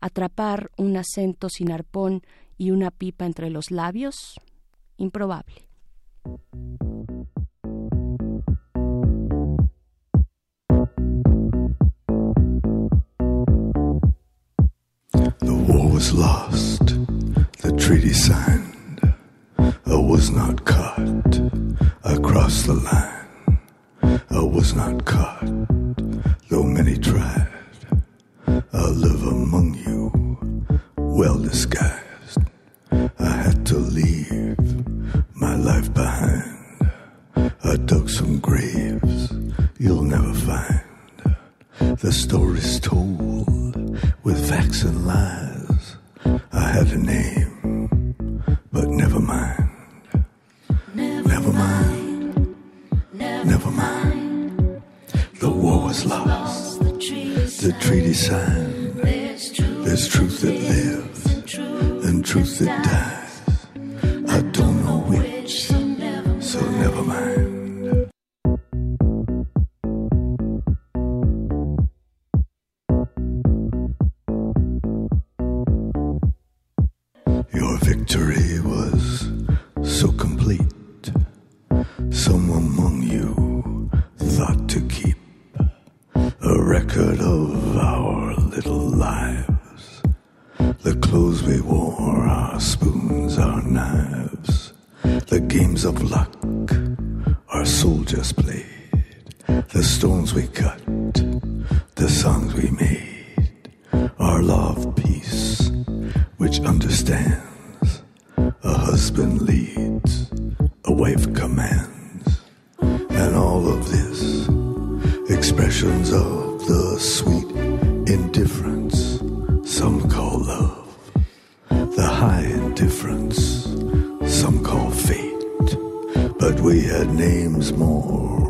Atrapar un acento sin arpón y una pipa entre los labios, improbable. The war was lost, the treaty signed. I was not caught across the line. I was not caught, though many tried. I live among you, well disguised. I had to leave my life behind. I dug some graves you'll never find. The stories told with facts and lies. I had a name, but never mind. Never mind. Never mind. The war was lost. The treaty signed. There's truth that lives and truth that dies. I don't know which, so never mind. Games of luck our soldiers played, the stones we cut, the songs we made, our love peace, which understands. A husband leads, a wife commands, and all of this expressions of the sweet indifference some call love, the high indifference we had names more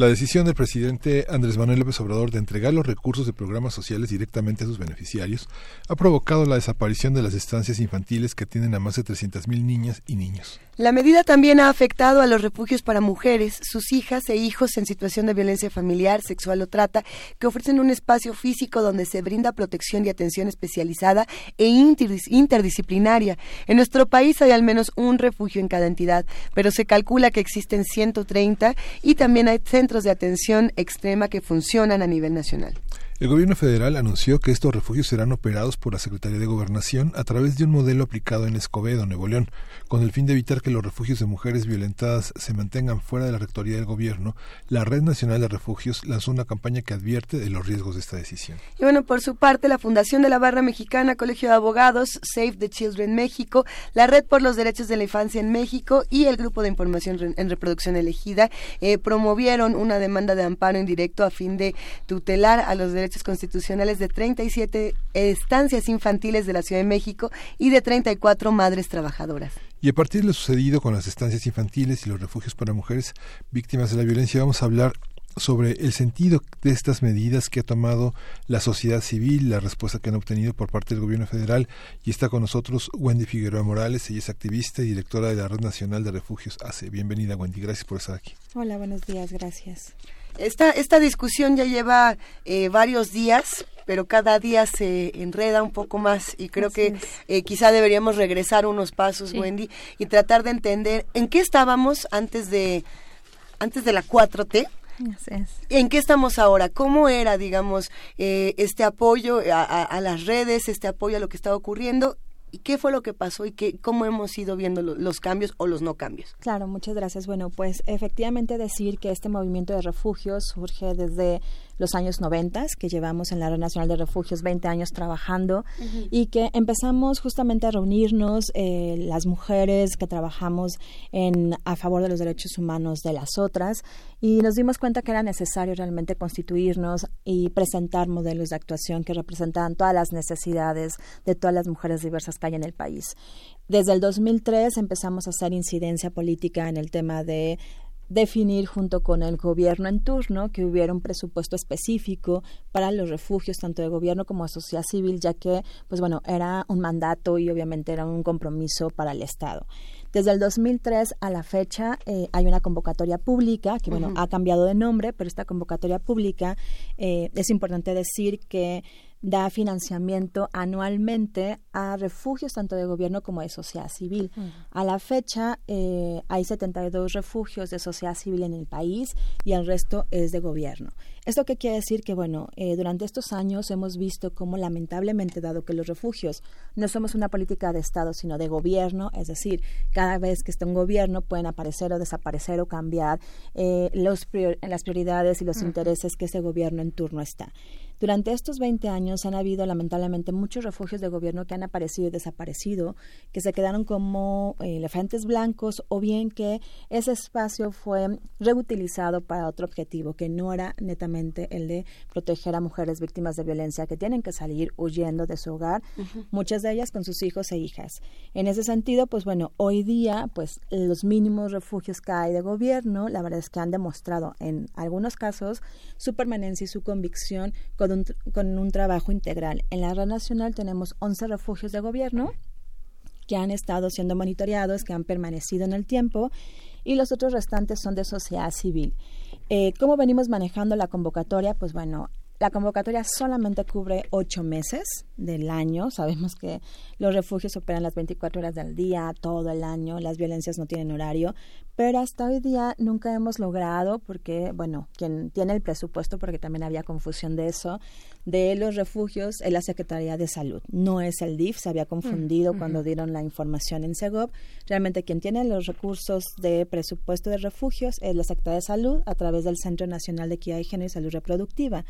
La decisión del presidente Andrés Manuel López Obrador de entregar los recursos de programas sociales directamente a sus beneficiarios ha provocado la desaparición de las estancias infantiles que atienden a más de 300.000 niñas y niños. La medida también ha afectado a los refugios para mujeres, sus hijas e hijos en situación de violencia familiar, sexual o trata, que ofrecen un espacio físico donde se brinda protección y atención especializada e interdis- interdisciplinaria. En nuestro país hay al menos un refugio en cada entidad, pero se calcula que existen 130 y también hay centros de atención extrema que funcionan a nivel nacional. El gobierno federal anunció que estos refugios serán operados por la Secretaría de Gobernación a través de un modelo aplicado en Escobedo, Nuevo León, con el fin de evitar que los refugios de mujeres violentadas se mantengan fuera de la rectoría del gobierno. La Red Nacional de Refugios lanzó una campaña que advierte de los riesgos de esta decisión. Y bueno, por su parte, la Fundación de la Barra Mexicana, Colegio de Abogados, Save the Children México, la Red por los Derechos de la Infancia en México y el Grupo de Información en Reproducción Elegida eh, promovieron una demanda de amparo indirecto a fin de tutelar a los derechos constitucionales de 37 estancias infantiles de la Ciudad de México y de 34 madres trabajadoras. Y a partir de lo sucedido con las estancias infantiles y los refugios para mujeres víctimas de la violencia, vamos a hablar sobre el sentido de estas medidas que ha tomado la sociedad civil, la respuesta que han obtenido por parte del gobierno federal. Y está con nosotros Wendy Figueroa Morales, ella es activista y directora de la Red Nacional de Refugios ACE. Bienvenida, Wendy, gracias por estar aquí. Hola, buenos días, gracias. Esta, esta discusión ya lleva eh, varios días, pero cada día se enreda un poco más y creo que eh, quizá deberíamos regresar unos pasos, Sí. Wendy, y tratar de entender en qué estábamos antes de, antes de la 4T. Así es. ¿En qué estamos ahora? ¿Cómo era, digamos, eh, este apoyo a, a- a las redes, este apoyo a lo que estaba ocurriendo? ¿Y qué fue lo que pasó y qué, cómo hemos ido viendo lo- los cambios o los no cambios? Claro, muchas gracias. Bueno, pues efectivamente decir que este movimiento de refugios surge desde los años 90, que llevamos en la Red Nacional de Refugios 20 años trabajando y que empezamos justamente a reunirnos eh, las mujeres que trabajamos en a favor de los derechos humanos de las otras y nos dimos cuenta que era necesario realmente constituirnos y presentar modelos de actuación que representaran todas las necesidades de todas las mujeres diversas que hay en el país. Desde el 2003 empezamos a hacer incidencia política en el tema de definir junto con el gobierno en turno que hubiera un presupuesto específico para los refugios tanto de gobierno como de sociedad civil, ya que, pues bueno, era un mandato y obviamente era un compromiso para el Estado. Desde el 2003 a la fecha eh, hay una convocatoria pública que, bueno, ha cambiado de nombre, pero esta convocatoria pública eh, es importante decir que da financiamiento anualmente a refugios tanto de gobierno como de sociedad civil. A la fecha eh, hay 72 refugios de sociedad civil en el país y el resto es de gobierno. ¿Esto qué quiere decir? Que, bueno, eh, durante estos años hemos visto cómo lamentablemente, dado que los refugios no somos una política de Estado, sino de gobierno, es decir, cada vez que está un gobierno pueden aparecer o desaparecer o cambiar eh, los las prioridades y los intereses que ese gobierno en turno está. Durante estos 20 años han habido lamentablemente muchos refugios de gobierno que han aparecido y desaparecido, que se quedaron como eh, elefantes blancos o bien que ese espacio fue reutilizado para otro objetivo que no era netamente el de proteger a mujeres víctimas de violencia que tienen que salir huyendo de su hogar, muchas de ellas con sus hijos e hijas. En ese sentido, pues bueno, hoy día pues los mínimos refugios que hay de gobierno, la verdad es que han demostrado en algunos casos su permanencia y su convicción con con un trabajo integral. En la red nacional tenemos 11 refugios de gobierno que han estado siendo monitoreados, que han permanecido en el tiempo, y los otros restantes son de sociedad civil. Eh, ¿Cómo venimos manejando la convocatoria? Pues bueno, la convocatoria solamente cubre ocho meses del año. Sabemos que los refugios operan las 24 horas del día, todo el año, las violencias no tienen horario, pero hasta hoy día nunca hemos logrado, porque, bueno, quien tiene el presupuesto, porque también había confusión de eso, de los refugios es la Secretaría de Salud. No es el DIF, se había confundido Mm, cuando dieron la información en SEGOV. Realmente quien tiene los recursos de presupuesto de refugios es la Secretaría de Salud a través del Centro Nacional de Equidad de Género y Salud Reproductiva.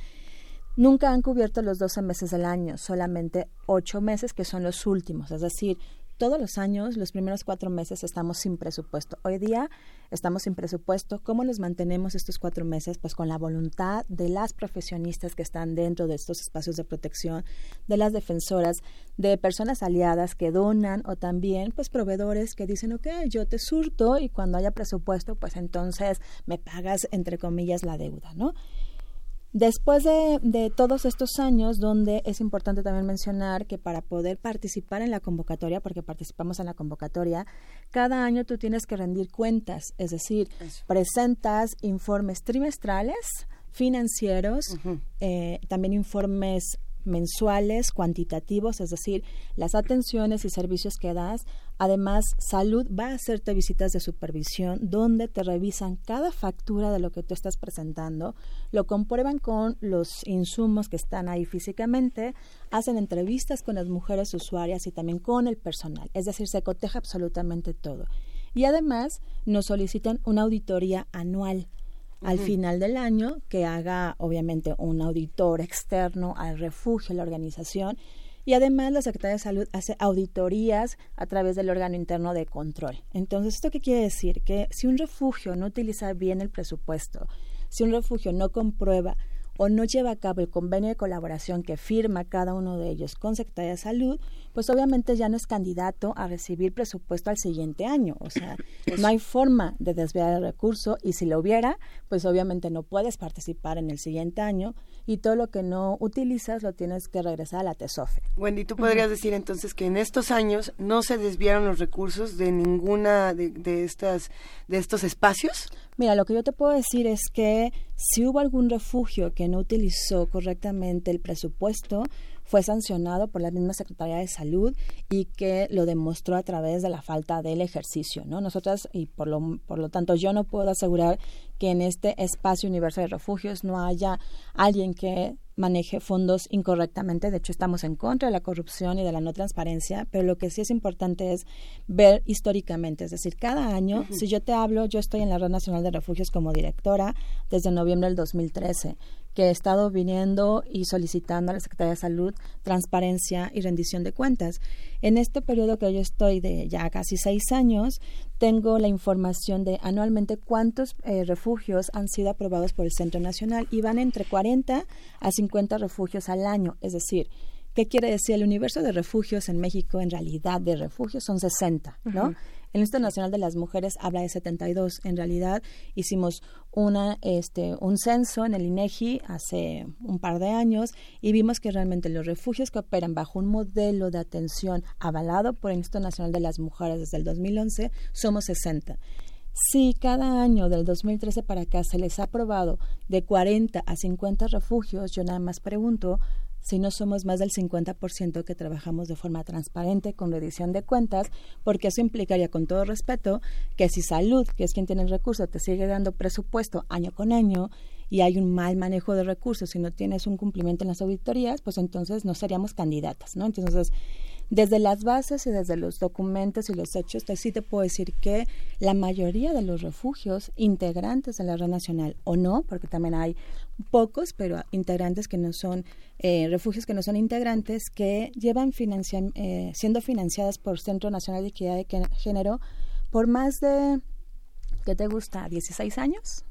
Nunca han cubierto los 12 meses del año, solamente 8 meses que son los últimos, es decir, todos los años, los primeros cuatro meses estamos sin presupuesto. Hoy día estamos sin presupuesto. ¿Cómo nos mantenemos estos cuatro meses? Pues con la voluntad de las profesionistas que están dentro de estos espacios de protección, de las defensoras, de personas aliadas que donan o también pues proveedores que dicen, ok, yo te surto y cuando haya presupuesto, pues entonces me pagas entre comillas la deuda, ¿no? Después de, de, todos estos años, donde es importante también mencionar que para poder participar en la convocatoria, porque participamos en la convocatoria, cada año tú tienes que rendir cuentas, es decir, Eso. presentas informes trimestrales, financieros, uh -huh. eh, también informes mensuales, cuantitativos, es decir, las atenciones y servicios que das. Además, salud va a hacerte visitas de supervisión donde te revisan cada factura de lo que tú estás presentando, lo comprueban con los insumos que están ahí físicamente, hacen entrevistas con las mujeres usuarias y también con el personal, es decir, se coteja absolutamente todo. Y además nos solicitan una auditoría anual al uh -huh. final del año que haga obviamente un auditor externo al refugio, la organización y además la Secretaría de Salud hace auditorías a través del órgano interno de control. Entonces, ¿esto qué quiere decir? Que si un refugio no utiliza bien el presupuesto, si un refugio no comprueba o no lleva a cabo el convenio de colaboración que firma cada uno de ellos con Secretaría de Salud, pues obviamente ya no es candidato a recibir presupuesto al siguiente año. O sea, no hay forma de desviar el recurso y si lo hubiera, pues obviamente no puedes participar en el siguiente año y todo lo que no utilizas lo tienes que regresar a la TESOFE. Wendy, ¿tú podrías uh -huh. decir entonces que en estos años no se desviaron los recursos de ninguna de, de, estas, de estos espacios? Mira, lo que yo te puedo decir es que si hubo algún refugio que no utilizó correctamente el presupuesto, fue sancionado por la misma Secretaría de Salud y que lo demostró a través de la falta del ejercicio, ¿no? Nosotras, y por lo, por lo tanto yo no puedo asegurar que en este espacio universal de refugios no haya alguien que maneje fondos incorrectamente. De hecho, estamos en contra de la corrupción y de la no transparencia, pero lo que sí es importante es ver históricamente. Es decir, cada año, uh -huh. si yo te hablo, yo estoy en la Red Nacional de Refugios como directora desde noviembre del 2013 que he estado viniendo y solicitando a la Secretaría de Salud transparencia y rendición de cuentas. En este periodo que yo estoy de ya casi seis años, tengo la información de anualmente cuántos eh, refugios han sido aprobados por el Centro Nacional y van entre 40 a 50 refugios al año. Es decir, ¿Qué quiere decir? El universo de refugios en México, en realidad de refugios, son 60, ¿no? El Instituto Nacional de las Mujeres habla de 72. En realidad hicimos una, este, un censo en el INEGI hace un par de años y vimos que realmente los refugios que operan bajo un modelo de atención avalado por el Instituto Nacional de las Mujeres desde el 2011 somos 60. Si cada año del 2013 para acá se les ha aprobado de 40 a 50 refugios, yo nada más pregunto si no somos más del 50% que trabajamos de forma transparente con redición de cuentas, porque eso implicaría, con todo respeto, que si salud, que es quien tiene el recurso, te sigue dando presupuesto año con año y hay un mal manejo de recursos y no tienes un cumplimiento en las auditorías, pues entonces no seríamos candidatas, ¿no? Entonces, desde las bases y desde los documentos y los hechos, te, sí te puedo decir que la mayoría de los refugios integrantes de la red nacional, o no, porque también hay pocos, pero integrantes que no son, eh, refugios que no son integrantes, que llevan eh, siendo financiadas por Centro Nacional de Equidad de Género por más de, ¿qué te gusta? ¿16 años?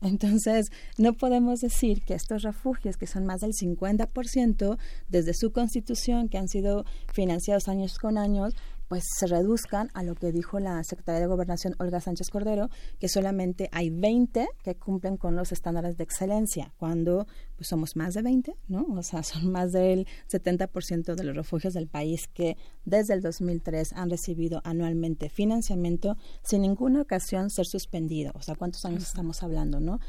Entonces, no podemos decir que estos refugios, que son más del 50% desde su constitución, que han sido financiados años con años, pues se reduzcan a lo que dijo la secretaria de Gobernación Olga Sánchez Cordero, que solamente hay 20 que cumplen con los estándares de excelencia, cuando pues somos más de 20, ¿no? O sea, son más del 70% de los refugios del país que desde el 2003 han recibido anualmente financiamiento sin ninguna ocasión ser suspendido. O sea, ¿cuántos años estamos hablando, no?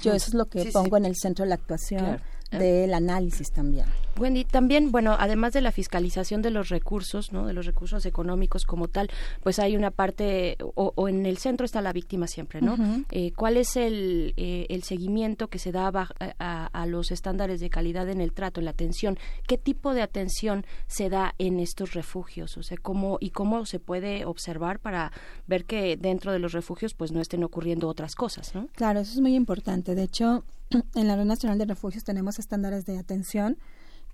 Yo eso es lo que pongo en el centro de la actuación del análisis también. Wendy, también, bueno, además de la fiscalización de los recursos, ¿no? De los recursos económicos como tal, pues hay una parte, o, en el centro está la víctima siempre, ¿no? Eh, ¿Cuál es el, eh, el seguimiento que se da a, a, los estándares de calidad en el trato, en la atención? ¿Qué tipo de atención se da en estos refugios? O sea, ¿cómo, y cómo se puede observar para ver que dentro de los refugios pues no estén ocurriendo otras cosas, ¿no? Claro, eso es muy importante. De hecho, en la Red Nacional de Refugios tenemos estándares de atención,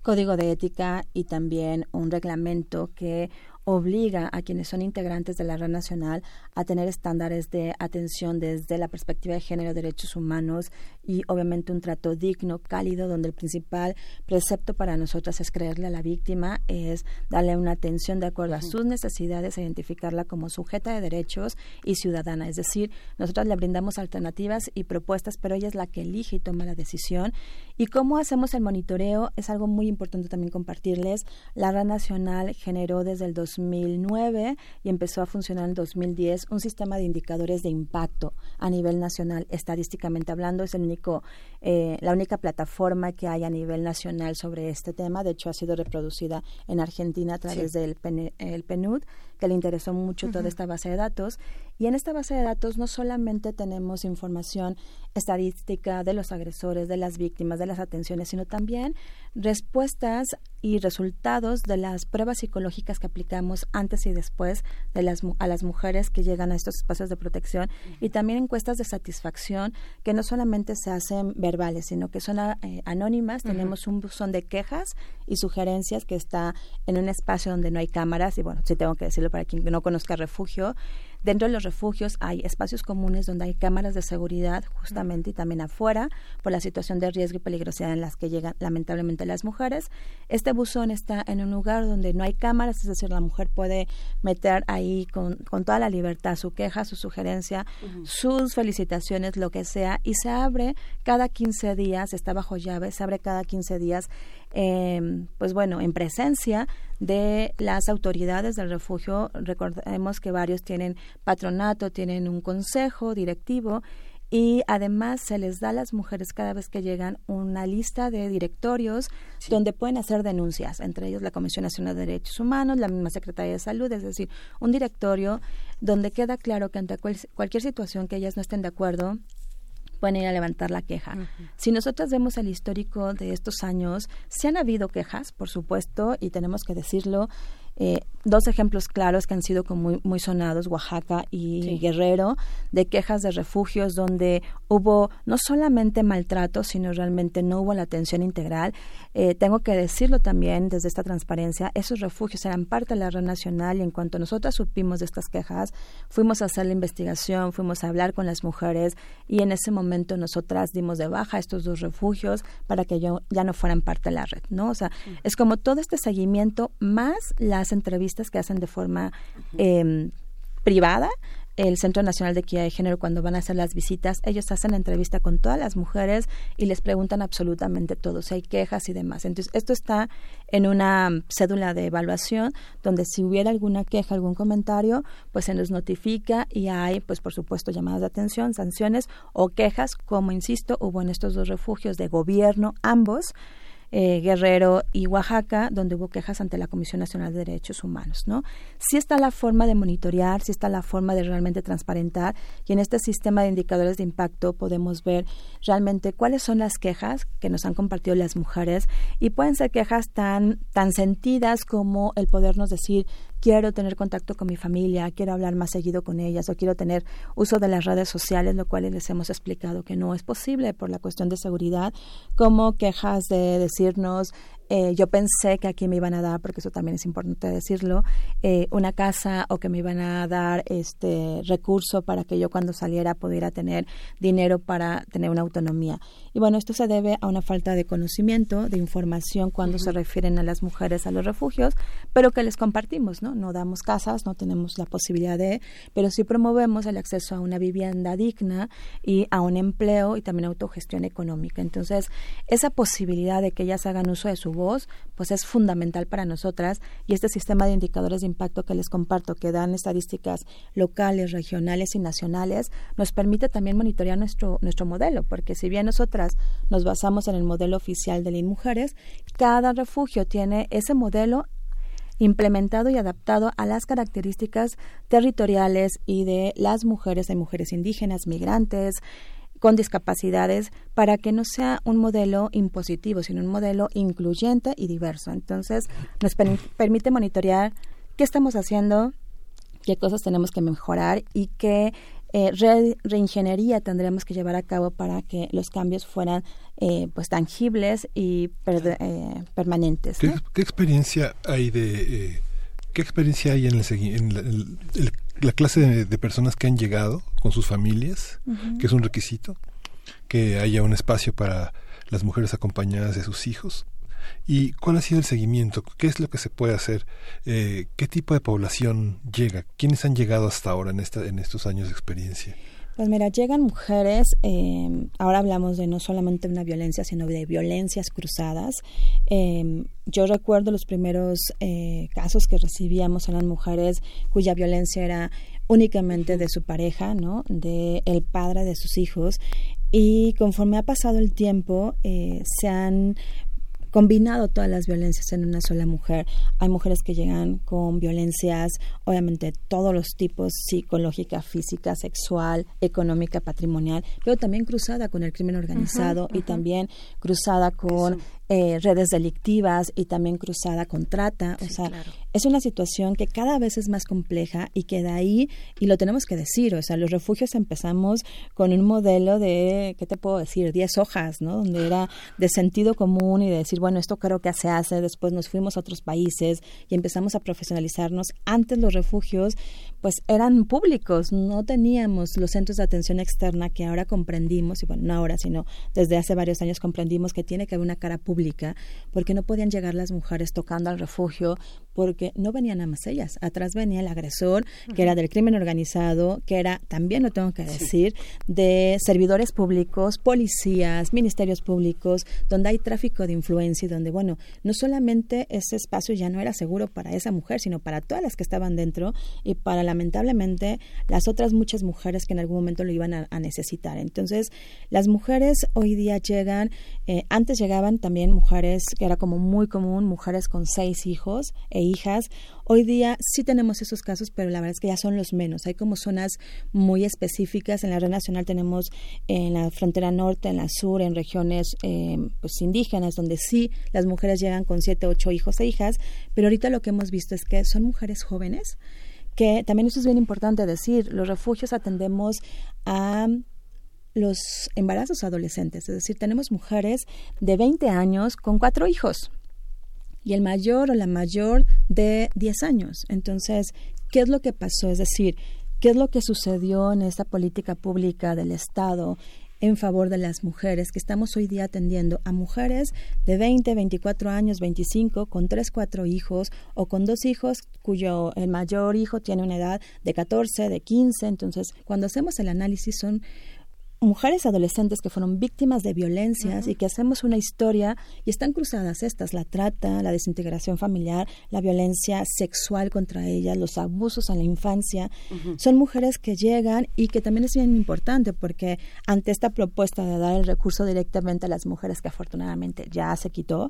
código de ética y también un reglamento que obliga a quienes son integrantes de la red nacional a tener estándares de atención desde la perspectiva de género, derechos humanos y obviamente un trato digno, cálido, donde el principal precepto para nosotras es creerle a la víctima, es darle una atención de acuerdo a sus necesidades, identificarla como sujeta de derechos y ciudadana. Es decir, nosotros le brindamos alternativas y propuestas, pero ella es la que elige y toma la decisión. ¿Y cómo hacemos el monitoreo? Es algo muy importante también compartirles. La red nacional generó desde el 2009 y empezó a funcionar en 2010 un sistema de indicadores de impacto a nivel nacional, estadísticamente hablando. Es el único, eh, la única plataforma que hay a nivel nacional sobre este tema. De hecho, ha sido reproducida en Argentina a través del PNUD, que le interesó mucho toda esta base de datos. Y en esta base de datos no solamente tenemos información estadística de los agresores, de las víctimas, de las atenciones, sino también respuestas y resultados de las pruebas psicológicas que aplicamos antes y después de las, a las mujeres que llegan a estos espacios de protección y también encuestas de satisfacción que no solamente se hacen verbales, sino que son eh, anónimas. Tenemos un buzón de quejas y sugerencias que está en un espacio donde no hay cámaras y bueno, si tengo que decirlo para quien no conozca refugio, Dentro de los refugios hay espacios comunes donde hay cámaras de seguridad justamente y también afuera por la situación de riesgo y peligrosidad en las que llegan lamentablemente las mujeres. Este buzón está en un lugar donde no hay cámaras, es decir, la mujer puede meter ahí con, con toda la libertad su queja, su sugerencia, sus felicitaciones, lo que sea, y se abre cada 15 días, está bajo llave, se abre cada 15 días eh, pues bueno, en presencia de las autoridades del refugio. Recordemos que varios tienen patronato, tienen un consejo directivo y además se les da a las mujeres cada vez que llegan una lista de directorios donde pueden hacer denuncias, entre ellos la Comisión Nacional de Derechos Humanos, la misma Secretaría de Salud, es decir, un directorio donde queda claro que ante cualquier situación que ellas no estén de acuerdo, pueden ir a levantar la queja. Si nosotros vemos el histórico de estos años, se han habido quejas, por supuesto, y tenemos que decirlo, eh, dos ejemplos claros que han sido muy, muy sonados, Oaxaca y Guerrero, de quejas de refugios donde hubo no solamente maltrato, sino realmente no hubo la atención integral. Eh, tengo que decirlo también desde esta transparencia, esos refugios eran parte de la red nacional y en cuanto nosotras supimos de estas quejas, fuimos a hacer la investigación, fuimos a hablar con las mujeres y en ese momento nosotras dimos de baja estos dos refugios para que yo, ya no fueran parte de la red, ¿no? O sea, es como todo este seguimiento más las entrevistas que hacen de forma privada el Centro Nacional de Equidad de Género cuando van a hacer las visitas, ellos hacen la entrevista con todas las mujeres y les preguntan absolutamente todo, si hay quejas y demás. Entonces, esto está en una cédula de evaluación donde si hubiera alguna queja, algún comentario, pues se nos notifica y hay, pues por supuesto, llamadas de atención, sanciones o quejas, como insisto, hubo en estos dos refugios de gobierno, ambos, eh, Guerrero y Oaxaca, donde hubo quejas ante la Comisión Nacional de Derechos Humanos, ¿no? Sí está la forma de monitorear, sí está la forma de realmente transparentar y en este sistema de indicadores de impacto podemos ver realmente cuáles son las quejas que nos han compartido las mujeres y pueden ser quejas tan tan sentidas como el podernos decir quiero tener contacto con mi familia, quiero hablar más seguido con ellas o quiero tener uso de las redes sociales, lo cual les hemos explicado que no es posible por la cuestión de seguridad, como quejas de decirnos eh, yo pensé que aquí me iban a dar, porque eso también es importante decirlo, eh, una casa o que me iban a dar este recurso para que yo cuando saliera pudiera tener dinero para tener una autonomía. Y bueno, esto se debe a una falta de conocimiento, de información cuando se refieren a las mujeres a los refugios, pero que les compartimos, ¿no? No damos casas, no tenemos la posibilidad de, pero sí promovemos el acceso a una vivienda digna y a un empleo y también autogestión económica. Entonces, esa posibilidad de que ellas hagan uso de su voz, pues es fundamental para nosotras y este sistema de indicadores de impacto que les comparto, que dan estadísticas locales, regionales y nacionales, nos permite también monitorear nuestro, nuestro modelo, porque si bien nosotras nos basamos en el modelo oficial de LIN Mujeres, cada refugio tiene ese modelo implementado y adaptado a las características territoriales y de las mujeres, de mujeres indígenas, migrantes, con discapacidades para que no sea un modelo impositivo, sino un modelo incluyente y diverso. Entonces, nos permite monitorear qué estamos haciendo, qué cosas tenemos que mejorar y qué eh, reingeniería tendremos que llevar a cabo para que los cambios fueran eh, pues tangibles y eh, permanentes. ¿Qué, experiencia hay de qué experiencia hay en, el, la clase de, personas que han llegado con sus familias, que es un requisito, que haya un espacio para las mujeres acompañadas de sus hijos. ¿Y cuál ha sido el seguimiento? ¿Qué es lo que se puede hacer? Eh, ¿Qué tipo de población llega? ¿Quiénes han llegado hasta ahora en, esta, en estos años de experiencia? Pues mira, llegan mujeres, eh, ahora hablamos de no solamente una violencia, sino de violencias cruzadas. Eh, yo recuerdo los primeros eh, casos que recibíamos eran mujeres cuya violencia era únicamente de su pareja, ¿no? De el padre de sus hijos. Y conforme ha pasado el tiempo, se han combinado todas las violencias en una sola mujer. Hay mujeres que llegan con violencias, obviamente todos los tipos, psicológica, física, sexual, económica, patrimonial, pero también cruzada con el crimen organizado y también cruzada con eh, redes delictivas y también cruzada con trata. o sea, es una situación que cada vez es más compleja y que de ahí, y lo tenemos que decir, o sea, los refugios empezamos con un modelo de, ¿qué te puedo decir? 10 hojas, ¿no? Donde era de sentido común y de decir, bueno, esto creo que se hace, después nos fuimos a otros países y empezamos a profesionalizarnos. Antes los refugios, pues eran públicos, no teníamos los centros de atención externa que ahora comprendimos, y bueno, no ahora, sino desde hace varios años comprendimos que tiene que haber una cara pública porque no podían llegar las mujeres tocando al refugio, porque no venían nada más ellas, atrás venía el agresor, que era del crimen organizado, que era, también lo tengo que decir, de servidores públicos, policías, ministerios públicos, donde hay tráfico de influencia y donde, bueno, no solamente ese espacio ya no era seguro para esa mujer, sino para todas las que estaban dentro y para lamentablemente las otras muchas mujeres que en algún momento lo iban a, necesitar. Entonces, las mujeres hoy día llegan, eh, antes llegaban también mujeres, que era como muy común, mujeres con seis hijos e hijas. Hoy día sí tenemos esos casos, pero la verdad es que ya son los menos. Hay como zonas muy específicas. En la red nacional tenemos en la frontera norte, en la sur, en regiones eh, pues indígenas, donde sí las mujeres llegan con siete, ocho hijos e hijas, pero ahorita lo que hemos visto es que son mujeres jóvenes que también eso es bien importante decir, los refugios atendemos a los embarazos adolescentes, es decir, tenemos mujeres de 20 años con cuatro hijos y el mayor o la mayor de 10 años. Entonces, ¿qué es lo que pasó? Es decir, ¿qué es lo que sucedió en esta política pública del Estado en favor de las mujeres, que estamos hoy día atendiendo a mujeres de 20, 24 años, 25, con 3, 4 hijos o con dos hijos cuyo el mayor hijo tiene una edad de 14, de 15. Entonces, cuando hacemos el análisis son mujeres adolescentes que fueron víctimas de violencias y que hacemos una historia y están cruzadas estas, la trata, la desintegración familiar, la violencia sexual contra ellas, los abusos en la infancia. Son mujeres que llegan y que también es bien importante porque ante esta propuesta de dar el recurso directamente a las mujeres que afortunadamente ya se quitó,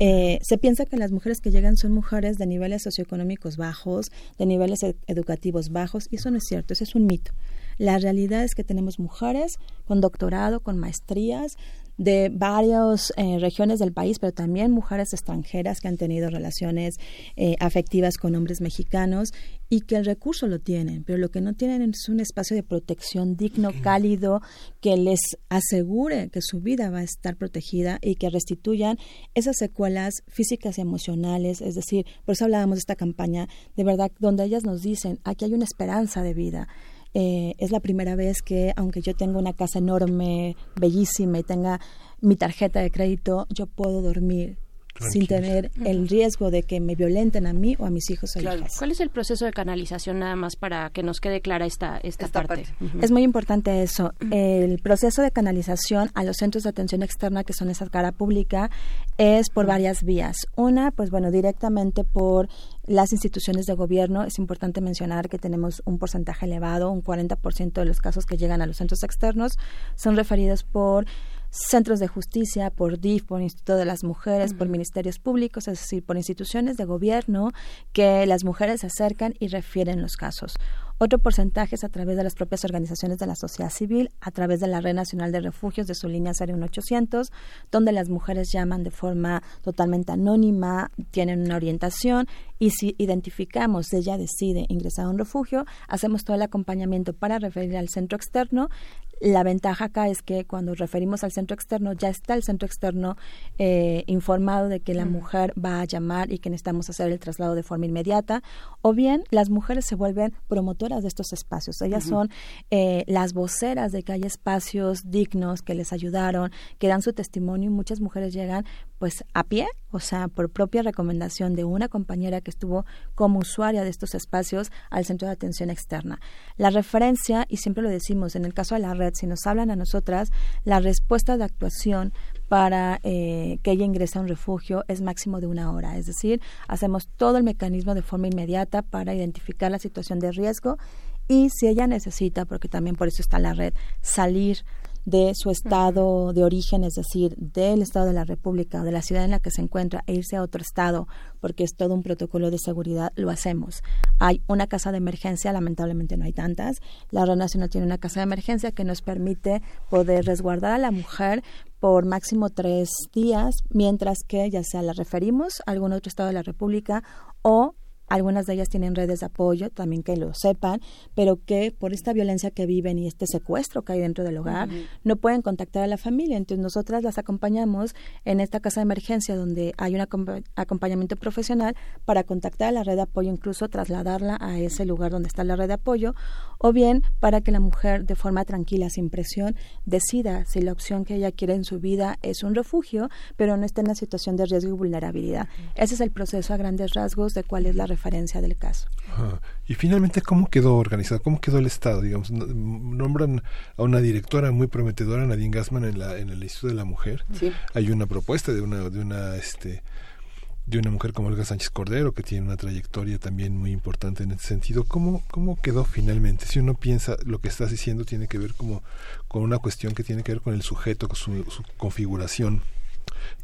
eh, se piensa que las mujeres que llegan son mujeres de niveles socioeconómicos bajos, de niveles ed- educativos bajos y eso no es cierto, ese es un mito. La realidad es que tenemos mujeres con doctorado, con maestrías de varias eh, regiones del país, pero también mujeres extranjeras que han tenido relaciones eh, afectivas con hombres mexicanos y que el recurso lo tienen, pero lo que no tienen es un espacio de protección digno, cálido, que les asegure que su vida va a estar protegida y que restituyan esas secuelas físicas y emocionales, es decir, por eso hablábamos de esta campaña, de verdad, donde ellas nos dicen, aquí hay una esperanza de vida. Eh, es la primera vez que, aunque yo tenga una casa enorme, bellísima y tenga mi tarjeta de crédito, yo puedo dormir sin tener el riesgo de que me violenten a mí o a mis hijos o hijas. ¿Cuál es el proceso de canalización nada más para que nos quede clara esta, esta, parte? Es muy importante eso. El proceso de canalización a los centros de atención externa, que son esa cara pública, es por varias vías. Una, pues bueno, directamente por las instituciones de gobierno. Es importante mencionar que tenemos un porcentaje elevado, un 40% de los casos que llegan a los centros externos son referidos por centros de justicia, por DIF, por Instituto de las Mujeres, por ministerios públicos, es decir, por instituciones de gobierno que las mujeres se acercan y refieren los casos. Otro porcentaje es a través de las propias organizaciones de la sociedad civil, a través de la Red Nacional de Refugios de su línea 01800, donde las mujeres llaman de forma totalmente anónima, tienen una orientación y si identificamos, ella decide ingresar a un refugio, hacemos todo el acompañamiento para referir al centro externo. La ventaja acá es que cuando referimos al centro externo, ya está el centro externo eh, informado de que la mujer va a llamar y que necesitamos hacer el traslado de forma inmediata, o bien las mujeres se vuelven promotoras de estos espacios. Ellas son eh, las voceras de que hay espacios dignos que les ayudaron, que dan su testimonio y muchas mujeres llegan pues a pie, o sea, por propia recomendación de una compañera que estuvo como usuaria de estos espacios al centro de atención externa. La referencia, y siempre lo decimos, en el caso de la red, si nos hablan a nosotras, la respuesta de actuación para eh, que ella ingrese a un refugio es máximo de una hora. Es decir, hacemos todo el mecanismo de forma inmediata para identificar la situación de riesgo y si ella necesita, porque también por eso está la red, salir de su estado de origen, es decir, del estado de la República o de la ciudad en la que se encuentra e irse a otro estado, porque es todo un protocolo de seguridad, lo hacemos. Hay una casa de emergencia, lamentablemente no hay tantas. La Red Nacional tiene una casa de emergencia que nos permite poder resguardar a la mujer por máximo tres días, mientras que ya sea la referimos a algún otro estado de la República o algunas de ellas tienen redes de apoyo, también que lo sepan, pero que por esta violencia que viven y este secuestro que hay dentro del hogar, no pueden contactar a la familia. Entonces nosotras las acompañamos en esta casa de emergencia donde hay un acompa- acompañamiento profesional para contactar a la red de apoyo, incluso trasladarla a ese lugar donde está la red de apoyo, o bien para que la mujer de forma tranquila, sin presión, decida si la opción que ella quiere en su vida es un refugio, pero no está en una situación de riesgo y vulnerabilidad. Ese es el proceso a grandes rasgos de cuál es la referencia del caso. Ajá. Y finalmente, ¿cómo quedó organizado? ¿Cómo quedó el Estado? Digamos, no- nombran a una directora muy prometedora, Nadine Gassman, en, la, en el Instituto de la Mujer. Sí. Hay una propuesta de una, de una, este, de una mujer como Olga Sánchez Cordero, que tiene una trayectoria también muy importante en ese sentido. ¿Cómo, cómo quedó finalmente? Si uno piensa, lo que estás diciendo tiene que ver como con una cuestión que tiene que ver con el sujeto, con su, su configuración.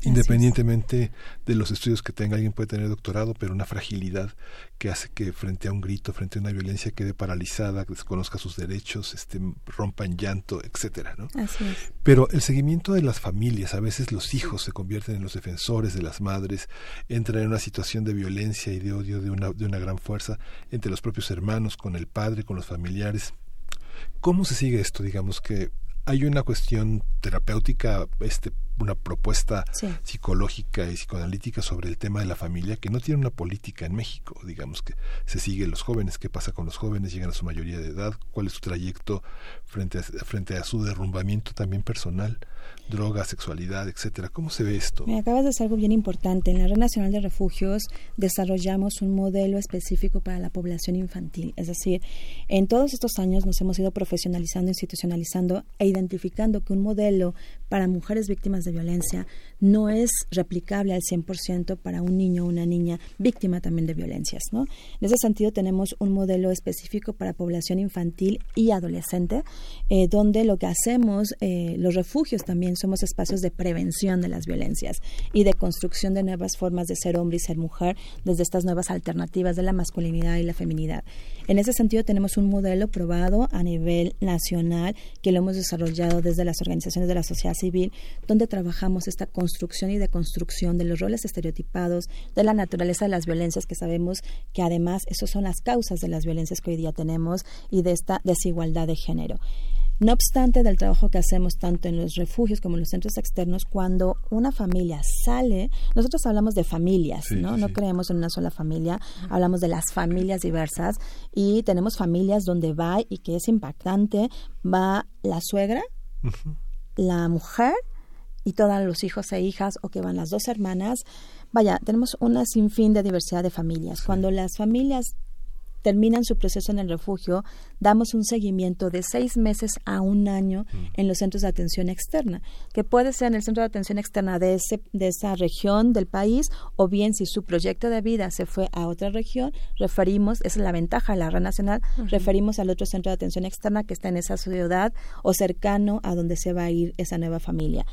Independientemente de los estudios que tenga, alguien puede tener doctorado, pero una fragilidad que hace que frente a un grito, frente a una violencia quede paralizada, desconozca sus derechos, este, rompa en llanto, etcétera, ¿no? Así es. Pero el seguimiento de las familias, a veces los hijos se convierten en los defensores de las madres, entran en una situación de violencia y de odio de una, de una gran fuerza entre los propios hermanos, con el padre, con los familiares. ¿Cómo se sigue esto? Digamos que hay una cuestión terapéutica este, una propuesta Sí. psicológica y psicoanalítica sobre el tema de la familia que no tiene una política en México. Digamos que se sigue los jóvenes, qué pasa con los jóvenes, llegan a su mayoría de edad, cuál es su trayecto frente a, frente a su derrumbamiento también personal, droga, sexualidad, etcétera. ¿Cómo se ve esto? Me acabas de decir algo bien importante. En la Red Nacional de Refugios desarrollamos un modelo específico para la población infantil. Es decir, en todos estos años nos hemos ido profesionalizando, institucionalizando e identificando que un modelo para mujeres víctimas de violencia no es replicable al 100% para un niño o una niña víctima también de violencias. ¿no? En ese sentido, tenemos un modelo específico para población infantil y adolescente, eh, donde lo que hacemos, eh, los refugios también somos espacios de prevención de las violencias y de construcción de nuevas formas de ser hombre y ser mujer desde estas nuevas alternativas de la masculinidad y la feminidad. En ese sentido, tenemos un modelo probado a nivel nacional que lo hemos desarrollado desde las organizaciones de la sociedad civil, donde trabajamos esta construcción y deconstrucción de los roles estereotipados, de la naturaleza de las violencias, que sabemos que además esas son las causas de las violencias que hoy día tenemos y de esta desigualdad de género. No obstante del trabajo que hacemos tanto en los refugios como en los centros externos, cuando una familia sale, nosotros hablamos de familias, Sí, ¿no? sí, no creemos en una sola familia, hablamos de las familias diversas y tenemos familias donde va y que es impactante, va la suegra, la mujer y todos los hijos e hijas o que van las dos hermanas. Vaya, tenemos una sinfín de diversidad de familias. Cuando las familias terminan su proceso en el refugio, damos un seguimiento de seis meses a un año en los centros de atención externa, que puede ser en el centro de atención externa de, ese, de esa región del país, o bien si su proyecto de vida se fue a otra región, referimos, esa es la ventaja de la red nacional, referimos al otro centro de atención externa que está en esa ciudad o cercano a donde se va a ir esa nueva familia.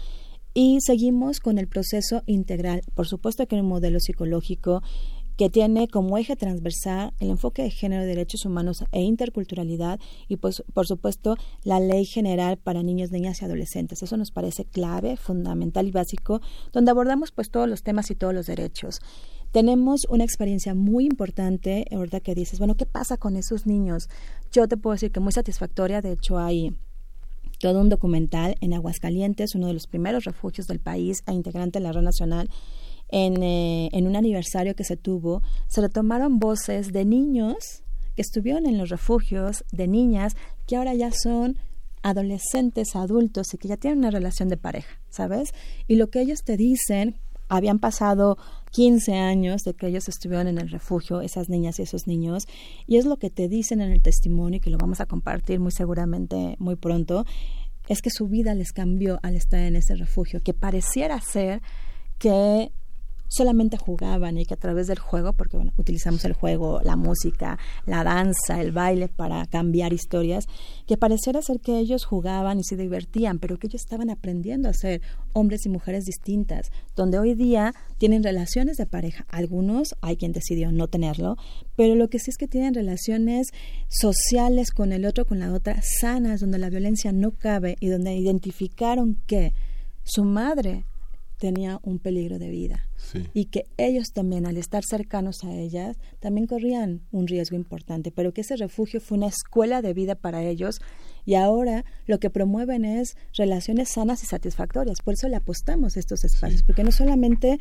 Y seguimos con el proceso integral. Por supuesto que en un modelo psicológico que tiene como eje transversal el enfoque de género, derechos humanos e interculturalidad y pues por supuesto la ley general para niños, niñas y adolescentes. Eso nos parece clave, fundamental y básico, donde abordamos pues todos los temas y todos los derechos. Tenemos una experiencia muy importante, ahorita que dices, bueno, ¿qué pasa con esos niños? Yo te puedo decir que muy satisfactoria, de hecho hay todo un documental en Aguascalientes, uno de los primeros refugios del país e integrante de la red nacional, en, eh, en un aniversario que se tuvo, se retomaron voces de niños que estuvieron en los refugios, de niñas que ahora ya son adolescentes, adultos y que ya tienen una relación de pareja, ¿sabes? Y lo que ellos te dicen, habían pasado 15 años de que ellos estuvieron en el refugio, esas niñas y esos niños, y es lo que te dicen en el testimonio y que lo vamos a compartir muy seguramente muy pronto, es que su vida les cambió al estar en ese refugio, que pareciera ser que solamente jugaban y que a través del juego, porque bueno, utilizamos el juego, la música, la danza, el baile para cambiar historias, que pareciera ser que ellos jugaban y se divertían, pero que ellos estaban aprendiendo a ser hombres y mujeres distintas, donde hoy día tienen relaciones de pareja. Algunos, hay quien decidió no tenerlo, pero lo que sí es que tienen relaciones sociales con el otro, con la otra, sanas, donde la violencia no cabe y donde identificaron que su madre tenía un peligro de vida Sí. y que ellos también al estar cercanos a ellas también corrían un riesgo importante, pero que ese refugio fue una escuela de vida para ellos y ahora lo que promueven es relaciones sanas y satisfactorias. Por eso le apostamos a estos espacios, porque no solamente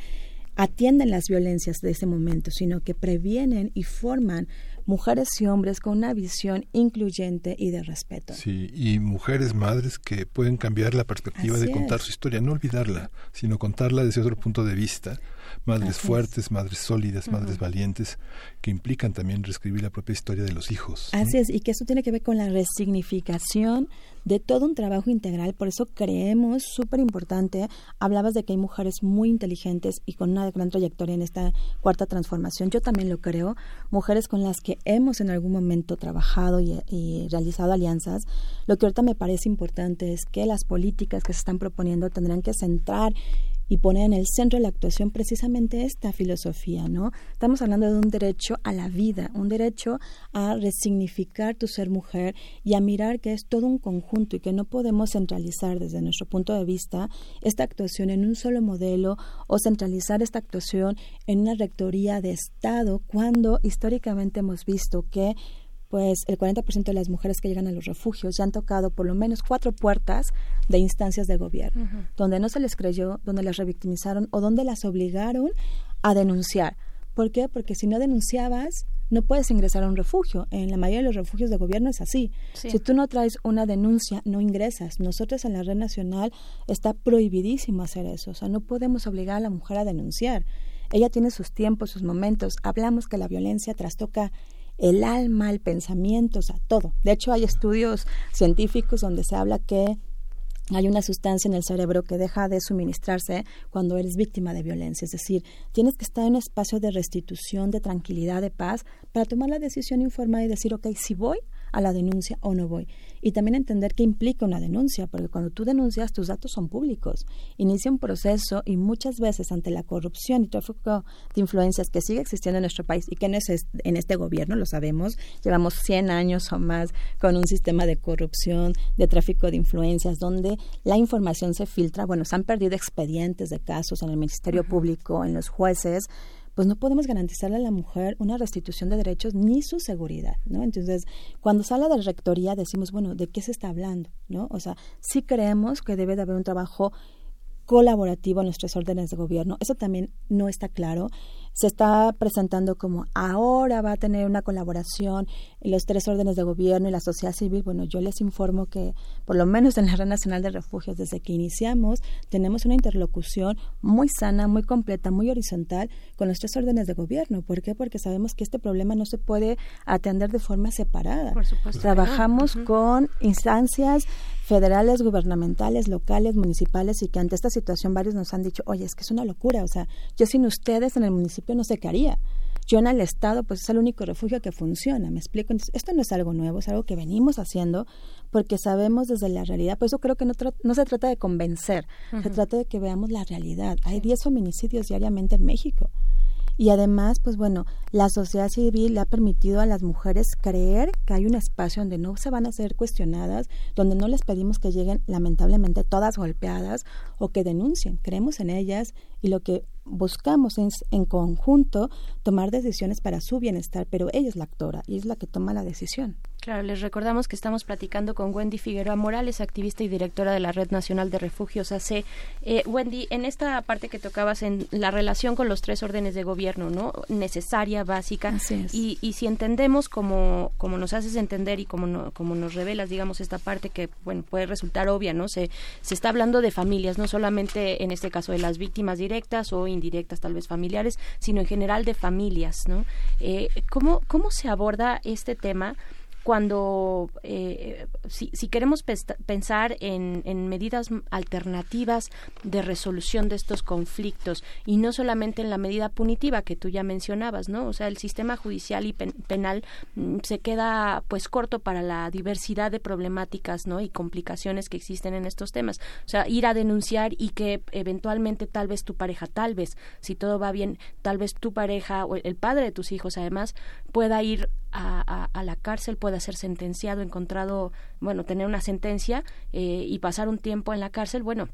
atienden las violencias de ese momento, sino que previenen y forman mujeres y hombres con una visión incluyente y de respeto. Sí, y mujeres, madres que pueden cambiar la perspectiva Así de contar es. su historia, no olvidarla, sino contarla desde otro punto de vista. Madres Así es. fuertes, madres sólidas, madres valientes, que implican también reescribir la propia historia de los hijos. ¿no? Así es, y que eso tiene que ver con la resignificación de todo un trabajo integral, por eso creemos, súper importante, hablabas de que hay mujeres muy inteligentes y con una gran trayectoria en esta cuarta transformación, yo también lo creo, mujeres con las que hemos en algún momento trabajado y, realizado alianzas, lo que ahorita me parece importante es que las políticas que se están proponiendo tendrán que centrar y poner en el centro de la actuación precisamente esta filosofía, ¿no? Estamos hablando de un derecho a la vida, un derecho a resignificar tu ser mujer y a mirar que es todo un conjunto y que no podemos centralizar desde nuestro punto de vista esta actuación en un solo modelo o centralizar esta actuación en una rectoría de Estado cuando históricamente hemos visto que pues el 40% de las mujeres que llegan a los refugios ya han tocado por lo menos cuatro puertas de instancias de gobierno, donde no se les creyó, donde las revictimizaron o donde las obligaron a denunciar. ¿Por qué? Porque si no denunciabas, no puedes ingresar a un refugio. En la mayoría de los refugios de gobierno es así. Si tú no traes una denuncia, no ingresas. Nosotros en la red nacional está prohibidísimo hacer eso. O sea, no podemos obligar a la mujer a denunciar. Ella tiene sus tiempos, sus momentos. Hablamos que la violencia trastoca el alma, el pensamiento, o sea, todo. De hecho, hay estudios científicos donde se habla que hay una sustancia en el cerebro que deja de suministrarse cuando eres víctima de violencia. Es decir, tienes que estar en un espacio de restitución, de tranquilidad, de paz, para tomar la decisión informada y decir, ok, si voy a la denuncia o no voy y también entender qué implica una denuncia, porque cuando tú denuncias tus datos son públicos. Inicia un proceso y muchas veces ante la corrupción y tráfico de influencias que sigue existiendo en nuestro país y que no es en este gobierno, lo sabemos, llevamos 100 años o más con un sistema de corrupción, de tráfico de influencias, donde la información se filtra. Bueno, se han perdido expedientes de casos en el Ministerio Público, en los jueces pues no podemos garantizarle a la mujer una restitución de derechos ni su seguridad, ¿no? Entonces, cuando se habla de rectoría decimos, bueno, ¿de qué se está hablando? ¿no? O sea, sí creemos que debe de haber un trabajo colaborativo en los tres órdenes de gobierno. Eso también no está claro se está presentando como ahora va a tener una colaboración en los tres órdenes de gobierno y la sociedad civil. Bueno, yo les informo que por lo menos en la Red Nacional de Refugios, desde que iniciamos, tenemos una interlocución muy sana, muy completa, muy horizontal con los tres órdenes de gobierno. ¿Por qué? Porque sabemos que este problema no se puede atender de forma separada. Por supuesto. Trabajamos con instancias federales, gubernamentales, locales, municipales y que ante esta situación varios nos han dicho, oye, es que es una locura, o sea, yo sin ustedes en el municipio no sé qué haría. Yo en el Estado, pues es el único refugio que funciona, ¿me explico? Entonces, esto no es algo nuevo, es algo que venimos haciendo porque sabemos desde la realidad, por eso creo que no, no se trata de convencer, se trata de que veamos la realidad. Hay 10 feminicidios diariamente en México. Y además, pues bueno, la sociedad civil le ha permitido a las mujeres creer que hay un espacio donde no se van a ser cuestionadas, donde no les pedimos que lleguen lamentablemente todas golpeadas o que denuncien. Creemos en ellas y lo que buscamos es en conjunto tomar decisiones para su bienestar, pero ella es la actora y es la que toma la decisión. Claro, les recordamos que estamos platicando con Wendy Figueroa Morales, activista y directora de la Red Nacional de Refugios AC. Eh, Wendy, en esta parte que tocabas en la relación con los tres órdenes de gobierno, ¿no? Necesaria, básica. Y, y si entendemos como, como nos haces entender y como, como nos revelas, digamos, esta parte que, bueno, puede resultar obvia, ¿no? Se, se está hablando de familias, no solamente en este caso de las víctimas directas o indirectas, tal vez familiares, sino en general de familias, ¿no? Eh, ¿cómo, ¿Cómo se aborda este tema? Cuando eh, si, queremos pensar en, en, medidas alternativas de resolución de estos conflictos y no solamente en la medida punitiva que tú ya mencionabas, ¿no? O sea, el sistema judicial y penal mm, se queda pues corto para la diversidad de problemáticas, ¿no? Y complicaciones que existen en estos temas. O sea, ir a denunciar y que eventualmente tal vez tu pareja, tal vez, si todo va bien, tal vez tu pareja o el padre de tus hijos además pueda ir a, a, la cárcel, pueda ser sentenciado, encontrado, bueno, tener una sentencia eh, y pasar un tiempo en la cárcel, bueno,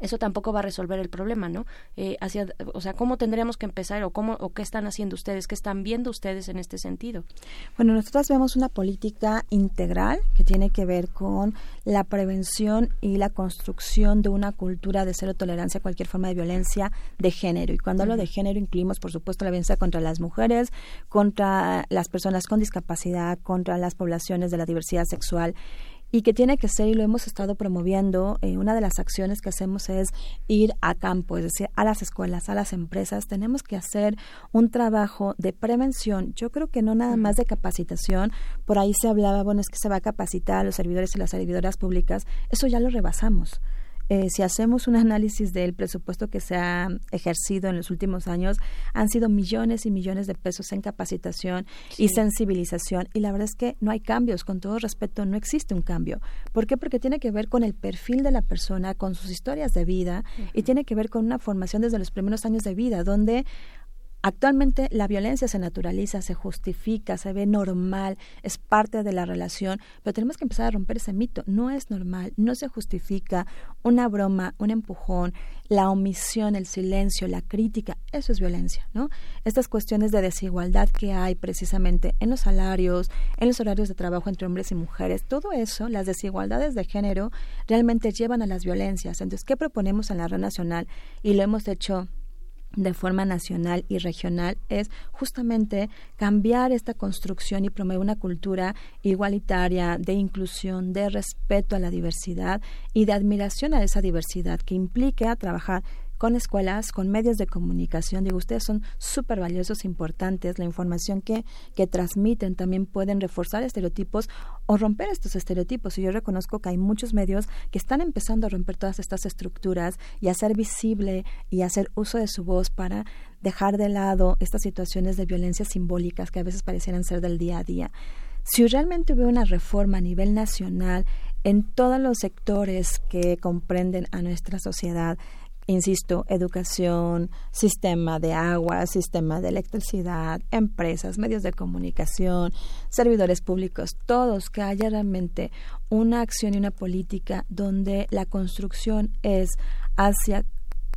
eso tampoco va a resolver el problema, ¿no? Eh, hacia, o sea, ¿cómo tendríamos que empezar o cómo o qué están haciendo ustedes, qué están viendo ustedes en este sentido? Bueno, nosotros vemos una política integral que tiene que ver con la prevención y la construcción de una cultura de cero tolerancia a cualquier forma de violencia de género. Y cuando hablo de género incluimos, por supuesto, la violencia contra las mujeres, contra las personas con discapacidad, contra las poblaciones de la diversidad sexual y que tiene que ser, y lo hemos estado promoviendo, eh, una de las acciones que hacemos es ir a campo, es decir, a las escuelas, a las empresas. Tenemos que hacer un trabajo de prevención. Yo creo que no nada más de capacitación. Por ahí se hablaba, bueno, es que se va a capacitar a los servidores y las servidoras públicas. Eso ya lo rebasamos. Eh, si hacemos un análisis del presupuesto que se ha ejercido en los últimos años, han sido millones y millones de pesos en capacitación y sensibilización. Y la verdad es que no hay cambios, con todo respeto, no existe un cambio. ¿Por qué? Porque tiene que ver con el perfil de la persona, con sus historias de vida y tiene que ver con una formación desde los primeros años de vida, donde Actualmente la violencia se naturaliza, se justifica, se ve normal, es parte de la relación, pero tenemos que empezar a romper ese mito. No es normal, no se justifica una broma, un empujón, la omisión, el silencio, la crítica, eso es violencia, ¿no? Estas cuestiones de desigualdad que hay precisamente en los salarios, en los horarios de trabajo entre hombres y mujeres, todo eso, las desigualdades de género realmente llevan a las violencias. Entonces, ¿qué proponemos en la red nacional? Y lo hemos hecho de forma nacional y regional es justamente cambiar esta construcción y promover una cultura igualitaria, de inclusión, de respeto a la diversidad y de admiración a esa diversidad que implique a trabajar con escuelas, con medios de comunicación. Digo, ustedes son súper valiosos, importantes. La información que, que transmiten también pueden reforzar estereotipos o romper estos estereotipos. Y yo reconozco que hay muchos medios que están empezando a romper todas estas estructuras y hacer visible y hacer uso de su voz para dejar de lado estas situaciones de violencia simbólicas que a veces parecieran ser del día a día. Si realmente hubiera una reforma a nivel nacional en todos los sectores que comprenden a nuestra sociedad, insisto, educación, sistema de agua, sistema de electricidad, empresas, medios de comunicación, servidores públicos, todos, que haya realmente una acción y una política donde la construcción es hacia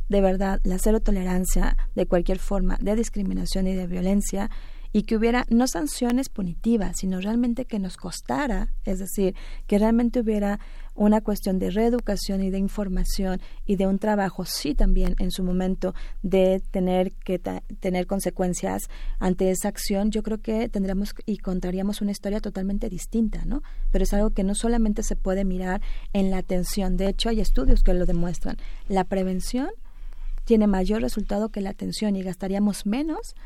de verdad la cero tolerancia de cualquier forma de discriminación y de violencia y que hubiera no sanciones punitivas, sino realmente que nos costara, es decir, que realmente hubiera una cuestión de reeducación y de información y de un trabajo, sí también en su momento de tener que tener consecuencias ante esa acción, yo creo que tendríamos y contaríamos una historia totalmente distinta, ¿no? Pero es algo que no solamente se puede mirar en la atención, de hecho hay estudios que lo demuestran. La prevención tiene mayor resultado que la atención y gastaríamos menos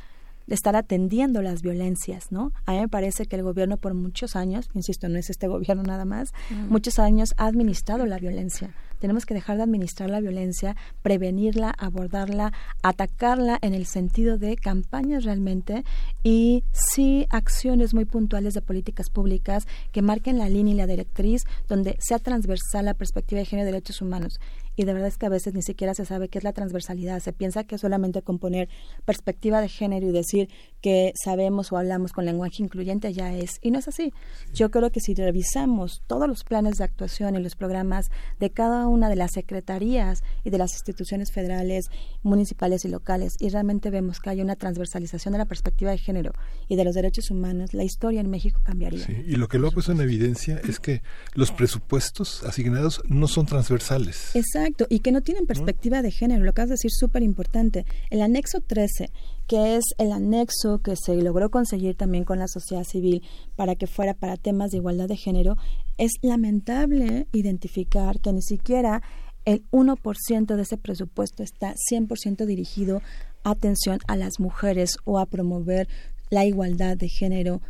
de estar atendiendo las violencias, ¿no? A mí me parece que el gobierno por muchos años, insisto, no es este gobierno nada más, muchos años ha administrado la violencia. Tenemos que dejar de administrar la violencia, prevenirla, abordarla, atacarla en el sentido de campañas realmente y sí acciones muy puntuales de políticas públicas que marquen la línea y la directriz donde sea transversal la perspectiva de género y derechos humanos y de verdad es que a veces ni siquiera se sabe qué es la transversalidad. Se piensa que solamente con poner perspectiva de género y decir que sabemos o hablamos con lenguaje incluyente ya es. Y no es así. Yo creo que si revisamos todos los planes de actuación y los programas de cada una de las secretarías y de las instituciones federales, municipales y locales y realmente vemos que hay una transversalización de la perspectiva de género y de los derechos humanos, la historia en México cambiaría. y lo que lo ha puesto en evidencia es que los presupuestos asignados no son transversales. Exacto, y que no tienen perspectiva de género, lo acabas de decir súper importante. El anexo 13, que es el anexo que se logró conseguir también con la sociedad civil para que fuera para temas de igualdad de género, es lamentable identificar que ni siquiera el 1% de ese presupuesto está 100% dirigido a atención a las mujeres o a promover la igualdad de género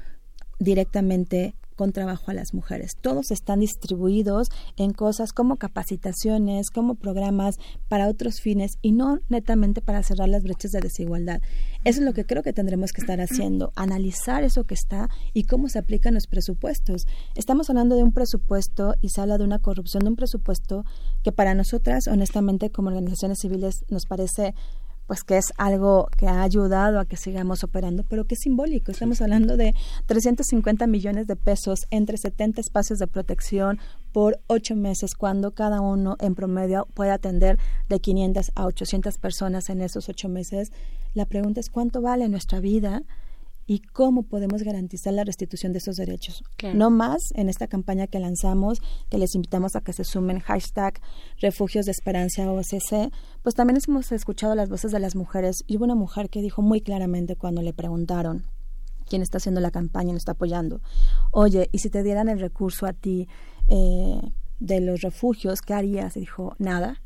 directamente con trabajo a las mujeres. Todos están distribuidos en cosas como capacitaciones, como programas para otros fines y no netamente para cerrar las brechas de desigualdad. Eso es lo que creo que tendremos que estar haciendo, analizar eso que está y cómo se aplican los presupuestos. Estamos hablando de un presupuesto y se habla de una corrupción de un presupuesto que para nosotras, honestamente, como organizaciones civiles, nos parece pues que es algo que ha ayudado a que sigamos operando, pero que es simbólico. Estamos hablando de 350 millones de pesos entre 70 espacios de protección por ocho meses, cuando cada uno en promedio puede atender de 500 a 800 personas en esos ocho meses. La pregunta es cuánto vale nuestra vida y cómo podemos garantizar la restitución de esos derechos. No más en esta campaña que lanzamos, que les invitamos a que se sumen hashtag refugios de esperanza OCC, pues también hemos escuchado las voces de las mujeres y hubo una mujer que dijo muy claramente cuando le preguntaron quién está haciendo la campaña y nos está apoyando, oye, y si te dieran el recurso a ti eh, de los refugios, ¿qué harías? Y dijo, nada,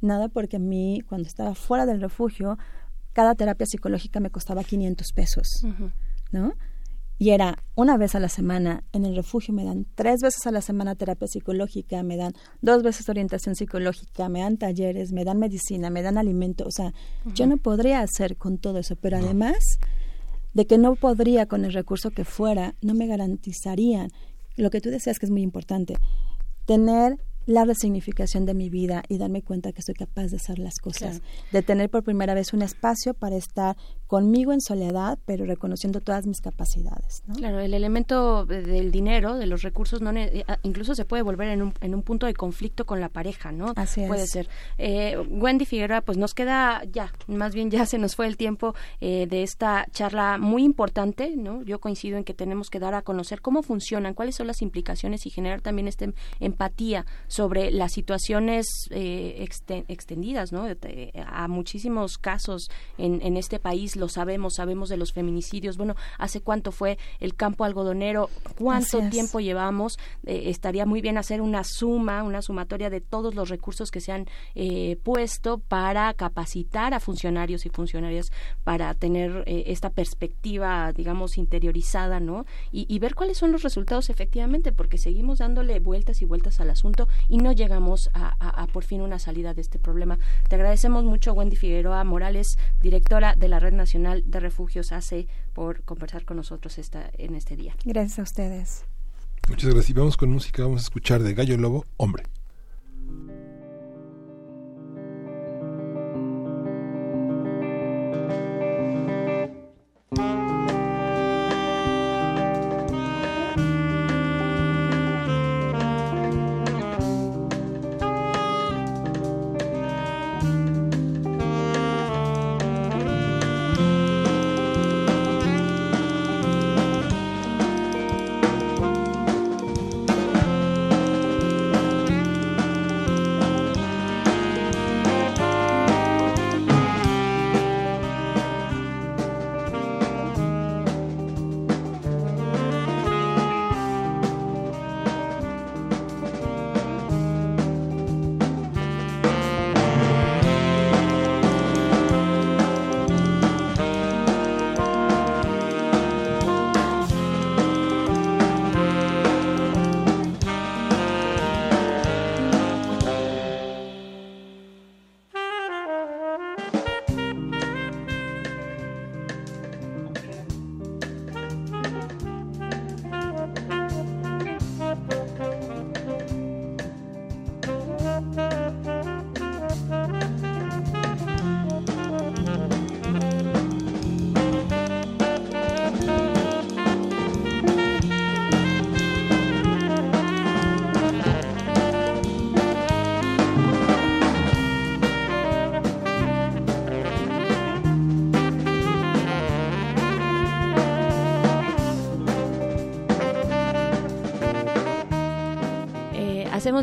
nada porque a mí cuando estaba fuera del refugio cada terapia psicológica me costaba 500 pesos, ¿no? Y era una vez a la semana en el refugio, me dan tres veces a la semana terapia psicológica, me dan dos veces orientación psicológica, me dan talleres, me dan medicina, me dan alimento. O sea, yo no podría hacer con todo eso, pero además de que no podría con el recurso que fuera, no me garantizarían lo que tú deseas que es muy importante, tener la resignificación de mi vida y darme cuenta que soy capaz de hacer las cosas, de tener por primera vez un espacio para estar conmigo en soledad, pero reconociendo todas mis capacidades. Claro, el elemento del dinero, de los recursos, no incluso se puede volver en un, en un punto de conflicto con la pareja, ¿no? Así puede ser. Eh, Wendy Figueroa, pues nos queda ya, más bien ya se nos fue el tiempo eh, de esta charla muy importante, ¿no? Yo coincido en que tenemos que dar a conocer cómo funcionan, cuáles son las implicaciones y generar también esta empatía sobre las situaciones eh, extendidas, ¿no? A muchísimos casos en, en este país lo sabemos, sabemos de los feminicidios. Bueno, ¿hace cuánto fue el campo algodonero? ¿Cuánto tiempo llevamos? Eh, estaría muy bien hacer una suma, una sumatoria de todos los recursos que se han eh, puesto para capacitar a funcionarios y funcionarias para tener eh, esta perspectiva, digamos, interiorizada, ¿no? Y, ver cuáles son los resultados efectivamente, porque seguimos dándole vueltas y vueltas al asunto y no llegamos a, a por fin una salida de este problema. Te agradecemos mucho, Wendy Figueroa Morales, directora de la Red Nacional Nacional de Refugios hace por conversar con nosotros esta, en este día. Gracias a ustedes. Muchas gracias. Y vamos con música, vamos a escuchar de Gallo Lobo, Hombre.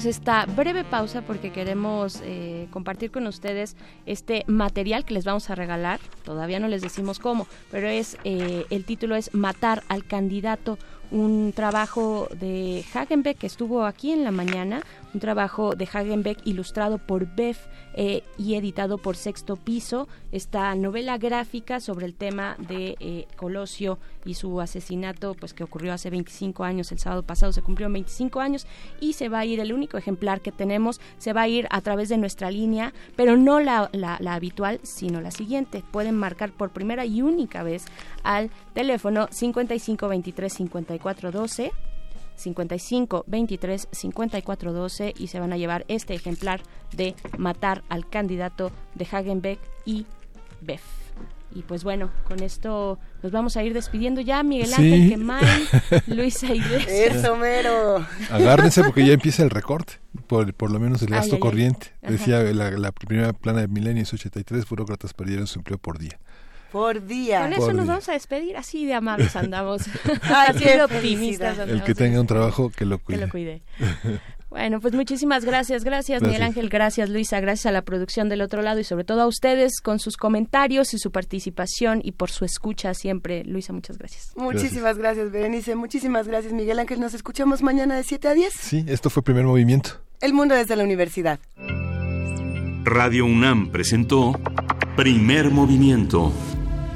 Esta breve pausa porque queremos eh, compartir con ustedes este material que les vamos a regalar. Todavía no les decimos cómo, pero es eh, el título es Matar al candidato un trabajo de Hagenbeck que estuvo aquí en la mañana, un trabajo de Hagenbeck ilustrado por Beff eh, y editado por Sexto Piso, esta novela gráfica sobre el tema de eh, Colosio y su asesinato, pues que ocurrió hace 25 años, el sábado pasado se cumplió 25 años y se va a ir, el único ejemplar que tenemos, se va a ir a través de nuestra línea, pero no la, la, la habitual, sino la siguiente. Pueden marcar por primera y única vez al teléfono 55 23 54 12 55 23 54 12 y se van a llevar este ejemplar de Matar al candidato de Hagenbeck y Beff. Y pues bueno, con esto nos vamos a ir despidiendo ya. Miguel Ángel Quemay, Luisa Iglesias. Eso mero. Agárrense porque ya empieza el recorte, por, por lo menos el gasto corriente. Decía la, la, primera plana de Milenio 83, burócratas perdieron su empleo por día por día. Con eso nos vamos a despedir, así de amables andamos, así de optimistas El que tenga un trabajo que lo cuide. Que lo cuide. Bueno, pues muchísimas gracias, gracias, Miguel Ángel, gracias Luisa, gracias a la producción del otro lado y sobre todo a ustedes con sus comentarios y su participación y por su escucha siempre. Luisa, muchas gracias. Muchísimas gracias, Berenice, muchísimas gracias, Miguel Ángel. Nos escuchamos mañana de 7 a 10. Sí, esto fue Primer Movimiento. El mundo desde la universidad. Radio UNAM presentó Primer Movimiento.